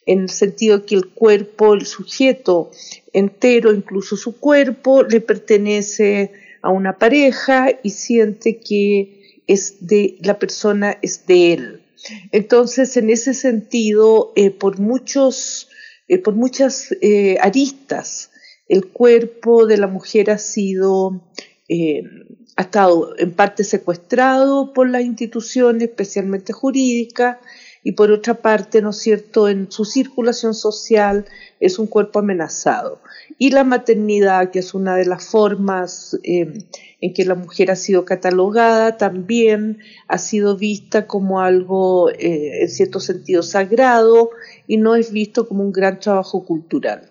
en el sentido que el cuerpo, el sujeto entero, incluso su cuerpo, le pertenece a una pareja y siente que es de la persona es de él. Entonces, en ese sentido, eh, por muchos, eh, por muchas eh, aristas, el cuerpo de la mujer ha sido ha estado en parte secuestrado por las instituciones, especialmente jurídicas, y por otra parte, ¿no es cierto?, en su circulación social es un cuerpo amenazado. Y la maternidad, que es una de las formas eh, en que la mujer ha sido catalogada, también ha sido vista como algo, eh, en cierto sentido, sagrado y no es visto como un gran trabajo cultural.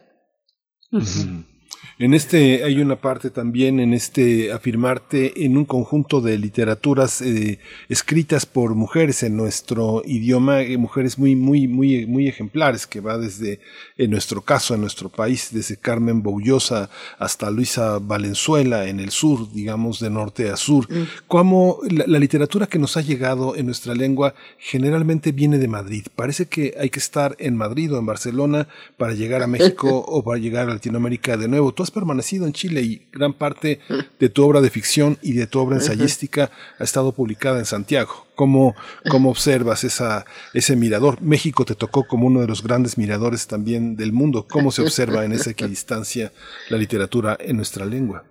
En este hay una parte también en este afirmarte en un conjunto de literaturas eh, escritas por mujeres en nuestro idioma, eh, mujeres muy muy muy muy ejemplares que va desde en nuestro caso en nuestro país desde Carmen Boullosa hasta Luisa Valenzuela en el sur, digamos de norte a sur. Mm. Como la, la literatura que nos ha llegado en nuestra lengua generalmente viene de Madrid. Parece que hay que estar en Madrid o en Barcelona para llegar a México [laughs] o para llegar a Latinoamérica de nuevo permanecido en Chile y gran parte de tu obra de ficción y de tu obra ensayística ha estado publicada en Santiago. ¿Cómo, cómo observas esa, ese mirador? México te tocó como uno de los grandes miradores también del mundo. ¿Cómo se observa en esa equidistancia la literatura en nuestra lengua?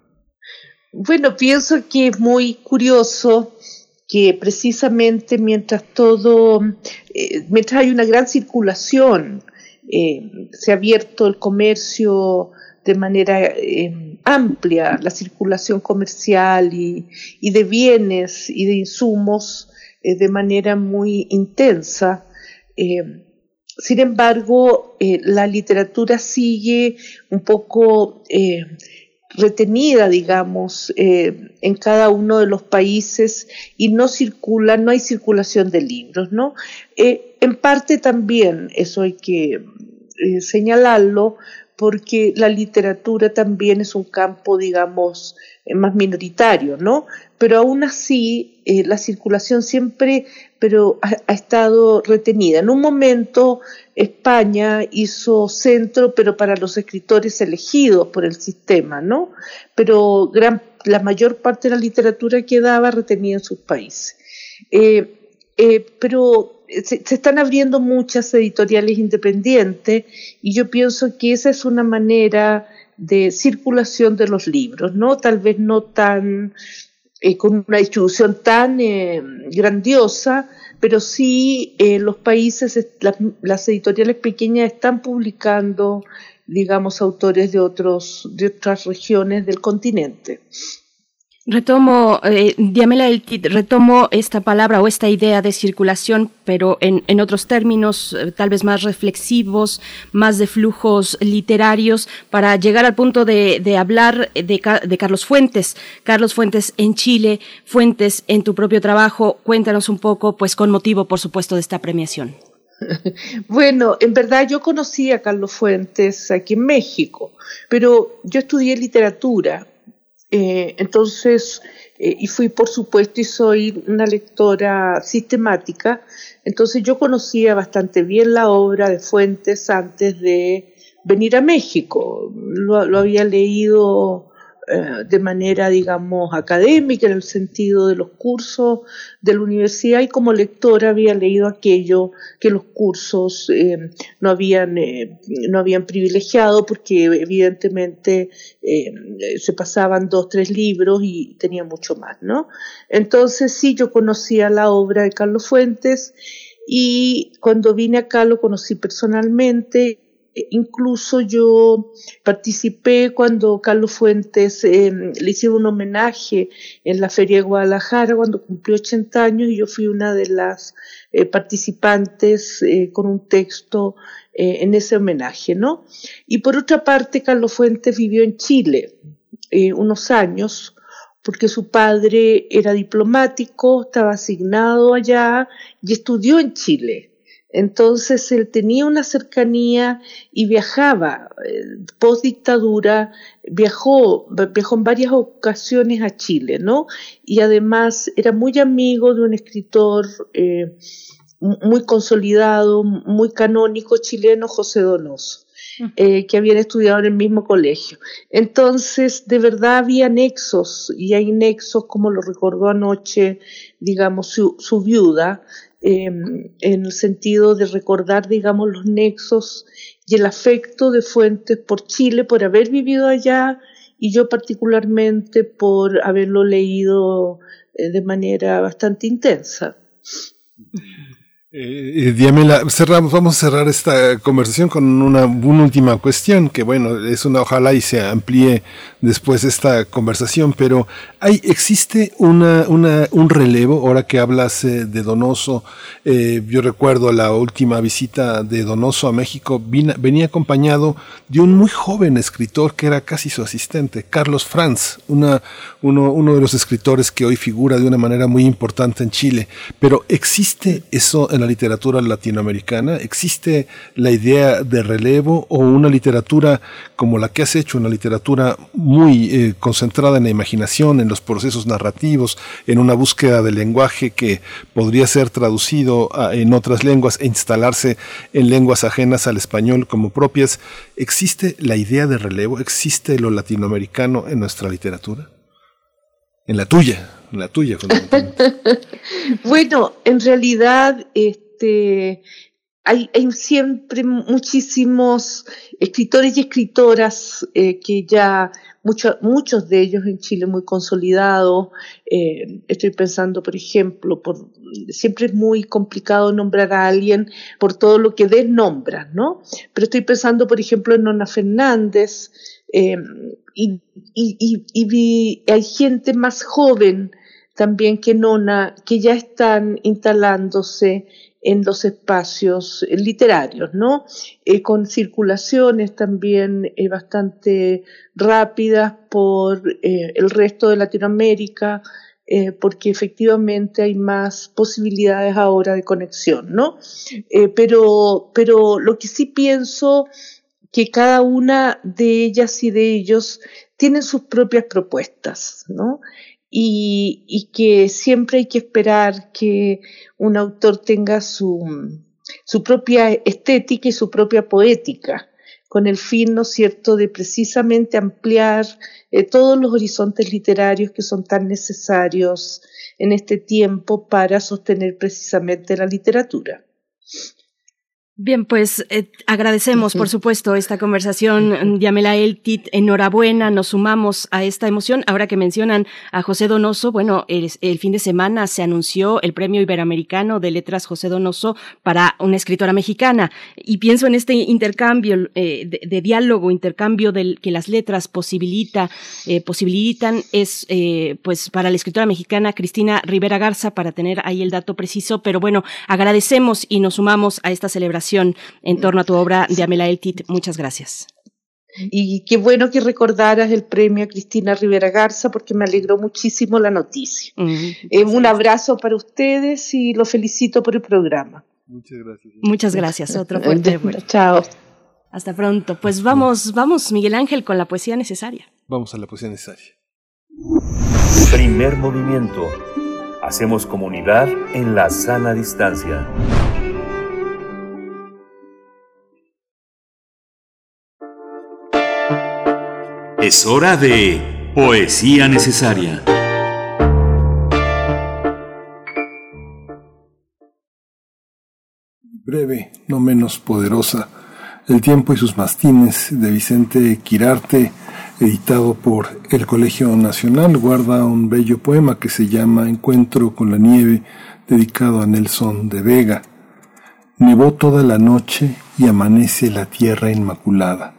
Bueno, pienso que es muy curioso que precisamente mientras todo, eh, mientras hay una gran circulación, eh, se ha abierto el comercio de manera eh, amplia la circulación comercial y, de bienes y de insumos eh, de manera muy intensa. Eh, sin embargo, la literatura sigue un poco retenida, digamos, en cada uno de los países y no circula, no hay circulación de libros, ¿no? en parte también, eso hay que señalarlo, porque la literatura también es un campo, digamos, eh, más minoritario, ¿no? Pero aún así, eh, la circulación siempre pero ha, estado retenida. En un momento, España hizo centro, pero para los escritores elegidos por el sistema, ¿no? Pero la mayor parte de la literatura quedaba retenida en sus países. Eh, pero se, están abriendo muchas editoriales independientes y yo pienso que esa es una manera de circulación de los libros, ¿no? Tal vez no tan eh, con una distribución tan eh, grandiosa, pero sí eh, los países, las, editoriales pequeñas están publicando, digamos, autores de otros de otras regiones del continente. Retomo, eh, Diamela retomo esta palabra o esta idea de circulación, pero en, en otros términos eh, tal vez más reflexivos, más de flujos literarios, para llegar al punto de, de hablar de, de, Carlos Fuentes. Carlos Fuentes en Chile, Fuentes en tu propio trabajo. Cuéntanos un poco, pues con motivo, por supuesto, de esta premiación. [laughs] Bueno, en verdad yo conocí a Carlos Fuentes aquí en México, pero yo estudié literatura eh, entonces, eh, y fui por supuesto y soy una lectora sistemática, entonces yo conocía bastante bien la obra de Fuentes antes de venir a México. lo había leído eh, de manera, digamos, académica, en el sentido de los cursos de la universidad, y como lectora había leído aquello que los cursos eh, no, habían, eh, no habían privilegiado, porque evidentemente se pasaban dos, tres libros y tenía mucho más, ¿no? Entonces sí, yo conocía la obra de Carlos Fuentes, y cuando vine acá lo conocí personalmente incluso yo participé cuando Carlos Fuentes eh, le hicieron un homenaje en la Feria de Guadalajara cuando cumplió 80 años y yo fui una de las eh, participantes eh, con un texto en ese homenaje, ¿no? Y por otra parte, Carlos Fuentes vivió en Chile unos años porque su padre era diplomático, estaba asignado allá y estudió en Chile. Entonces él tenía una cercanía y viajaba. Eh, post dictadura viajó, viajó en varias ocasiones a Chile, ¿no? Y además era muy amigo de un escritor eh, muy consolidado, muy canónico chileno, José Donoso. Eh, que habían estudiado en el mismo colegio. Entonces, de verdad había nexos, y hay nexos, como lo recordó anoche, digamos, su viuda, Em, en el sentido de recordar, digamos, los nexos y el afecto de Fuentes por Chile, por haber vivido allá y yo particularmente por haberlo leído eh, de manera bastante intensa. Eh, eh, Diamela, cerramos, vamos a cerrar esta conversación con una, última cuestión, que bueno, es una, ojalá y se amplíe después esta conversación, pero hay, existe una, una, un relevo, ahora que hablas eh, de Donoso, eh, yo recuerdo la última visita de Donoso a México, venía acompañado de un muy joven escritor que era casi su asistente, Carlos Franz, una, uno, uno de los escritores que hoy figura de una manera muy importante en Chile, pero existe eso en la literatura latinoamericana? ¿Existe la idea de relevo o una literatura como la que has hecho, una literatura muy eh, concentrada en la imaginación, en los procesos narrativos, en una búsqueda del lenguaje que podría ser traducido en otras lenguas e instalarse en lenguas ajenas al español como propias? ¿Existe la idea de relevo? ¿Existe lo latinoamericano en nuestra literatura? En la tuya la tuya [laughs] bueno, en realidad este, hay, hay, siempre muchísimos escritores y escritoras eh, que ya, muchos de ellos en Chile muy consolidados. Eh, estoy pensando, por ejemplo, por, siempre es muy complicado nombrar a alguien por todo lo que desnombra, ¿no? Pero estoy pensando, por ejemplo, en Nona Fernández, eh, y, y, hay gente más joven también que Nona, que ya están instalándose en los espacios literarios, ¿no? Eh, con circulaciones también eh, bastante rápidas por eh, el resto de Latinoamérica, porque efectivamente hay más posibilidades ahora de conexión, ¿no? pero, pero lo que sí pienso que cada una de ellas y de ellos tienen sus propias propuestas, ¿no? Y, que siempre hay que esperar que un autor tenga su, su propia estética y su propia poética, con el fin, ¿no es cierto?, de precisamente ampliar eh, todos los horizontes literarios que son tan necesarios en este tiempo para sostener precisamente la literatura. Bien, pues eh, agradecemos, por supuesto, esta conversación. Yamela Eltit, enhorabuena, nos sumamos a esta emoción. Ahora que mencionan a José Donoso, bueno, el, fin de semana se anunció el Premio Iberoamericano de Letras José Donoso para una escritora mexicana. Y pienso en este intercambio eh, de, diálogo, intercambio del que las letras posibilita, eh, posibilitan, es pues para la escritora mexicana Cristina Rivera Garza, para tener ahí el dato preciso. Pero bueno, agradecemos y nos sumamos a esta celebración en torno a tu obra de Amela Eltit. Muchas gracias. Y qué bueno que recordaras el premio a Cristina Rivera Garza porque me alegró muchísimo la noticia. Eh, un abrazo para ustedes y los felicito por el programa. Muchas gracias. Muchas gracias. [laughs] Otro fuerte. Chao. Hasta pronto. Pues vamos, vamos, Miguel Ángel, con la poesía necesaria. Vamos a la poesía necesaria. Primer movimiento. Hacemos comunidad en la sana distancia. Es hora de Poesía Necesaria. Breve, no menos poderosa, El tiempo y sus mastines de Vicente Quirarte, editado por el Colegio Nacional, guarda un bello poema que se llama Encuentro con la nieve, dedicado a Nelson de Vega. Nevó toda la noche y amanece la tierra inmaculada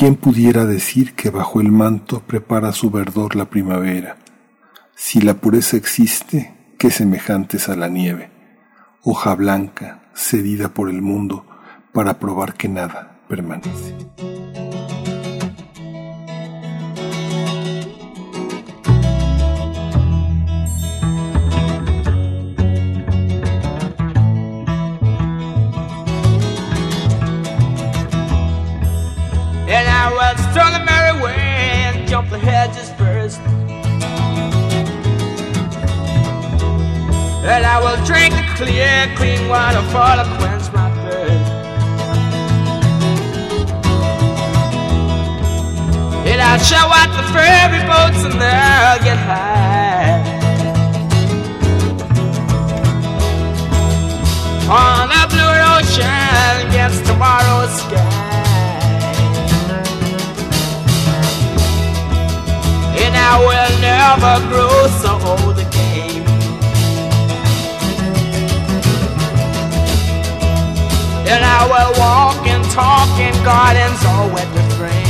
¿Quién pudiera decir que bajo el manto prepara su verdor la primavera? Si la pureza existe, qué semejantes a la nieve, hoja blanca, cedida por el mundo para probar que nada permanece. The hedges first. And I will drink the clear, clean water for to quench my thirst. And I'll show the ferry boats and they'll get high. On the blue ocean against tomorrow's sky. I will never grow so old again. And I will walk and talk in gardens all with rain. Oh,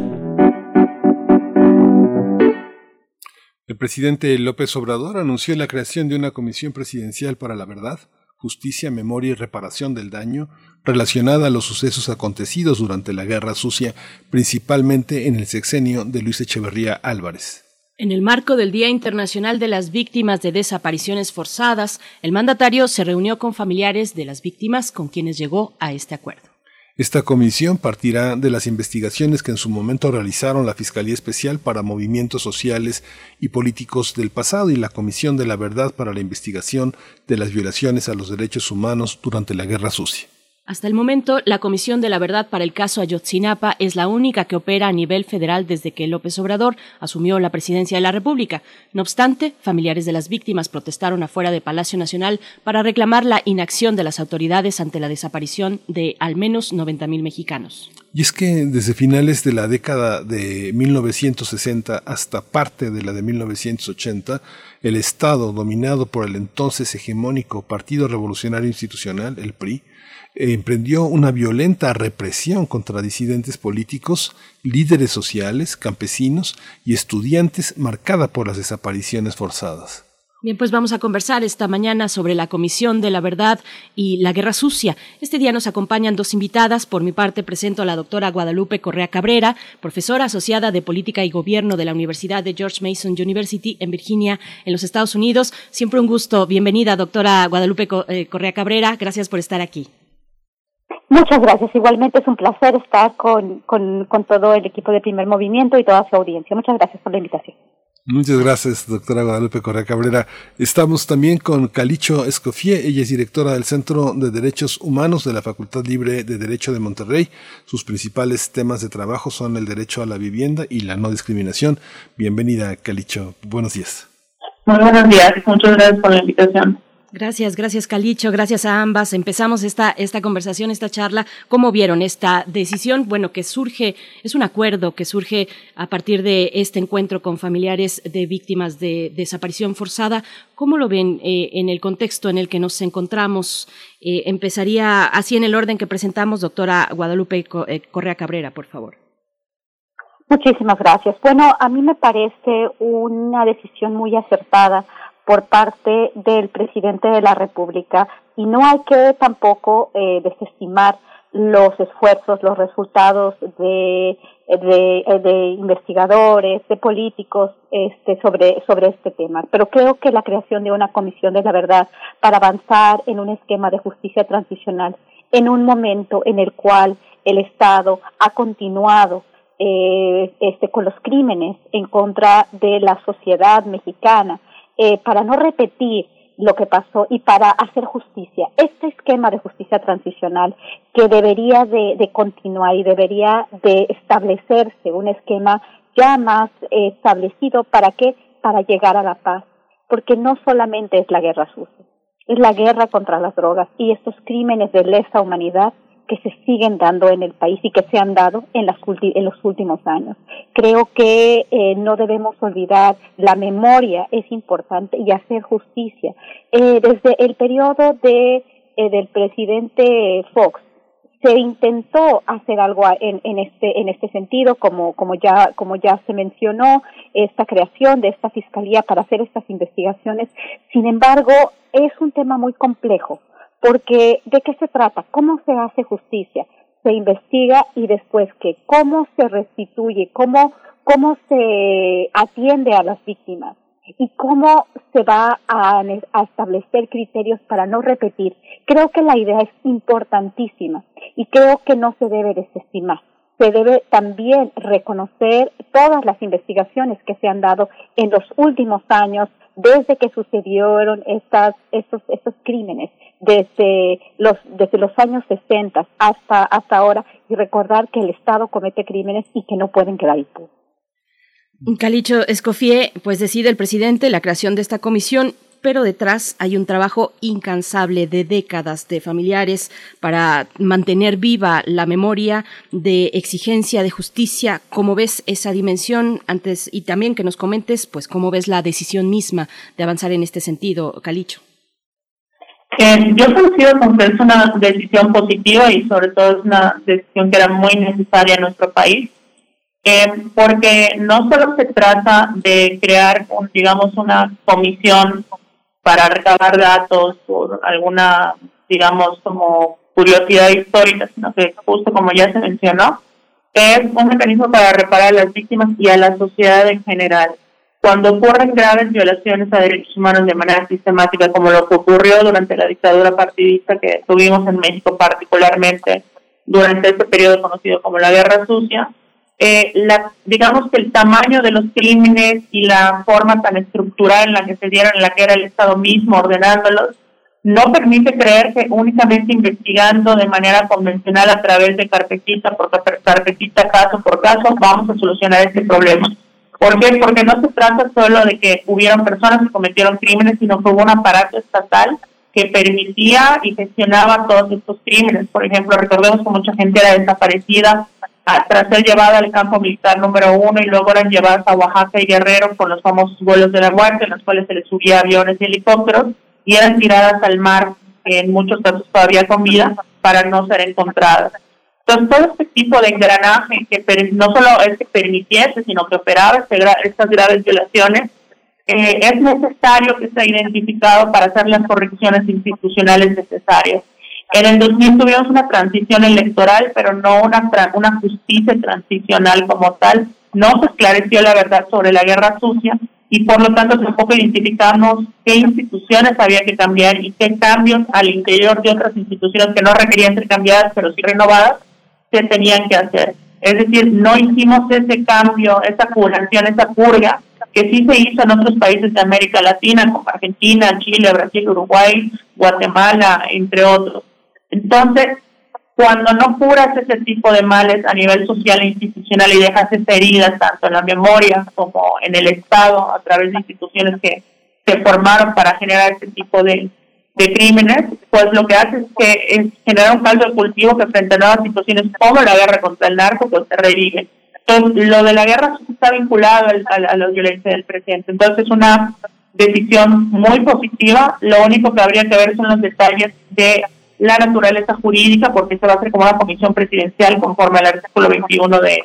Presidente López Obrador anunció la creación de una comisión presidencial para la verdad, justicia, memoria y reparación del daño relacionada a los sucesos acontecidos durante la Guerra Sucia, principalmente en el sexenio de Luis Echeverría Álvarez. En el marco del Día Internacional de las Víctimas de Desapariciones Forzadas, el mandatario se reunió con familiares de las víctimas con quienes llegó a este acuerdo. Esta comisión partirá de las investigaciones que en su momento realizaron la Fiscalía Especial para Movimientos Sociales y Políticos del pasado y la Comisión de la Verdad para la Investigación de las Violaciones a los Derechos Humanos durante la Guerra Sucia. Hasta el momento, la Comisión de la Verdad para el caso Ayotzinapa es la única que opera a nivel federal desde que López Obrador asumió la presidencia de la República. No obstante, familiares de las víctimas protestaron afuera de Palacio Nacional para reclamar la inacción de las autoridades ante la desaparición de al menos 90.000 mexicanos. Y es que desde finales de la década de 1960 hasta parte de la de 1980, el Estado, dominado por el entonces hegemónico Partido Revolucionario Institucional, el PRI, emprendió una violenta represión contra disidentes políticos, líderes sociales, campesinos y estudiantes marcada por las desapariciones forzadas. Bien, pues vamos a conversar esta mañana sobre la Comisión de la Verdad y la Guerra Sucia. Este día nos acompañan dos invitadas. Por mi parte presento a la doctora Guadalupe Correa Cabrera, profesora asociada de Política y Gobierno de la Universidad de George Mason University en Virginia, en los Estados Unidos. Siempre un gusto. Bienvenida, doctora Guadalupe eh, Correa Cabrera. Gracias por estar aquí. Muchas gracias. Igualmente es un placer estar con, con, con todo el equipo de Primer Movimiento y toda su audiencia. Muchas gracias por la invitación. Muchas gracias, doctora Guadalupe Correa Cabrera. Estamos también con Calicho Escofié, ella es directora del Centro de Derechos Humanos de la Facultad Libre de Derecho de Monterrey. Sus principales temas de trabajo son el derecho a la vivienda y la no discriminación. Bienvenida, Calicho. Buenos días. Muy buenos días, muchas gracias por la invitación. Gracias, gracias Calicho, gracias a ambas. Empezamos esta, esta conversación, esta charla. ¿Cómo vieron esta decisión? Bueno, que surge, es un acuerdo que surge a partir de este encuentro con familiares de víctimas de desaparición forzada. ¿Cómo lo ven eh, en el contexto en el que nos encontramos? Eh, empezaría así en el orden que presentamos, doctora Guadalupe eh, Correa Cabrera, por favor. Muchísimas gracias. Bueno, a mí me parece una decisión muy acertada por parte del presidente de la República y no hay que tampoco eh, desestimar los esfuerzos, los resultados de, de, de, investigadores, de políticos este, sobre, sobre este tema. Pero creo que la creación de una comisión de la verdad para avanzar en un esquema de justicia transicional en un momento en el cual el Estado ha continuado eh, este, con los crímenes en contra de la sociedad mexicana, eh, para no repetir lo que pasó y para hacer justicia. Este esquema de justicia transicional que debería de, continuar y debería de establecerse un esquema ya más eh, establecido para qué? Para llegar a la paz. Porque no solamente es la guerra sucia, es la guerra contra las drogas y estos crímenes de lesa humanidad que se siguen dando en el país y que se han dado en, las en los últimos años. Creo que eh, no debemos olvidar, la memoria es importante y hacer justicia. Eh, desde el periodo de, eh, del presidente Fox, se intentó hacer algo en, en, este en este sentido como como ya como ya se mencionó esta creación de esta fiscalía para hacer estas investigaciones sin embargo es un tema muy complejo porque, ¿de qué se trata? ¿Cómo se hace justicia? Se investiga y después que cómo se restituye, cómo, cómo se atiende a las víctimas y cómo se va a, a, establecer criterios para no repetir. Creo que la idea es importantísima y creo que no se debe desestimar. Se debe también reconocer todas las investigaciones que se han dado en los últimos años desde que sucedieron estas, estos, estos crímenes desde los, desde los años 60 hasta, hasta ahora y recordar que el Estado comete crímenes y que no pueden quedar impunes. Calicho Escofié, pues decide el presidente la creación de esta comisión, pero detrás hay un trabajo incansable de décadas de familiares para mantener viva la memoria de exigencia de justicia. ¿Cómo ves esa dimensión antes y también que nos comentes, pues cómo ves la decisión misma de avanzar en este sentido, Calicho? Yo considero que es una decisión positiva y sobre todo es una decisión que era muy necesaria en nuestro país, eh, porque no solo se trata de crear, digamos, una comisión para recabar datos por alguna, digamos, como curiosidad histórica, sino que justo como ya se mencionó, es un mecanismo para reparar a las víctimas y a la sociedad en general cuando ocurren graves violaciones a derechos humanos de manera sistemática, como lo que ocurrió durante la dictadura partidista que tuvimos en México particularmente durante este periodo conocido como la Guerra Sucia, eh, la, digamos que el tamaño de los crímenes y la forma tan estructural en la que se dieron, en la que era el Estado mismo ordenándolos, no permite creer que únicamente investigando de manera convencional a través de carpetita por carpetita, caso por caso, vamos a solucionar este problema. ¿Por qué? Porque no se trata solo de que hubieron personas que cometieron crímenes, sino que hubo un aparato estatal que permitía y gestionaba todos estos crímenes. Por ejemplo, recordemos que mucha gente era desaparecida tras ser llevada al campo militar número uno y luego eran llevadas a Oaxaca y Guerrero con los famosos vuelos de la muerte, en los cuales se les subía aviones y helicópteros y eran tiradas al mar, en muchos casos todavía con vida, para no ser encontradas. Entonces, todo este tipo de engranaje que no solo es que permitiese, sino que operaba este estas graves violaciones, eh, es necesario que sea identificado para hacer las correcciones institucionales necesarias. En el 2000 tuvimos una transición electoral, pero no una, una justicia transicional como tal. No se esclareció la verdad sobre la guerra sucia y por lo tanto tampoco identificamos qué instituciones había que cambiar y qué cambios al interior de otras instituciones que no requerían ser cambiadas, pero sí renovadas, se tenían que hacer. Es decir, no hicimos ese cambio, esa curación, esa purga que sí se hizo en otros países de América Latina, como Argentina, Chile, Brasil, Uruguay, Guatemala, entre otros. Entonces, cuando no curas ese tipo de males a nivel social e institucional y dejas esas heridas tanto en la memoria como en el Estado a través de instituciones que se formaron para generar este tipo de, de crímenes, pues lo que hace es que es generar un caldo de cultivo que frente a nuevas situaciones como la guerra contra el narco, pues se revive. Entonces, lo de la guerra está vinculado a, a la violencia del presente. Entonces, es una decisión muy positiva. Lo único que habría que ver son los detalles de la naturaleza jurídica, porque se va a hacer como una comisión presidencial conforme al artículo 21 de,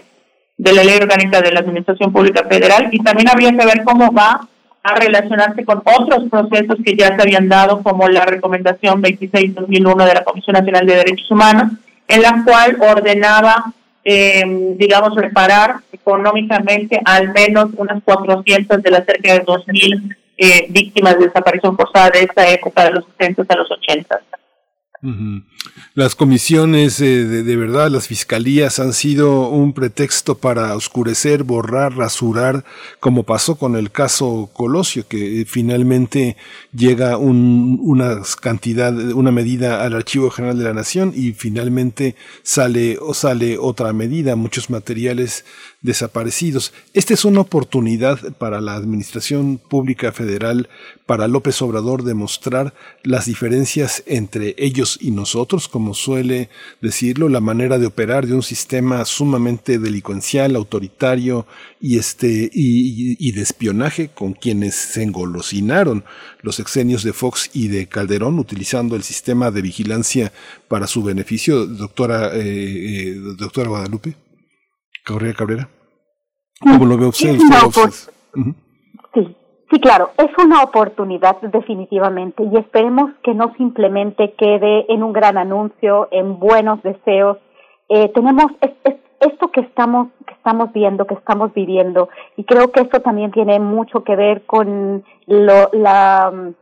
de la Ley Orgánica de la Administración Pública Federal, y también habría que ver cómo va a relacionarse con otros procesos que ya se habían dado, como la recomendación 26-2001 de la Comisión Nacional de Derechos Humanos, en la cual ordenaba, eh, digamos, reparar económicamente al menos unas 400 de las cerca de 2.000 eh, víctimas de desaparición forzada de esa época, de los 60 a los 80. Las comisiones, eh, de, verdad, las fiscalías han sido un pretexto para oscurecer, borrar, rasurar, como pasó con el caso Colosio, que finalmente llega una cantidad, una medida al Archivo General de la Nación y finalmente sale o sale otra medida, muchos materiales desaparecidos. Esta es una oportunidad para la Administración Pública Federal, para López Obrador, demostrar las diferencias entre ellos y nosotros, como suele decirlo, la manera de operar de un sistema sumamente delincuencial, autoritario y, este, y, de espionaje con quienes se engolosinaron los exenios de Fox y de Calderón, utilizando el sistema de vigilancia para su beneficio. Doctora, eh, eh, doctora Guadalupe. Cabrera Cabrera. ¿Cómo lo ve usted? Sí, sí, claro, es una oportunidad definitivamente y esperemos que no simplemente quede en un gran anuncio, en buenos deseos. Eh, tenemos esto que estamos que estamos viendo, que estamos viviendo y creo que esto también tiene mucho que ver con lo, la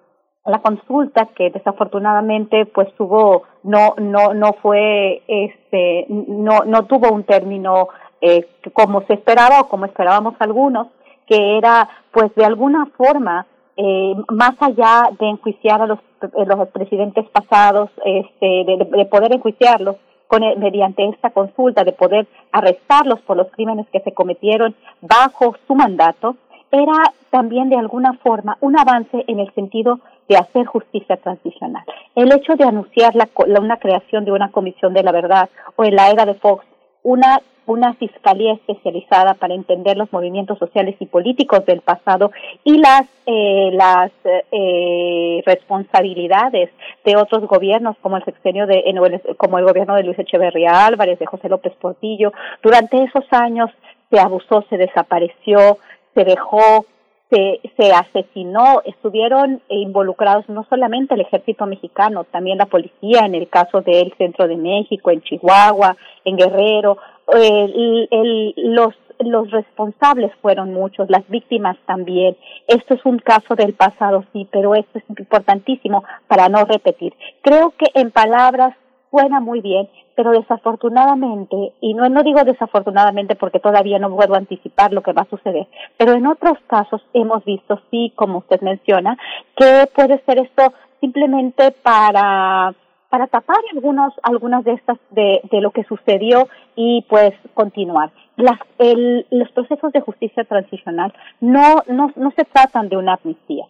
la consulta que desafortunadamente pues tuvo no no no fue este no no tuvo un término eh, como se esperaba o como esperábamos algunos, que era pues de alguna forma eh, más allá de enjuiciar a los, eh, los presidentes pasados, este, de, poder enjuiciarlos con, mediante esta consulta, de poder arrestarlos por los crímenes que se cometieron bajo su mandato, era también de alguna forma un avance en el sentido de hacer justicia transicional. El hecho de anunciar la, una creación de una comisión de la verdad o en la era de Fox una una fiscalía especializada para entender los movimientos sociales y políticos del pasado y las eh, las eh, responsabilidades de otros gobiernos como el sexenio de como el gobierno de Luis Echeverría Álvarez de José López Portillo. Durante esos años se abusó se desapareció se dejó se, se asesinó, estuvieron involucrados no solamente el ejército mexicano, también la policía en el caso del centro de México, en Chihuahua, en Guerrero, el, el, los los responsables fueron muchos, las víctimas también. Esto es un caso del pasado, sí, pero esto es importantísimo para no repetir. Creo que en palabras suena muy bien, pero desafortunadamente, y no, no digo desafortunadamente porque todavía no puedo anticipar lo que va a suceder, pero en otros casos hemos visto, sí, como usted menciona, que puede ser esto simplemente para para tapar algunos algunas de estas de, lo que sucedió y pues continuar. Las, el, los procesos de justicia transicional no, no, no se tratan de una amnistía,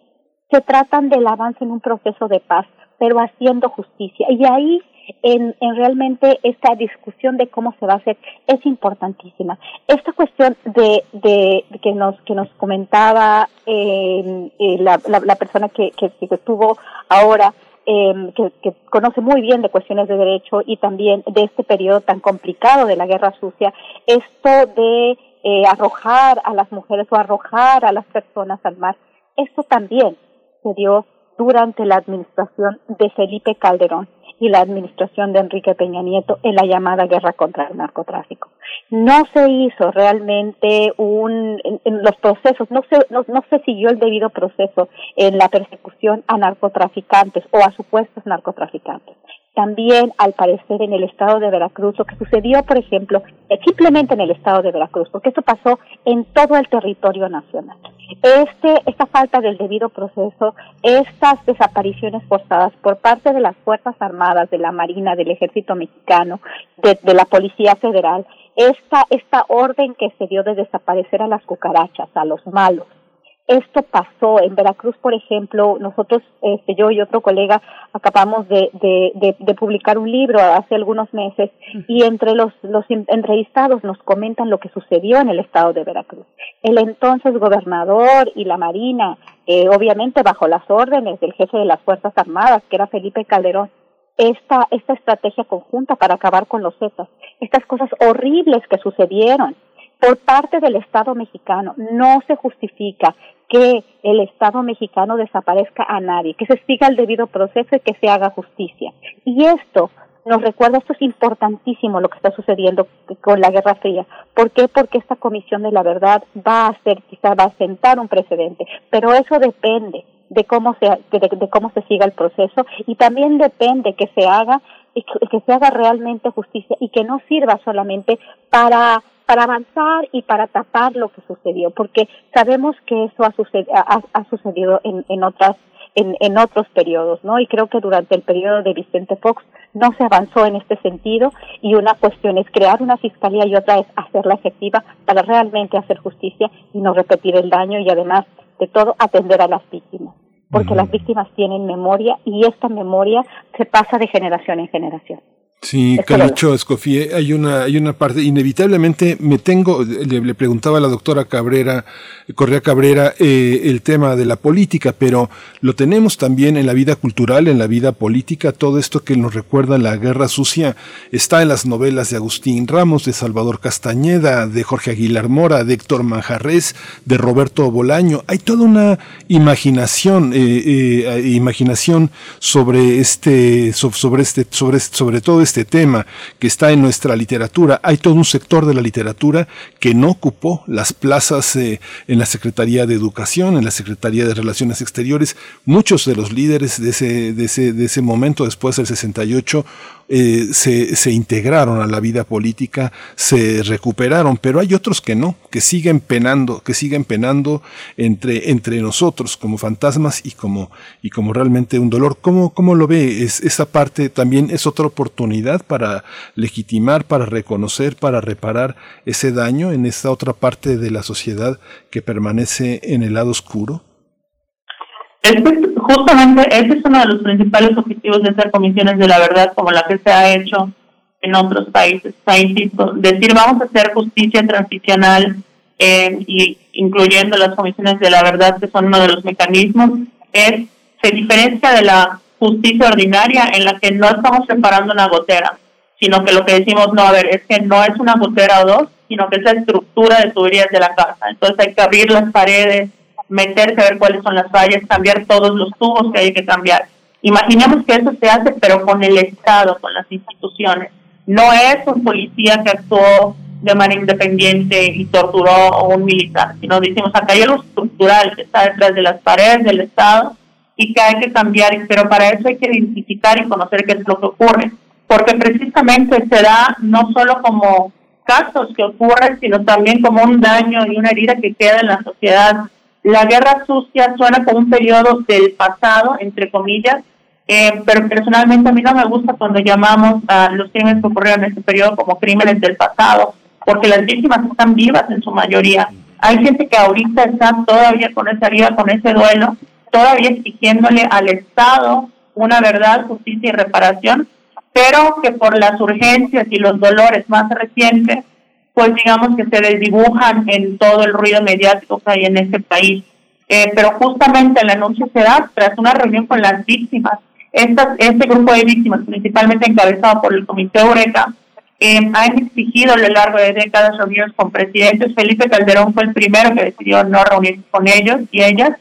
se tratan del avance en un proceso de paz, pero haciendo justicia. Y ahí en, en, realmente esta discusión de cómo se va a hacer es importantísima. Esta cuestión de, de, que nos que nos comentaba eh, eh, la, la, persona que, que, estuvo ahora eh, que, que, conoce muy bien de cuestiones de derecho y también de este periodo tan complicado de la guerra sucia, esto de eh, arrojar a las mujeres o arrojar a las personas al mar, esto también se dio durante la administración de Felipe Calderón y la administración de Enrique Peña Nieto en la llamada guerra contra el narcotráfico. No se hizo realmente un, en, los procesos, no se, no, no se siguió el debido proceso en la persecución a narcotraficantes o a supuestos narcotraficantes también al parecer en el estado de Veracruz, lo que sucedió, por ejemplo, eh, simplemente en el estado de Veracruz, porque esto pasó en todo el territorio nacional. Este, esta falta del debido proceso, estas desapariciones forzadas por parte de las Fuerzas Armadas, de la Marina, del Ejército Mexicano, de, de la Policía Federal, esta, esta orden que se dio de desaparecer a las cucarachas, a los malos, esto pasó. En Veracruz, por ejemplo, nosotros, este, yo y otro colega, acabamos de, de, de, de publicar un libro hace algunos meses y entre los, los entrevistados nos comentan lo que sucedió en el estado de Veracruz. El entonces gobernador y la Marina, eh, obviamente bajo las órdenes del jefe de las Fuerzas Armadas, que era Felipe Calderón, esta, esta estrategia conjunta para acabar con los Zetas, estas cosas horribles que sucedieron por parte del Estado mexicano. No se justifica que el Estado mexicano desaparezca a nadie, que se siga el debido proceso y que se haga justicia. Y esto nos recuerda, esto es importantísimo lo que está sucediendo con la Guerra Fría. ¿Por qué? Porque esta Comisión de la Verdad va a hacer, quizá va a sentar un precedente, pero eso depende de cómo se, de, de cómo se siga el proceso y también depende que se haga, que se haga realmente justicia y que no sirva solamente para para avanzar y para tapar lo que sucedió, porque sabemos que eso ha, suced ha, ha sucedido en, en otras en, en, otros periodos, ¿no? Y creo que durante el periodo de Vicente Fox no se avanzó en este sentido y una cuestión es crear una fiscalía y otra es hacerla efectiva para realmente hacer justicia y no repetir el daño y además de todo atender a las víctimas, porque uh -huh. las víctimas tienen memoria y esta memoria se pasa de generación en generación. Sí, Calicho Escofía, hay una, hay una parte, inevitablemente me tengo, le, le preguntaba a la doctora Cabrera, Correa Cabrera, eh, el tema de la política, pero lo tenemos también en la vida cultural, en la vida política, todo esto que nos recuerda la guerra sucia. Está en las novelas de Agustín Ramos, de Salvador Castañeda, de Jorge Aguilar Mora, de Héctor Manjarres, de Roberto Bolaño, hay toda una imaginación, eh, eh, imaginación sobre este, sobre este, sobre, sobre todo este este tema que está en nuestra literatura. Hay todo un sector de la literatura que no ocupó las plazas eh, en la Secretaría de Educación, en la Secretaría de Relaciones Exteriores. Muchos de los líderes de ese, de ese, de ese momento, después del 68, eh, se, se integraron a la vida política, se recuperaron, pero hay otros que no, que siguen penando, que siguen penando entre, entre nosotros como fantasmas y como, y como realmente un dolor. ¿Cómo, cómo lo ve? Es, esa parte también es otra oportunidad para legitimar, para reconocer, para reparar ese daño en esta otra parte de la sociedad que permanece en el lado oscuro. Este, justamente ese es uno de los principales objetivos de hacer comisiones de la verdad como la que se ha hecho en otros países. Insisto, decir vamos a hacer justicia transicional eh, y incluyendo las comisiones de la verdad que son uno de los mecanismos es se diferencia de la justicia ordinaria en la que no estamos preparando una gotera, sino que lo que decimos no, a ver, es que no es una gotera o dos, sino que es la estructura de tuberías de la casa. Entonces hay que abrir las paredes, meterse a ver cuáles son las fallas, cambiar todos los tubos que hay que cambiar. Imaginemos que eso se hace, pero con el Estado, con las instituciones. No es un policía que actuó de manera independiente y torturó a un militar, sino decimos acá hay algo estructural que está detrás de las paredes del Estado y que hay que cambiar, pero para eso hay que identificar y conocer qué es lo que ocurre, porque precisamente se da no solo como casos que ocurren, sino también como un daño y una herida que queda en la sociedad la guerra sucia suena como un periodo del pasado, entre comillas, Eh, pero personalmente a mí no me gusta cuando llamamos a los crímenes que ocurrieron en ese periodo como crímenes del pasado, porque las víctimas están vivas en su mayoría. Hay gente que ahorita está todavía con esa herida, con ese duelo, todavía exigiéndole al Estado una verdad, justicia y reparación, pero que por las urgencias y los dolores más recientes, pues digamos que se desdibujan en todo el ruido mediático que hay en este país. Eh, pero justamente el anuncio se da tras una reunión con las víctimas. este grupo de víctimas, principalmente encabezado por el Comité Eureka, eh, han exigido a lo largo de décadas reuniones con presidentes. Felipe Calderón fue el primero que decidió no reunirse con ellos y ellas.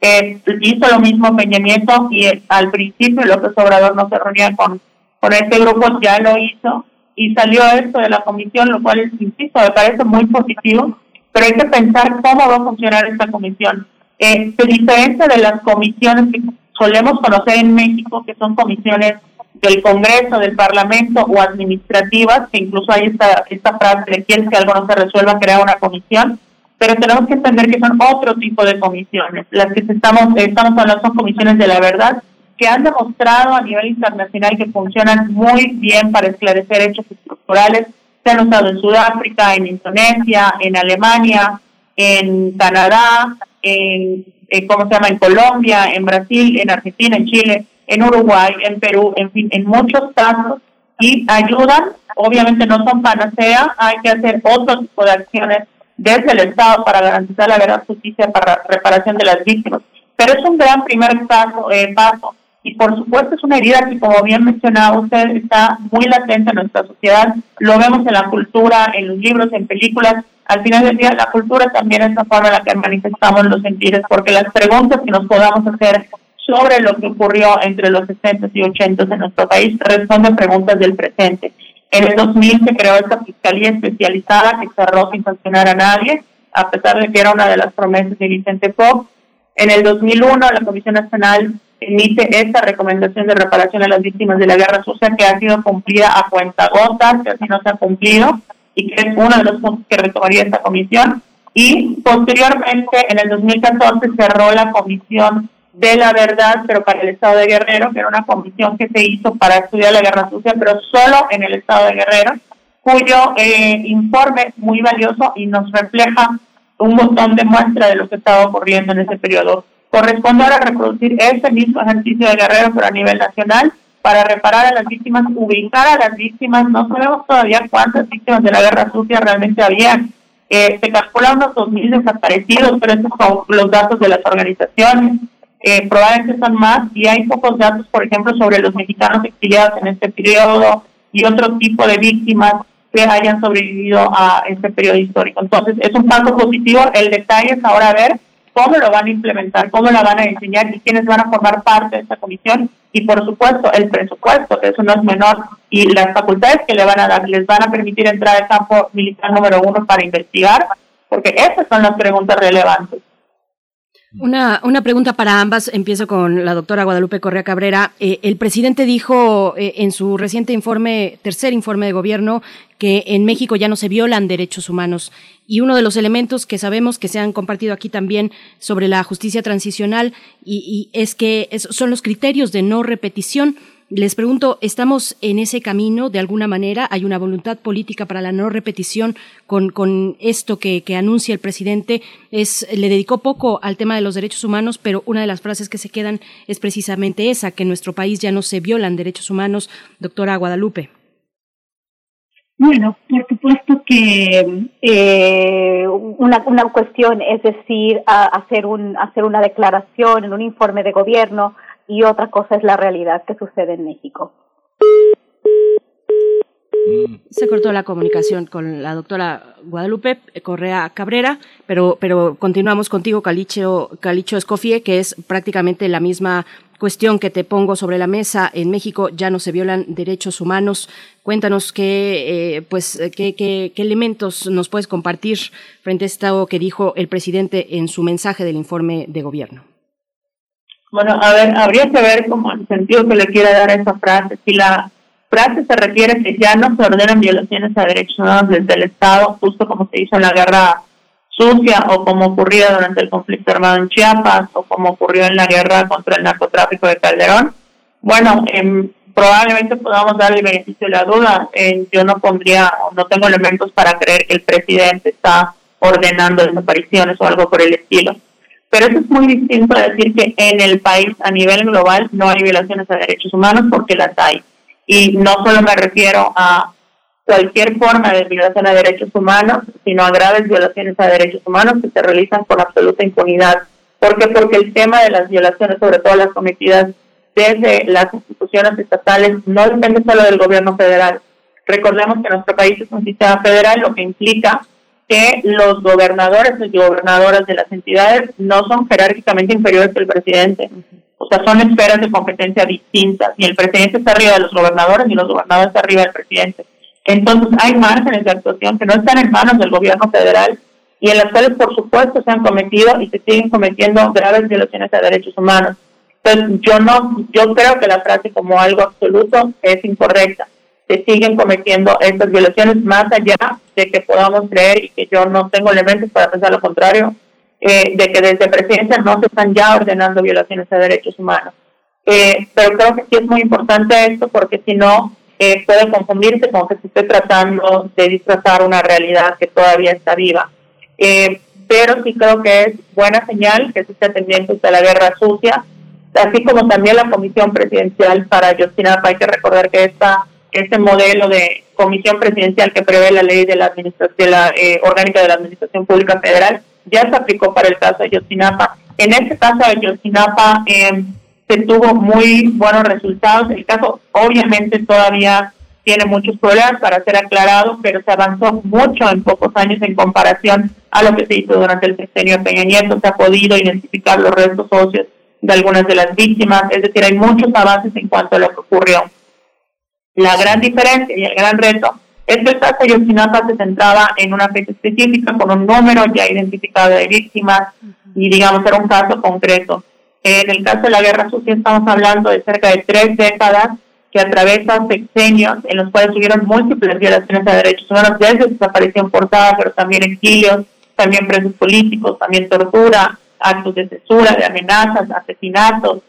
Eh, hizo lo mismo Peña Nieto y al principio López Obrador no se reunía con por este grupo ya lo hizo y salió esto de la comisión, lo cual, es, insisto, me parece muy positivo, pero hay que pensar cómo va a funcionar esta comisión. Eh, se diferencia de las comisiones que solemos conocer en México, que son comisiones del Congreso, del Parlamento o administrativas, que incluso hay esta, esta frase de quieres que algo no se resuelva, crea una comisión, pero tenemos que entender que son otro tipo de comisiones. Las que estamos, estamos hablando son comisiones de la verdad, que han demostrado a nivel internacional que funcionan muy bien para esclarecer hechos estructurales. Se han usado en Sudáfrica, en Indonesia, en Alemania, en Canadá, en, eh, ¿cómo se llama?, en Colombia, en Brasil, en Argentina, en Chile, en Uruguay, en Perú, en fin, en muchos casos y ayudan, obviamente no son panacea, hay que hacer otro tipo de acciones desde el Estado para garantizar la verdad, justicia, para reparación de las víctimas. Pero es un gran primer paso, eh, paso y por supuesto es una herida que, como bien mencionaba usted, está muy latente en nuestra sociedad. Lo vemos en la cultura, en los libros, en películas. Al final del día, la cultura también es la forma en la que manifestamos los sentidos, porque las preguntas que nos podamos hacer sobre lo que ocurrió entre los 60 y 80 en nuestro país responden preguntas del presente. En el 2000 se creó esta fiscalía especializada que cerró sin sancionar a nadie, a pesar de que era una de las promesas de Vicente Fox. En el 2001 la Comisión Nacional emite esta recomendación de reparación a las víctimas de la guerra sucia que ha sido cumplida a cuentagotas, que así no se ha cumplido y que es uno de los puntos que retomaría esta comisión. Y posteriormente, en el 2014, cerró la comisión de la verdad, pero para el Estado de Guerrero, que era una comisión que se hizo para estudiar la guerra sucia, pero solo en el Estado de Guerrero, cuyo eh, informe es muy valioso y nos refleja un montón de muestras de lo que estaba ocurriendo en ese periodo Corresponde ahora reproducir ese mismo ejercicio de Guerrero, pero a nivel nacional, para reparar a las víctimas, ubicar a las víctimas. No sabemos todavía cuántas víctimas de la guerra sucia realmente había. Eh, se calcula unos 2.000 desaparecidos, pero esos son los datos de las organizaciones. Eh, probablemente son más y hay pocos datos, por ejemplo, sobre los mexicanos exiliados en este periodo y otro tipo de víctimas que hayan sobrevivido a este periodo histórico. Entonces, es un paso positivo. El detalle es ahora ver cómo lo van a implementar, cómo la van a diseñar y quiénes van a formar parte de esta comisión y por supuesto el presupuesto, que eso no es menor, y las facultades que le van a dar, les van a permitir entrar al campo militar número uno para investigar, porque esas son las preguntas relevantes. Una, una pregunta para ambas. Empiezo con la doctora Guadalupe Correa Cabrera. Eh, el presidente dijo eh, en su reciente informe, tercer informe de gobierno, que en México ya no se violan derechos humanos. Y uno de los elementos que sabemos que se han compartido aquí también sobre la justicia transicional y, y es que son los criterios de no repetición. Les pregunto, ¿estamos en ese camino de alguna manera? ¿Hay una voluntad política para la no repetición con, con esto que, que, anuncia el presidente? Es, le dedicó poco al tema de los derechos humanos, pero una de las frases que se quedan es precisamente esa, que en nuestro país ya no se violan derechos humanos. Doctora Guadalupe. Bueno, por supuesto que eh, una, una cuestión es decir, hacer, un, hacer una declaración en un informe de gobierno y otra cosa es la realidad que sucede en México. Se cortó la comunicación con la doctora Guadalupe Correa Cabrera, pero, pero continuamos contigo, Calicho, Calicho Escofie, que es prácticamente la misma cuestión que te pongo sobre la mesa. En México ya no se violan derechos humanos. Cuéntanos qué, eh, pues, qué, qué elementos nos puedes compartir frente a esto que dijo el presidente en su mensaje del informe de gobierno. Bueno, a ver, habría que ver como el sentido que le quiere dar esa frase. Si la frase se refiere que ya no se ordenan violaciones a derechos humanos desde el Estado, justo como se hizo en la guerra sucia o como ocurría durante el conflicto armado en Chiapas o como ocurrió en la guerra contra el narcotráfico de Calderón, bueno, em, probablemente podamos dar el beneficio de la duda. Eh, yo no pondría, no tengo elementos para creer que el presidente está ordenando desapariciones o algo por el estilo. Pero eso es muy distinto a decir que en el país a nivel global no hay violaciones a derechos humanos porque las hay. Y no solo me refiero a cualquier forma de violación a derechos humanos, sino a graves violaciones a derechos humanos que se realizan con absoluta impunidad. ¿Por qué? Porque el tema de las violaciones, sobre todo las cometidas desde las instituciones estatales, no depende solo del gobierno federal. Recordemos que nuestro país es un sistema federal, lo que implica que los gobernadores y gobernadoras de las entidades no son jerárquicamente inferiores el presidente. O sea, son esferas de competencia distintas. Y el presidente está arriba de los gobernadores y los gobernadores están arriba del presidente. Entonces, hay márgenes de actuación que no están en manos del gobierno federal y en las cuales, por supuesto, se han cometido y se siguen cometiendo graves violaciones a derechos humanos. Entonces, yo no, yo creo que la frase como algo absoluto es incorrecta. Se siguen cometiendo estas violaciones más allá de que podamos creer y que yo no tengo elementos para pensar lo contrario, eh, de que desde presidencia no se están ya ordenando violaciones a derechos humanos. Eh, pero creo que sí es muy importante esto porque si no eh, puede confundirse con que se esté tratando de disfrazar una realidad que todavía está viva. pero sí creo que es buena señal que se esté atendiendo a la guerra sucia así como también la comisión presidencial para Ayotzinapa. Hay que recordar que esta, este modelo de comisión presidencial que prevé la ley de la, administración, la eh, orgánica de la Administración Pública Federal ya se aplicó para el caso de Ayotzinapa. En este caso de Ayotzinapa eh, se tuvo muy buenos resultados. El caso obviamente todavía tiene muchos problemas para ser aclarado, pero se avanzó mucho en pocos años en comparación a lo que se hizo durante el sexenio de Peña Nieto. Se ha podido identificar los restos óseos de algunas de las víctimas, es decir, hay muchos avances en cuanto a lo que ocurrió. La gran diferencia y el gran reto es que el caso de Yosinapa se centraba en una fecha específica con un número ya identificado de víctimas y digamos era un caso concreto. En el caso de la guerra sucia estamos hablando de cerca de tres décadas que atravesan sexenios en los cuales tuvieron múltiples violaciones a derechos humanos, desde desaparición forzada, pero también exilios, también presos políticos, también tortura, actos de censura, de amenazas, asesinatos,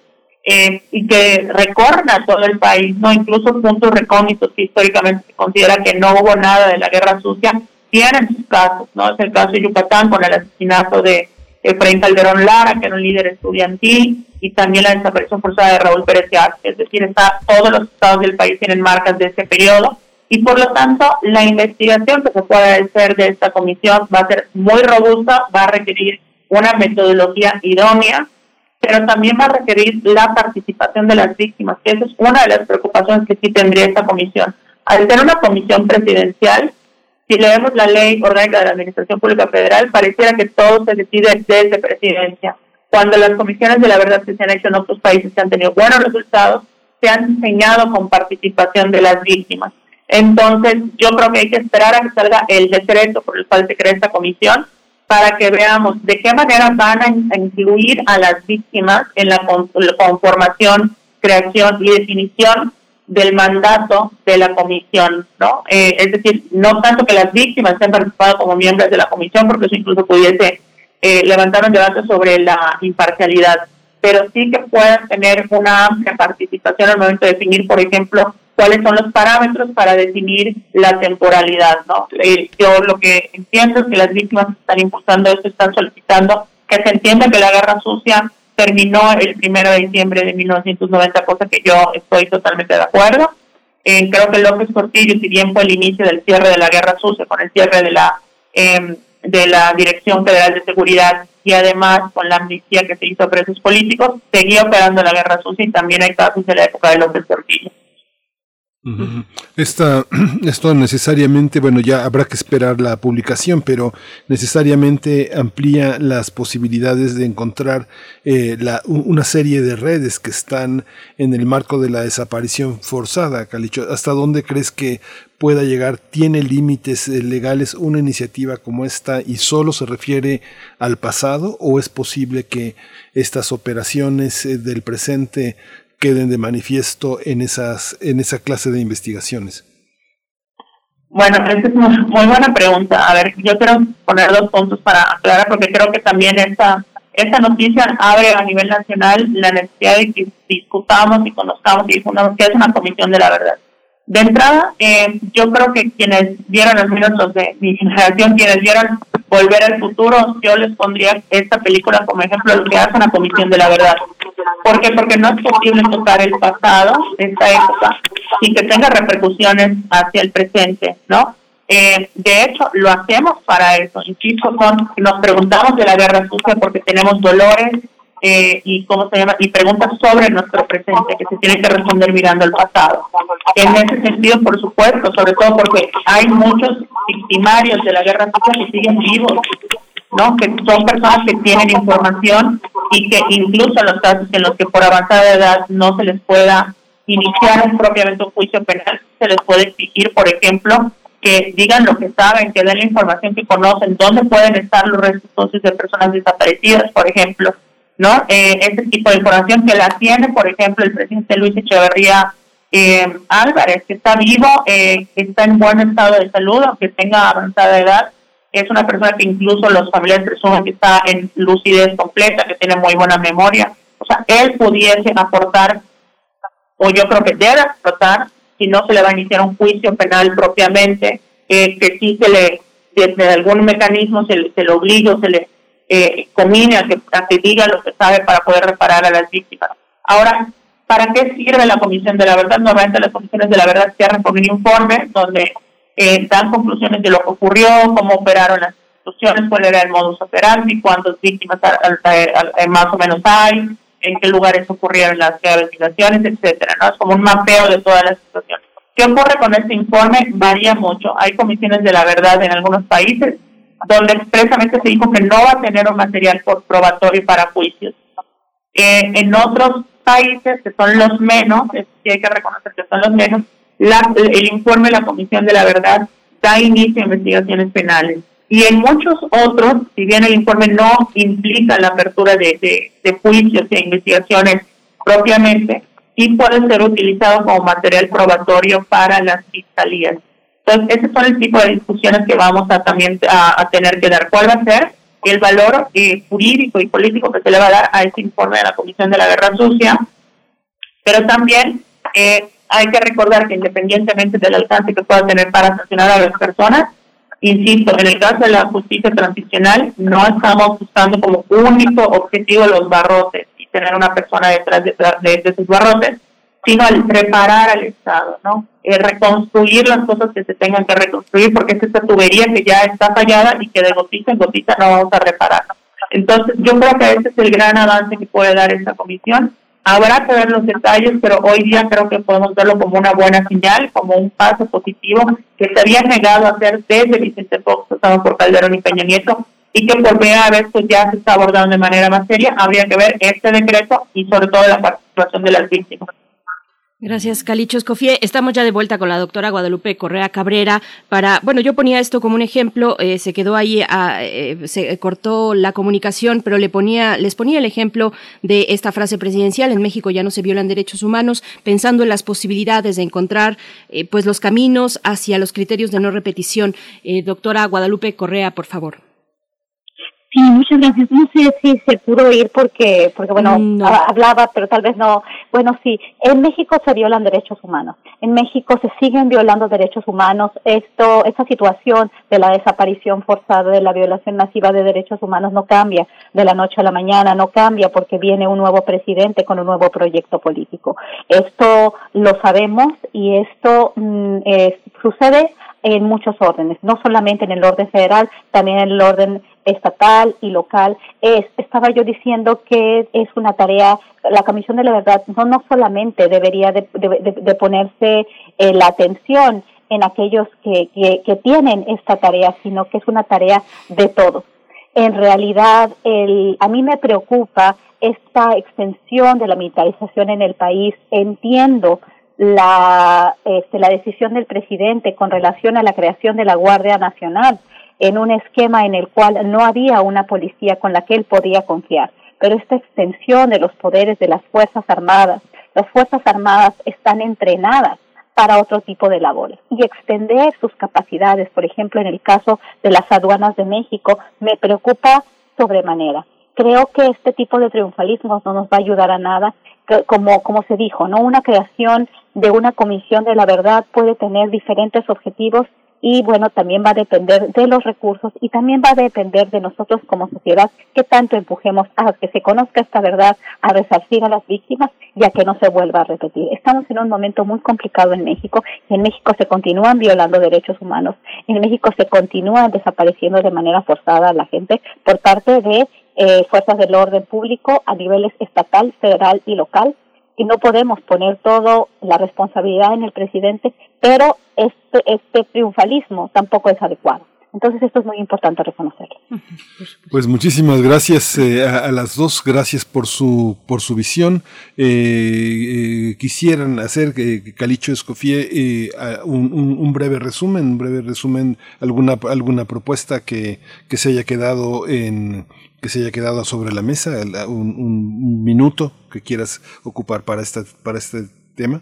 eh, y que recorren a todo el país, no incluso puntos recónditos que históricamente se considera que no hubo nada de la guerra sucia, tienen sus casos, ¿no? Es el caso de Yucatán con el asesinato de Efraín Calderón Lara, que era un líder estudiantil, y también la desaparición forzada de Raúl Pérez es decir, está, todos los estados del país tienen marcas de ese periodo, y por lo tanto la investigación que se puede hacer de esta comisión va a ser muy robusta, va a requerir una metodología idónea, pero también va a requerir la participación de las víctimas, que esa es una de las preocupaciones que sí tendría esta comisión. Al ser una comisión presidencial, si leemos la ley orgánica de la Administración Pública Federal, pareciera que todo se decide desde presidencia. Cuando las comisiones de la verdad que se han hecho en otros países que han tenido buenos resultados, se han diseñado con participación de las víctimas. Entonces, yo creo que hay que esperar a que salga el decreto por el cual se crea esta comisión para que veamos de qué manera van a incluir a las víctimas en la conformación, creación y definición del mandato de la comisión, ¿no? Eh, es decir, no tanto que las víctimas estén participado como miembros de la comisión, porque eso incluso pudiese eh, levantar un debate sobre la imparcialidad, pero sí que puedan tener una amplia participación al momento de definir, por ejemplo, cuáles son los parámetros para definir la temporalidad, ¿no? Eh, yo lo que entiendo es que las víctimas están impulsando esto, están solicitando que se entienda que la guerra sucia terminó el primero de diciembre de 1990, cosa que yo estoy totalmente de acuerdo. Eh, creo que López Portillo, si bien fue el inicio del cierre de la guerra sucia, con el cierre de la em, de la Dirección Federal de Seguridad y además con la amnistía que se hizo a presos políticos, seguía operando la guerra sucia y también hay casos de la época de López Portillo. Esta, [clears throat] esto necesariamente, bueno, ya habrá que esperar la publicación, pero necesariamente amplía las posibilidades de encontrar eh, una serie de redes que están en el marco de la desaparición forzada. Calicho, ¿hasta dónde crees que pueda llegar? ¿Tiene límites eh, legales una iniciativa como esta y solo se refiere al pasado o es posible que estas operaciones eh, del presente queden de manifiesto en, esas, en esa clase de investigaciones? Bueno, esa es muy, buena pregunta. A ver, yo quiero poner dos puntos para aclarar, porque creo que también esta esta noticia abre a nivel nacional la necesidad de que discutamos y conozcamos y que es una comisión de la verdad. De entrada, eh, yo creo que quienes vieron, al menos de mi generación, quienes vieron Volver al Futuro, yo les pondría esta película como ejemplo de lo que hace una comisión de la verdad. ¿Por qué? Porque no es posible tocar el pasado, esta época, sin que tenga repercusiones hacia el presente, ¿no? Eh, de hecho, lo hacemos para eso. Insisto, nos preguntamos de la guerra sucia porque tenemos dolores eh, y cómo se llama y preguntas sobre nuestro presente que se tienen que responder mirando el pasado. En ese sentido, por supuesto, sobre todo porque hay muchos victimarios de la guerra sucia que siguen vivos, ¿no? Que son personas que tienen información y que incluso en los casos en los que por avanzada edad no se les pueda iniciar propiamente un juicio penal, se les puede exigir, por ejemplo, que digan lo que saben, que den la información que conocen, dónde pueden estar los restos de personas desaparecidas, por ejemplo, ¿no? Eh, ese tipo de información que la tiene, por ejemplo, el presidente Luis Echeverría eh, Álvarez, que está vivo, eh, está en buen estado de salud, aunque tenga avanzada edad, es una persona que incluso los familiares presumen que está en lucidez completa, que tiene muy buena memoria. O sea, él pudiese aportar, o yo creo que debe aportar, si no se le va a iniciar un juicio penal propiamente, eh, que sí se le, desde algún mecanismo se, se le obliga o se le eh, comine a que, a que diga lo que sabe para poder reparar a las víctimas. Ahora, ¿para qué sirve la Comisión de la Verdad? Normalmente las comisiones de la verdad cierran con un informe donde eh, dan conclusiones de lo que ocurrió, cómo operaron las instituciones, cuál era el modus operandi, cuántas víctimas más o menos hay, en qué lugares ocurrieron las investigaciones, etcétera, ¿no? Es como un mapeo de todas las situaciones. ¿Qué ocurre con este informe? Varía mucho. Hay comisiones de la verdad en algunos países donde expresamente se dijo que no va a tener un material probatorio para juicios. Eh, en otros países, que son los menos, sí hay que reconocer que son los menos, el informe de la Comisión de la Verdad da inicio a investigaciones penales. Y en muchos otros, si bien el informe no implica la apertura de, de, juicios e investigaciones propiamente, sí puede ser utilizado como material probatorio para las fiscalías. Entonces, ese son el tipo de discusiones que vamos a también a, tener que dar. ¿Cuál va a ser el valor eh, jurídico y político que se le va a dar a este informe de la Comisión de la Guerra Sucia? Pero también eh, hay que recordar que independientemente del alcance que pueda tener para sancionar a las personas, insisto, en el caso de la justicia transicional, no estamos buscando como único objetivo los barrotes y tener una persona detrás de, de, de sus barrotes, sino al preparar al Estado, ¿no? Eh, reconstruir las cosas que se tengan que reconstruir, porque es esta tubería que ya está fallada y que de gotita en gotita no vamos a reparar. Entonces, yo creo que ese es el gran avance que puede dar esta comisión. Habrá que ver los detalles, pero hoy día creo que podemos verlo como una buena señal, como un paso positivo que se había negado a hacer desde Vicente Fox, pasado por Calderón y Peña Nieto, y que por primera vez pues ya se está abordando de manera más seria. Habría que ver este decreto y sobre todo la participación de las víctimas. Gracias, Calicho Escofie. Estamos ya de vuelta con la doctora Guadalupe Correa Cabrera para, bueno, yo ponía esto como un ejemplo, eh, se quedó ahí, ah, eh, se cortó la comunicación, pero le ponía, les ponía el ejemplo de esta frase presidencial, en México ya no se violan derechos humanos, pensando en las posibilidades de encontrar, eh, pues, los caminos hacia los criterios de no repetición. doctora Guadalupe Correa, por favor. Sí, muchas gracias. No sé si se pudo ir porque, porque bueno, hablaba, pero tal vez no. Bueno, sí, en México se violan derechos humanos. En México se siguen violando derechos humanos. Esto, esta situación de la desaparición forzada, de la violación masiva de derechos humanos no cambia de la noche a la mañana, no cambia porque viene un nuevo presidente con un nuevo proyecto político. Esto lo sabemos y esto mm, sucede en muchos órdenes, no solamente en el orden federal, también en el orden estatal y local. Es, estaba yo diciendo que es una tarea, la Comisión de la Verdad no, no solamente debería de, ponerse eh, la atención en aquellos que, que, tienen esta tarea, sino que es una tarea de todos. En realidad, el, a mí me preocupa esta extensión de la militarización en el país. Entiendo la, este, la decisión del presidente con relación a la creación de la Guardia Nacional en un esquema en el cual no había una policía con la que él podía confiar. Pero esta extensión de los poderes de las Fuerzas Armadas, las Fuerzas Armadas están entrenadas para otro tipo de labores y extender sus capacidades, por ejemplo, en el caso de las aduanas de México, me preocupa sobremanera. creo que este tipo de triunfalismo no nos va a ayudar a nada. Como, como se dijo, ¿no? Una creación de una comisión de la verdad puede tener diferentes objetivos y bueno, también va a depender de los recursos y también va a depender de nosotros como sociedad que tanto empujemos a que se conozca esta verdad, a resarcir a las víctimas y a que no se vuelva a repetir. Estamos en un momento muy complicado en México y en México se continúan violando derechos humanos, en México se continúan desapareciendo de manera forzada a la gente por parte de eh, fuerzas del orden público a niveles estatal, federal y local y no podemos poner toda la responsabilidad en el presidente, pero este, este triunfalismo tampoco es adecuado. Entonces esto es muy importante reconocerlo. Pues muchísimas gracias eh, a, las dos, gracias por su por su visión. Eh, eh, quisieran hacer que Calicho Escofie un, un, breve resumen, un breve resumen, alguna alguna propuesta que, que se haya quedado en que se haya quedado sobre la mesa, un, un minuto que quieras ocupar para esta para este tema.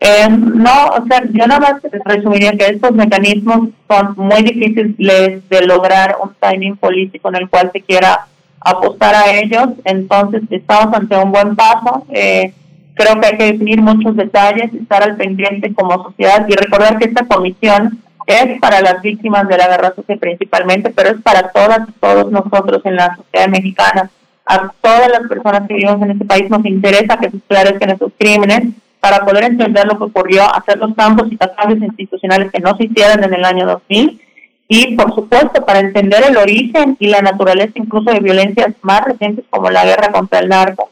Eh, no, o sea, yo nada más resumiría que estos mecanismos son muy difíciles de lograr un timing político en el cual se quiera apostar a ellos, entonces estamos ante un buen paso. Eh, creo que hay que definir muchos detalles, estar al pendiente como sociedad y recordar que esta comisión es para las víctimas de la guerra sucia principalmente, pero es para todas y todos nosotros en la sociedad mexicana. A todas las personas que vivimos en este país nos interesa que se esclarezcan estos crímenes para poder entender lo que ocurrió, hacer los cambios y cambios institucionales que no se hicieron en el año 2000 y, por supuesto, para entender el origen y la naturaleza incluso de violencias más recientes como la guerra contra el narco.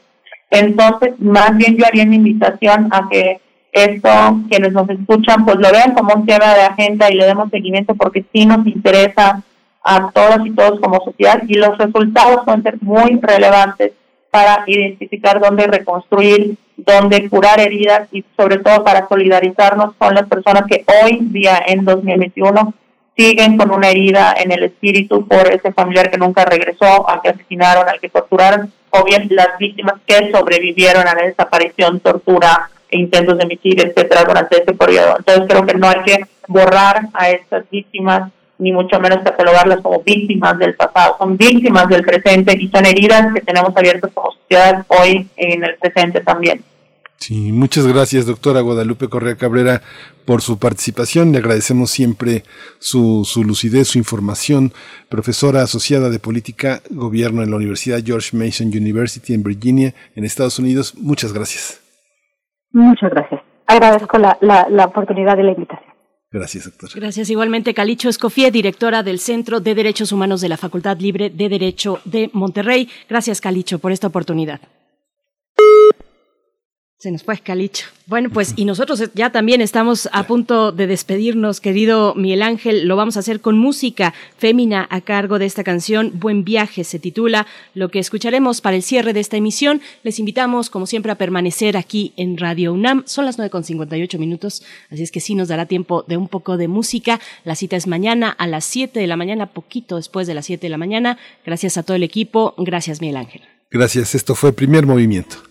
Entonces, más bien yo haría una invitación a que esto, quienes nos escuchan, pues lo vean como un tema de agenda y le demos seguimiento porque sí nos interesa a todas y todos como sociedad y los resultados pueden ser muy relevantes para identificar dónde reconstruir donde curar heridas y sobre todo para solidarizarnos con las personas que hoy día en 2021 siguen con una herida en el espíritu por ese familiar que nunca regresó, al que asesinaron, al que torturaron, o bien las víctimas que sobrevivieron a la desaparición, tortura intentos de homicidio, etcétera, durante ese periodo. Entonces creo que no hay que borrar a estas víctimas ni mucho menos catalogarlas como víctimas del pasado, son víctimas del presente y son heridas que tenemos abiertas como sociedad hoy en el presente también. Sí, muchas gracias, doctora Guadalupe Correa Cabrera, por su participación. Le agradecemos siempre su, su lucidez, su información. Profesora asociada de Política Gobierno en la Universidad George Mason University en Virginia, en Estados Unidos. Muchas gracias. Muchas gracias. Agradezco la, la, la oportunidad de la invitación. Gracias, doctor. Gracias igualmente, Calicho Escofía, directora del Centro de Derechos Humanos de la Facultad Libre de Derecho de Monterrey. Gracias, Calicho, por esta oportunidad. Se nos fue Calicho. Bueno, pues y nosotros ya también estamos a punto de despedirnos, querido Miguel Ángel. Lo vamos a hacer con música fémina a cargo de esta canción. Buen viaje se titula. Lo que escucharemos para el cierre de esta emisión. Les invitamos, como siempre, a permanecer aquí en Radio UNAM. Son las 9.58 minutos, así es que sí nos dará tiempo de un poco de música. La cita es mañana a las 7 de la mañana, poquito después de las 7 de la mañana. Gracias a todo el equipo. Gracias, Miguel Ángel. Gracias. Esto fue Primer Movimiento.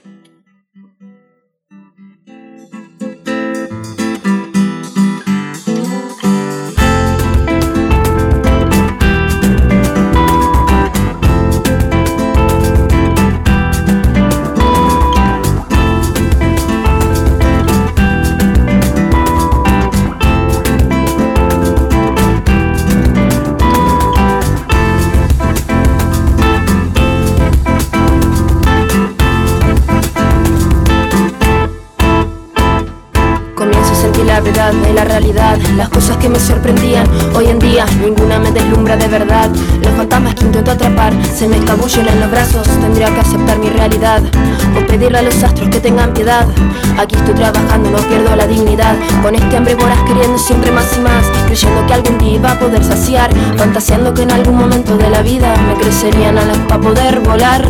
Ninguna me deslumbra de verdad. Los fantasmas que intento atrapar se me escabullen en los brazos. Tendría que aceptar mi realidad o pedirle a los astros que tengan piedad. Aquí estoy trabajando, no pierdo la dignidad. Con este hambre voraz queriendo siempre más y más, creyendo que algún día iba a poder saciar, fantaseando que en algún momento de la vida me crecerían alas para poder volar.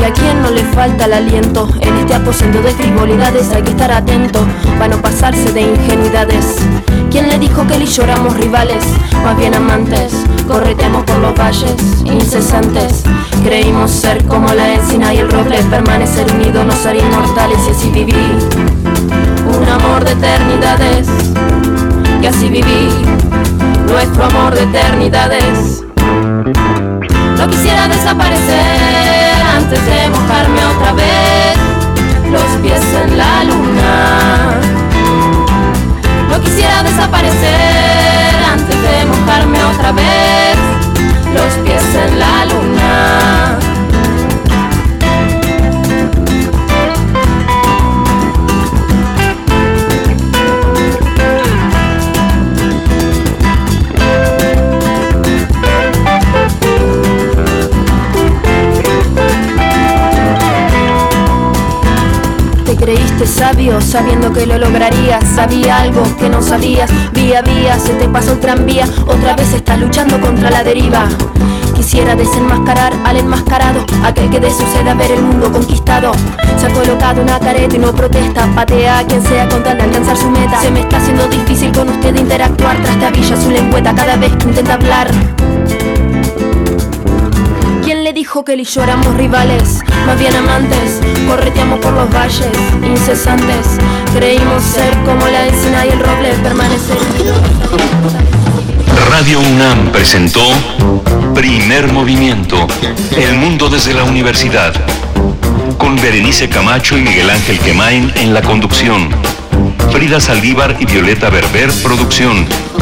Y a quien no le falta el aliento En este aposento de frivolidades hay que estar atento Para no pasarse de ingenuidades ¿Quién le dijo que él y yo rivales? Más bien amantes Corretemos por los valles incesantes Creímos ser como la encina y el roble Permanecer unidos, no ser inmortales y así viví Un amor de eternidades Y así viví nuestro amor de eternidades. No quisiera desaparecer antes de mojarme otra vez los pies en la luna. No quisiera desaparecer antes de mojarme otra vez los pies en la luna. Sabio sabiendo que lo lograrías. Sabía algo que no sabías. Vía vía se te pasó el tranvía. Otra vez estás luchando contra la deriva. Quisiera desenmascarar al enmascarado, aquel que de suceda ver el mundo conquistado. Se ha colocado una careta y no protesta, patea a quien sea con de alcanzar su meta. Se me está haciendo difícil con usted interactuar, tras villa su lengüeta cada vez que intenta hablar. ¿Quién le dijo que él y yo éramos rivales? Más bien amantes, correteamos por los valles incesantes. Creímos ser como la encina y el roble, permanecer. Radio UNAM presentó Primer Movimiento, El Mundo desde la Universidad, con Berenice Camacho y Miguel Ángel Quemain en la conducción. Frida Saldívar y Violeta Berber, producción.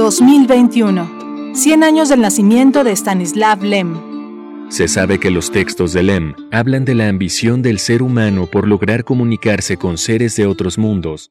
2021. 100 años del nacimiento de Stanislav Lem. Se sabe que los textos de Lem hablan de la ambición del ser humano por lograr comunicarse con seres de otros mundos,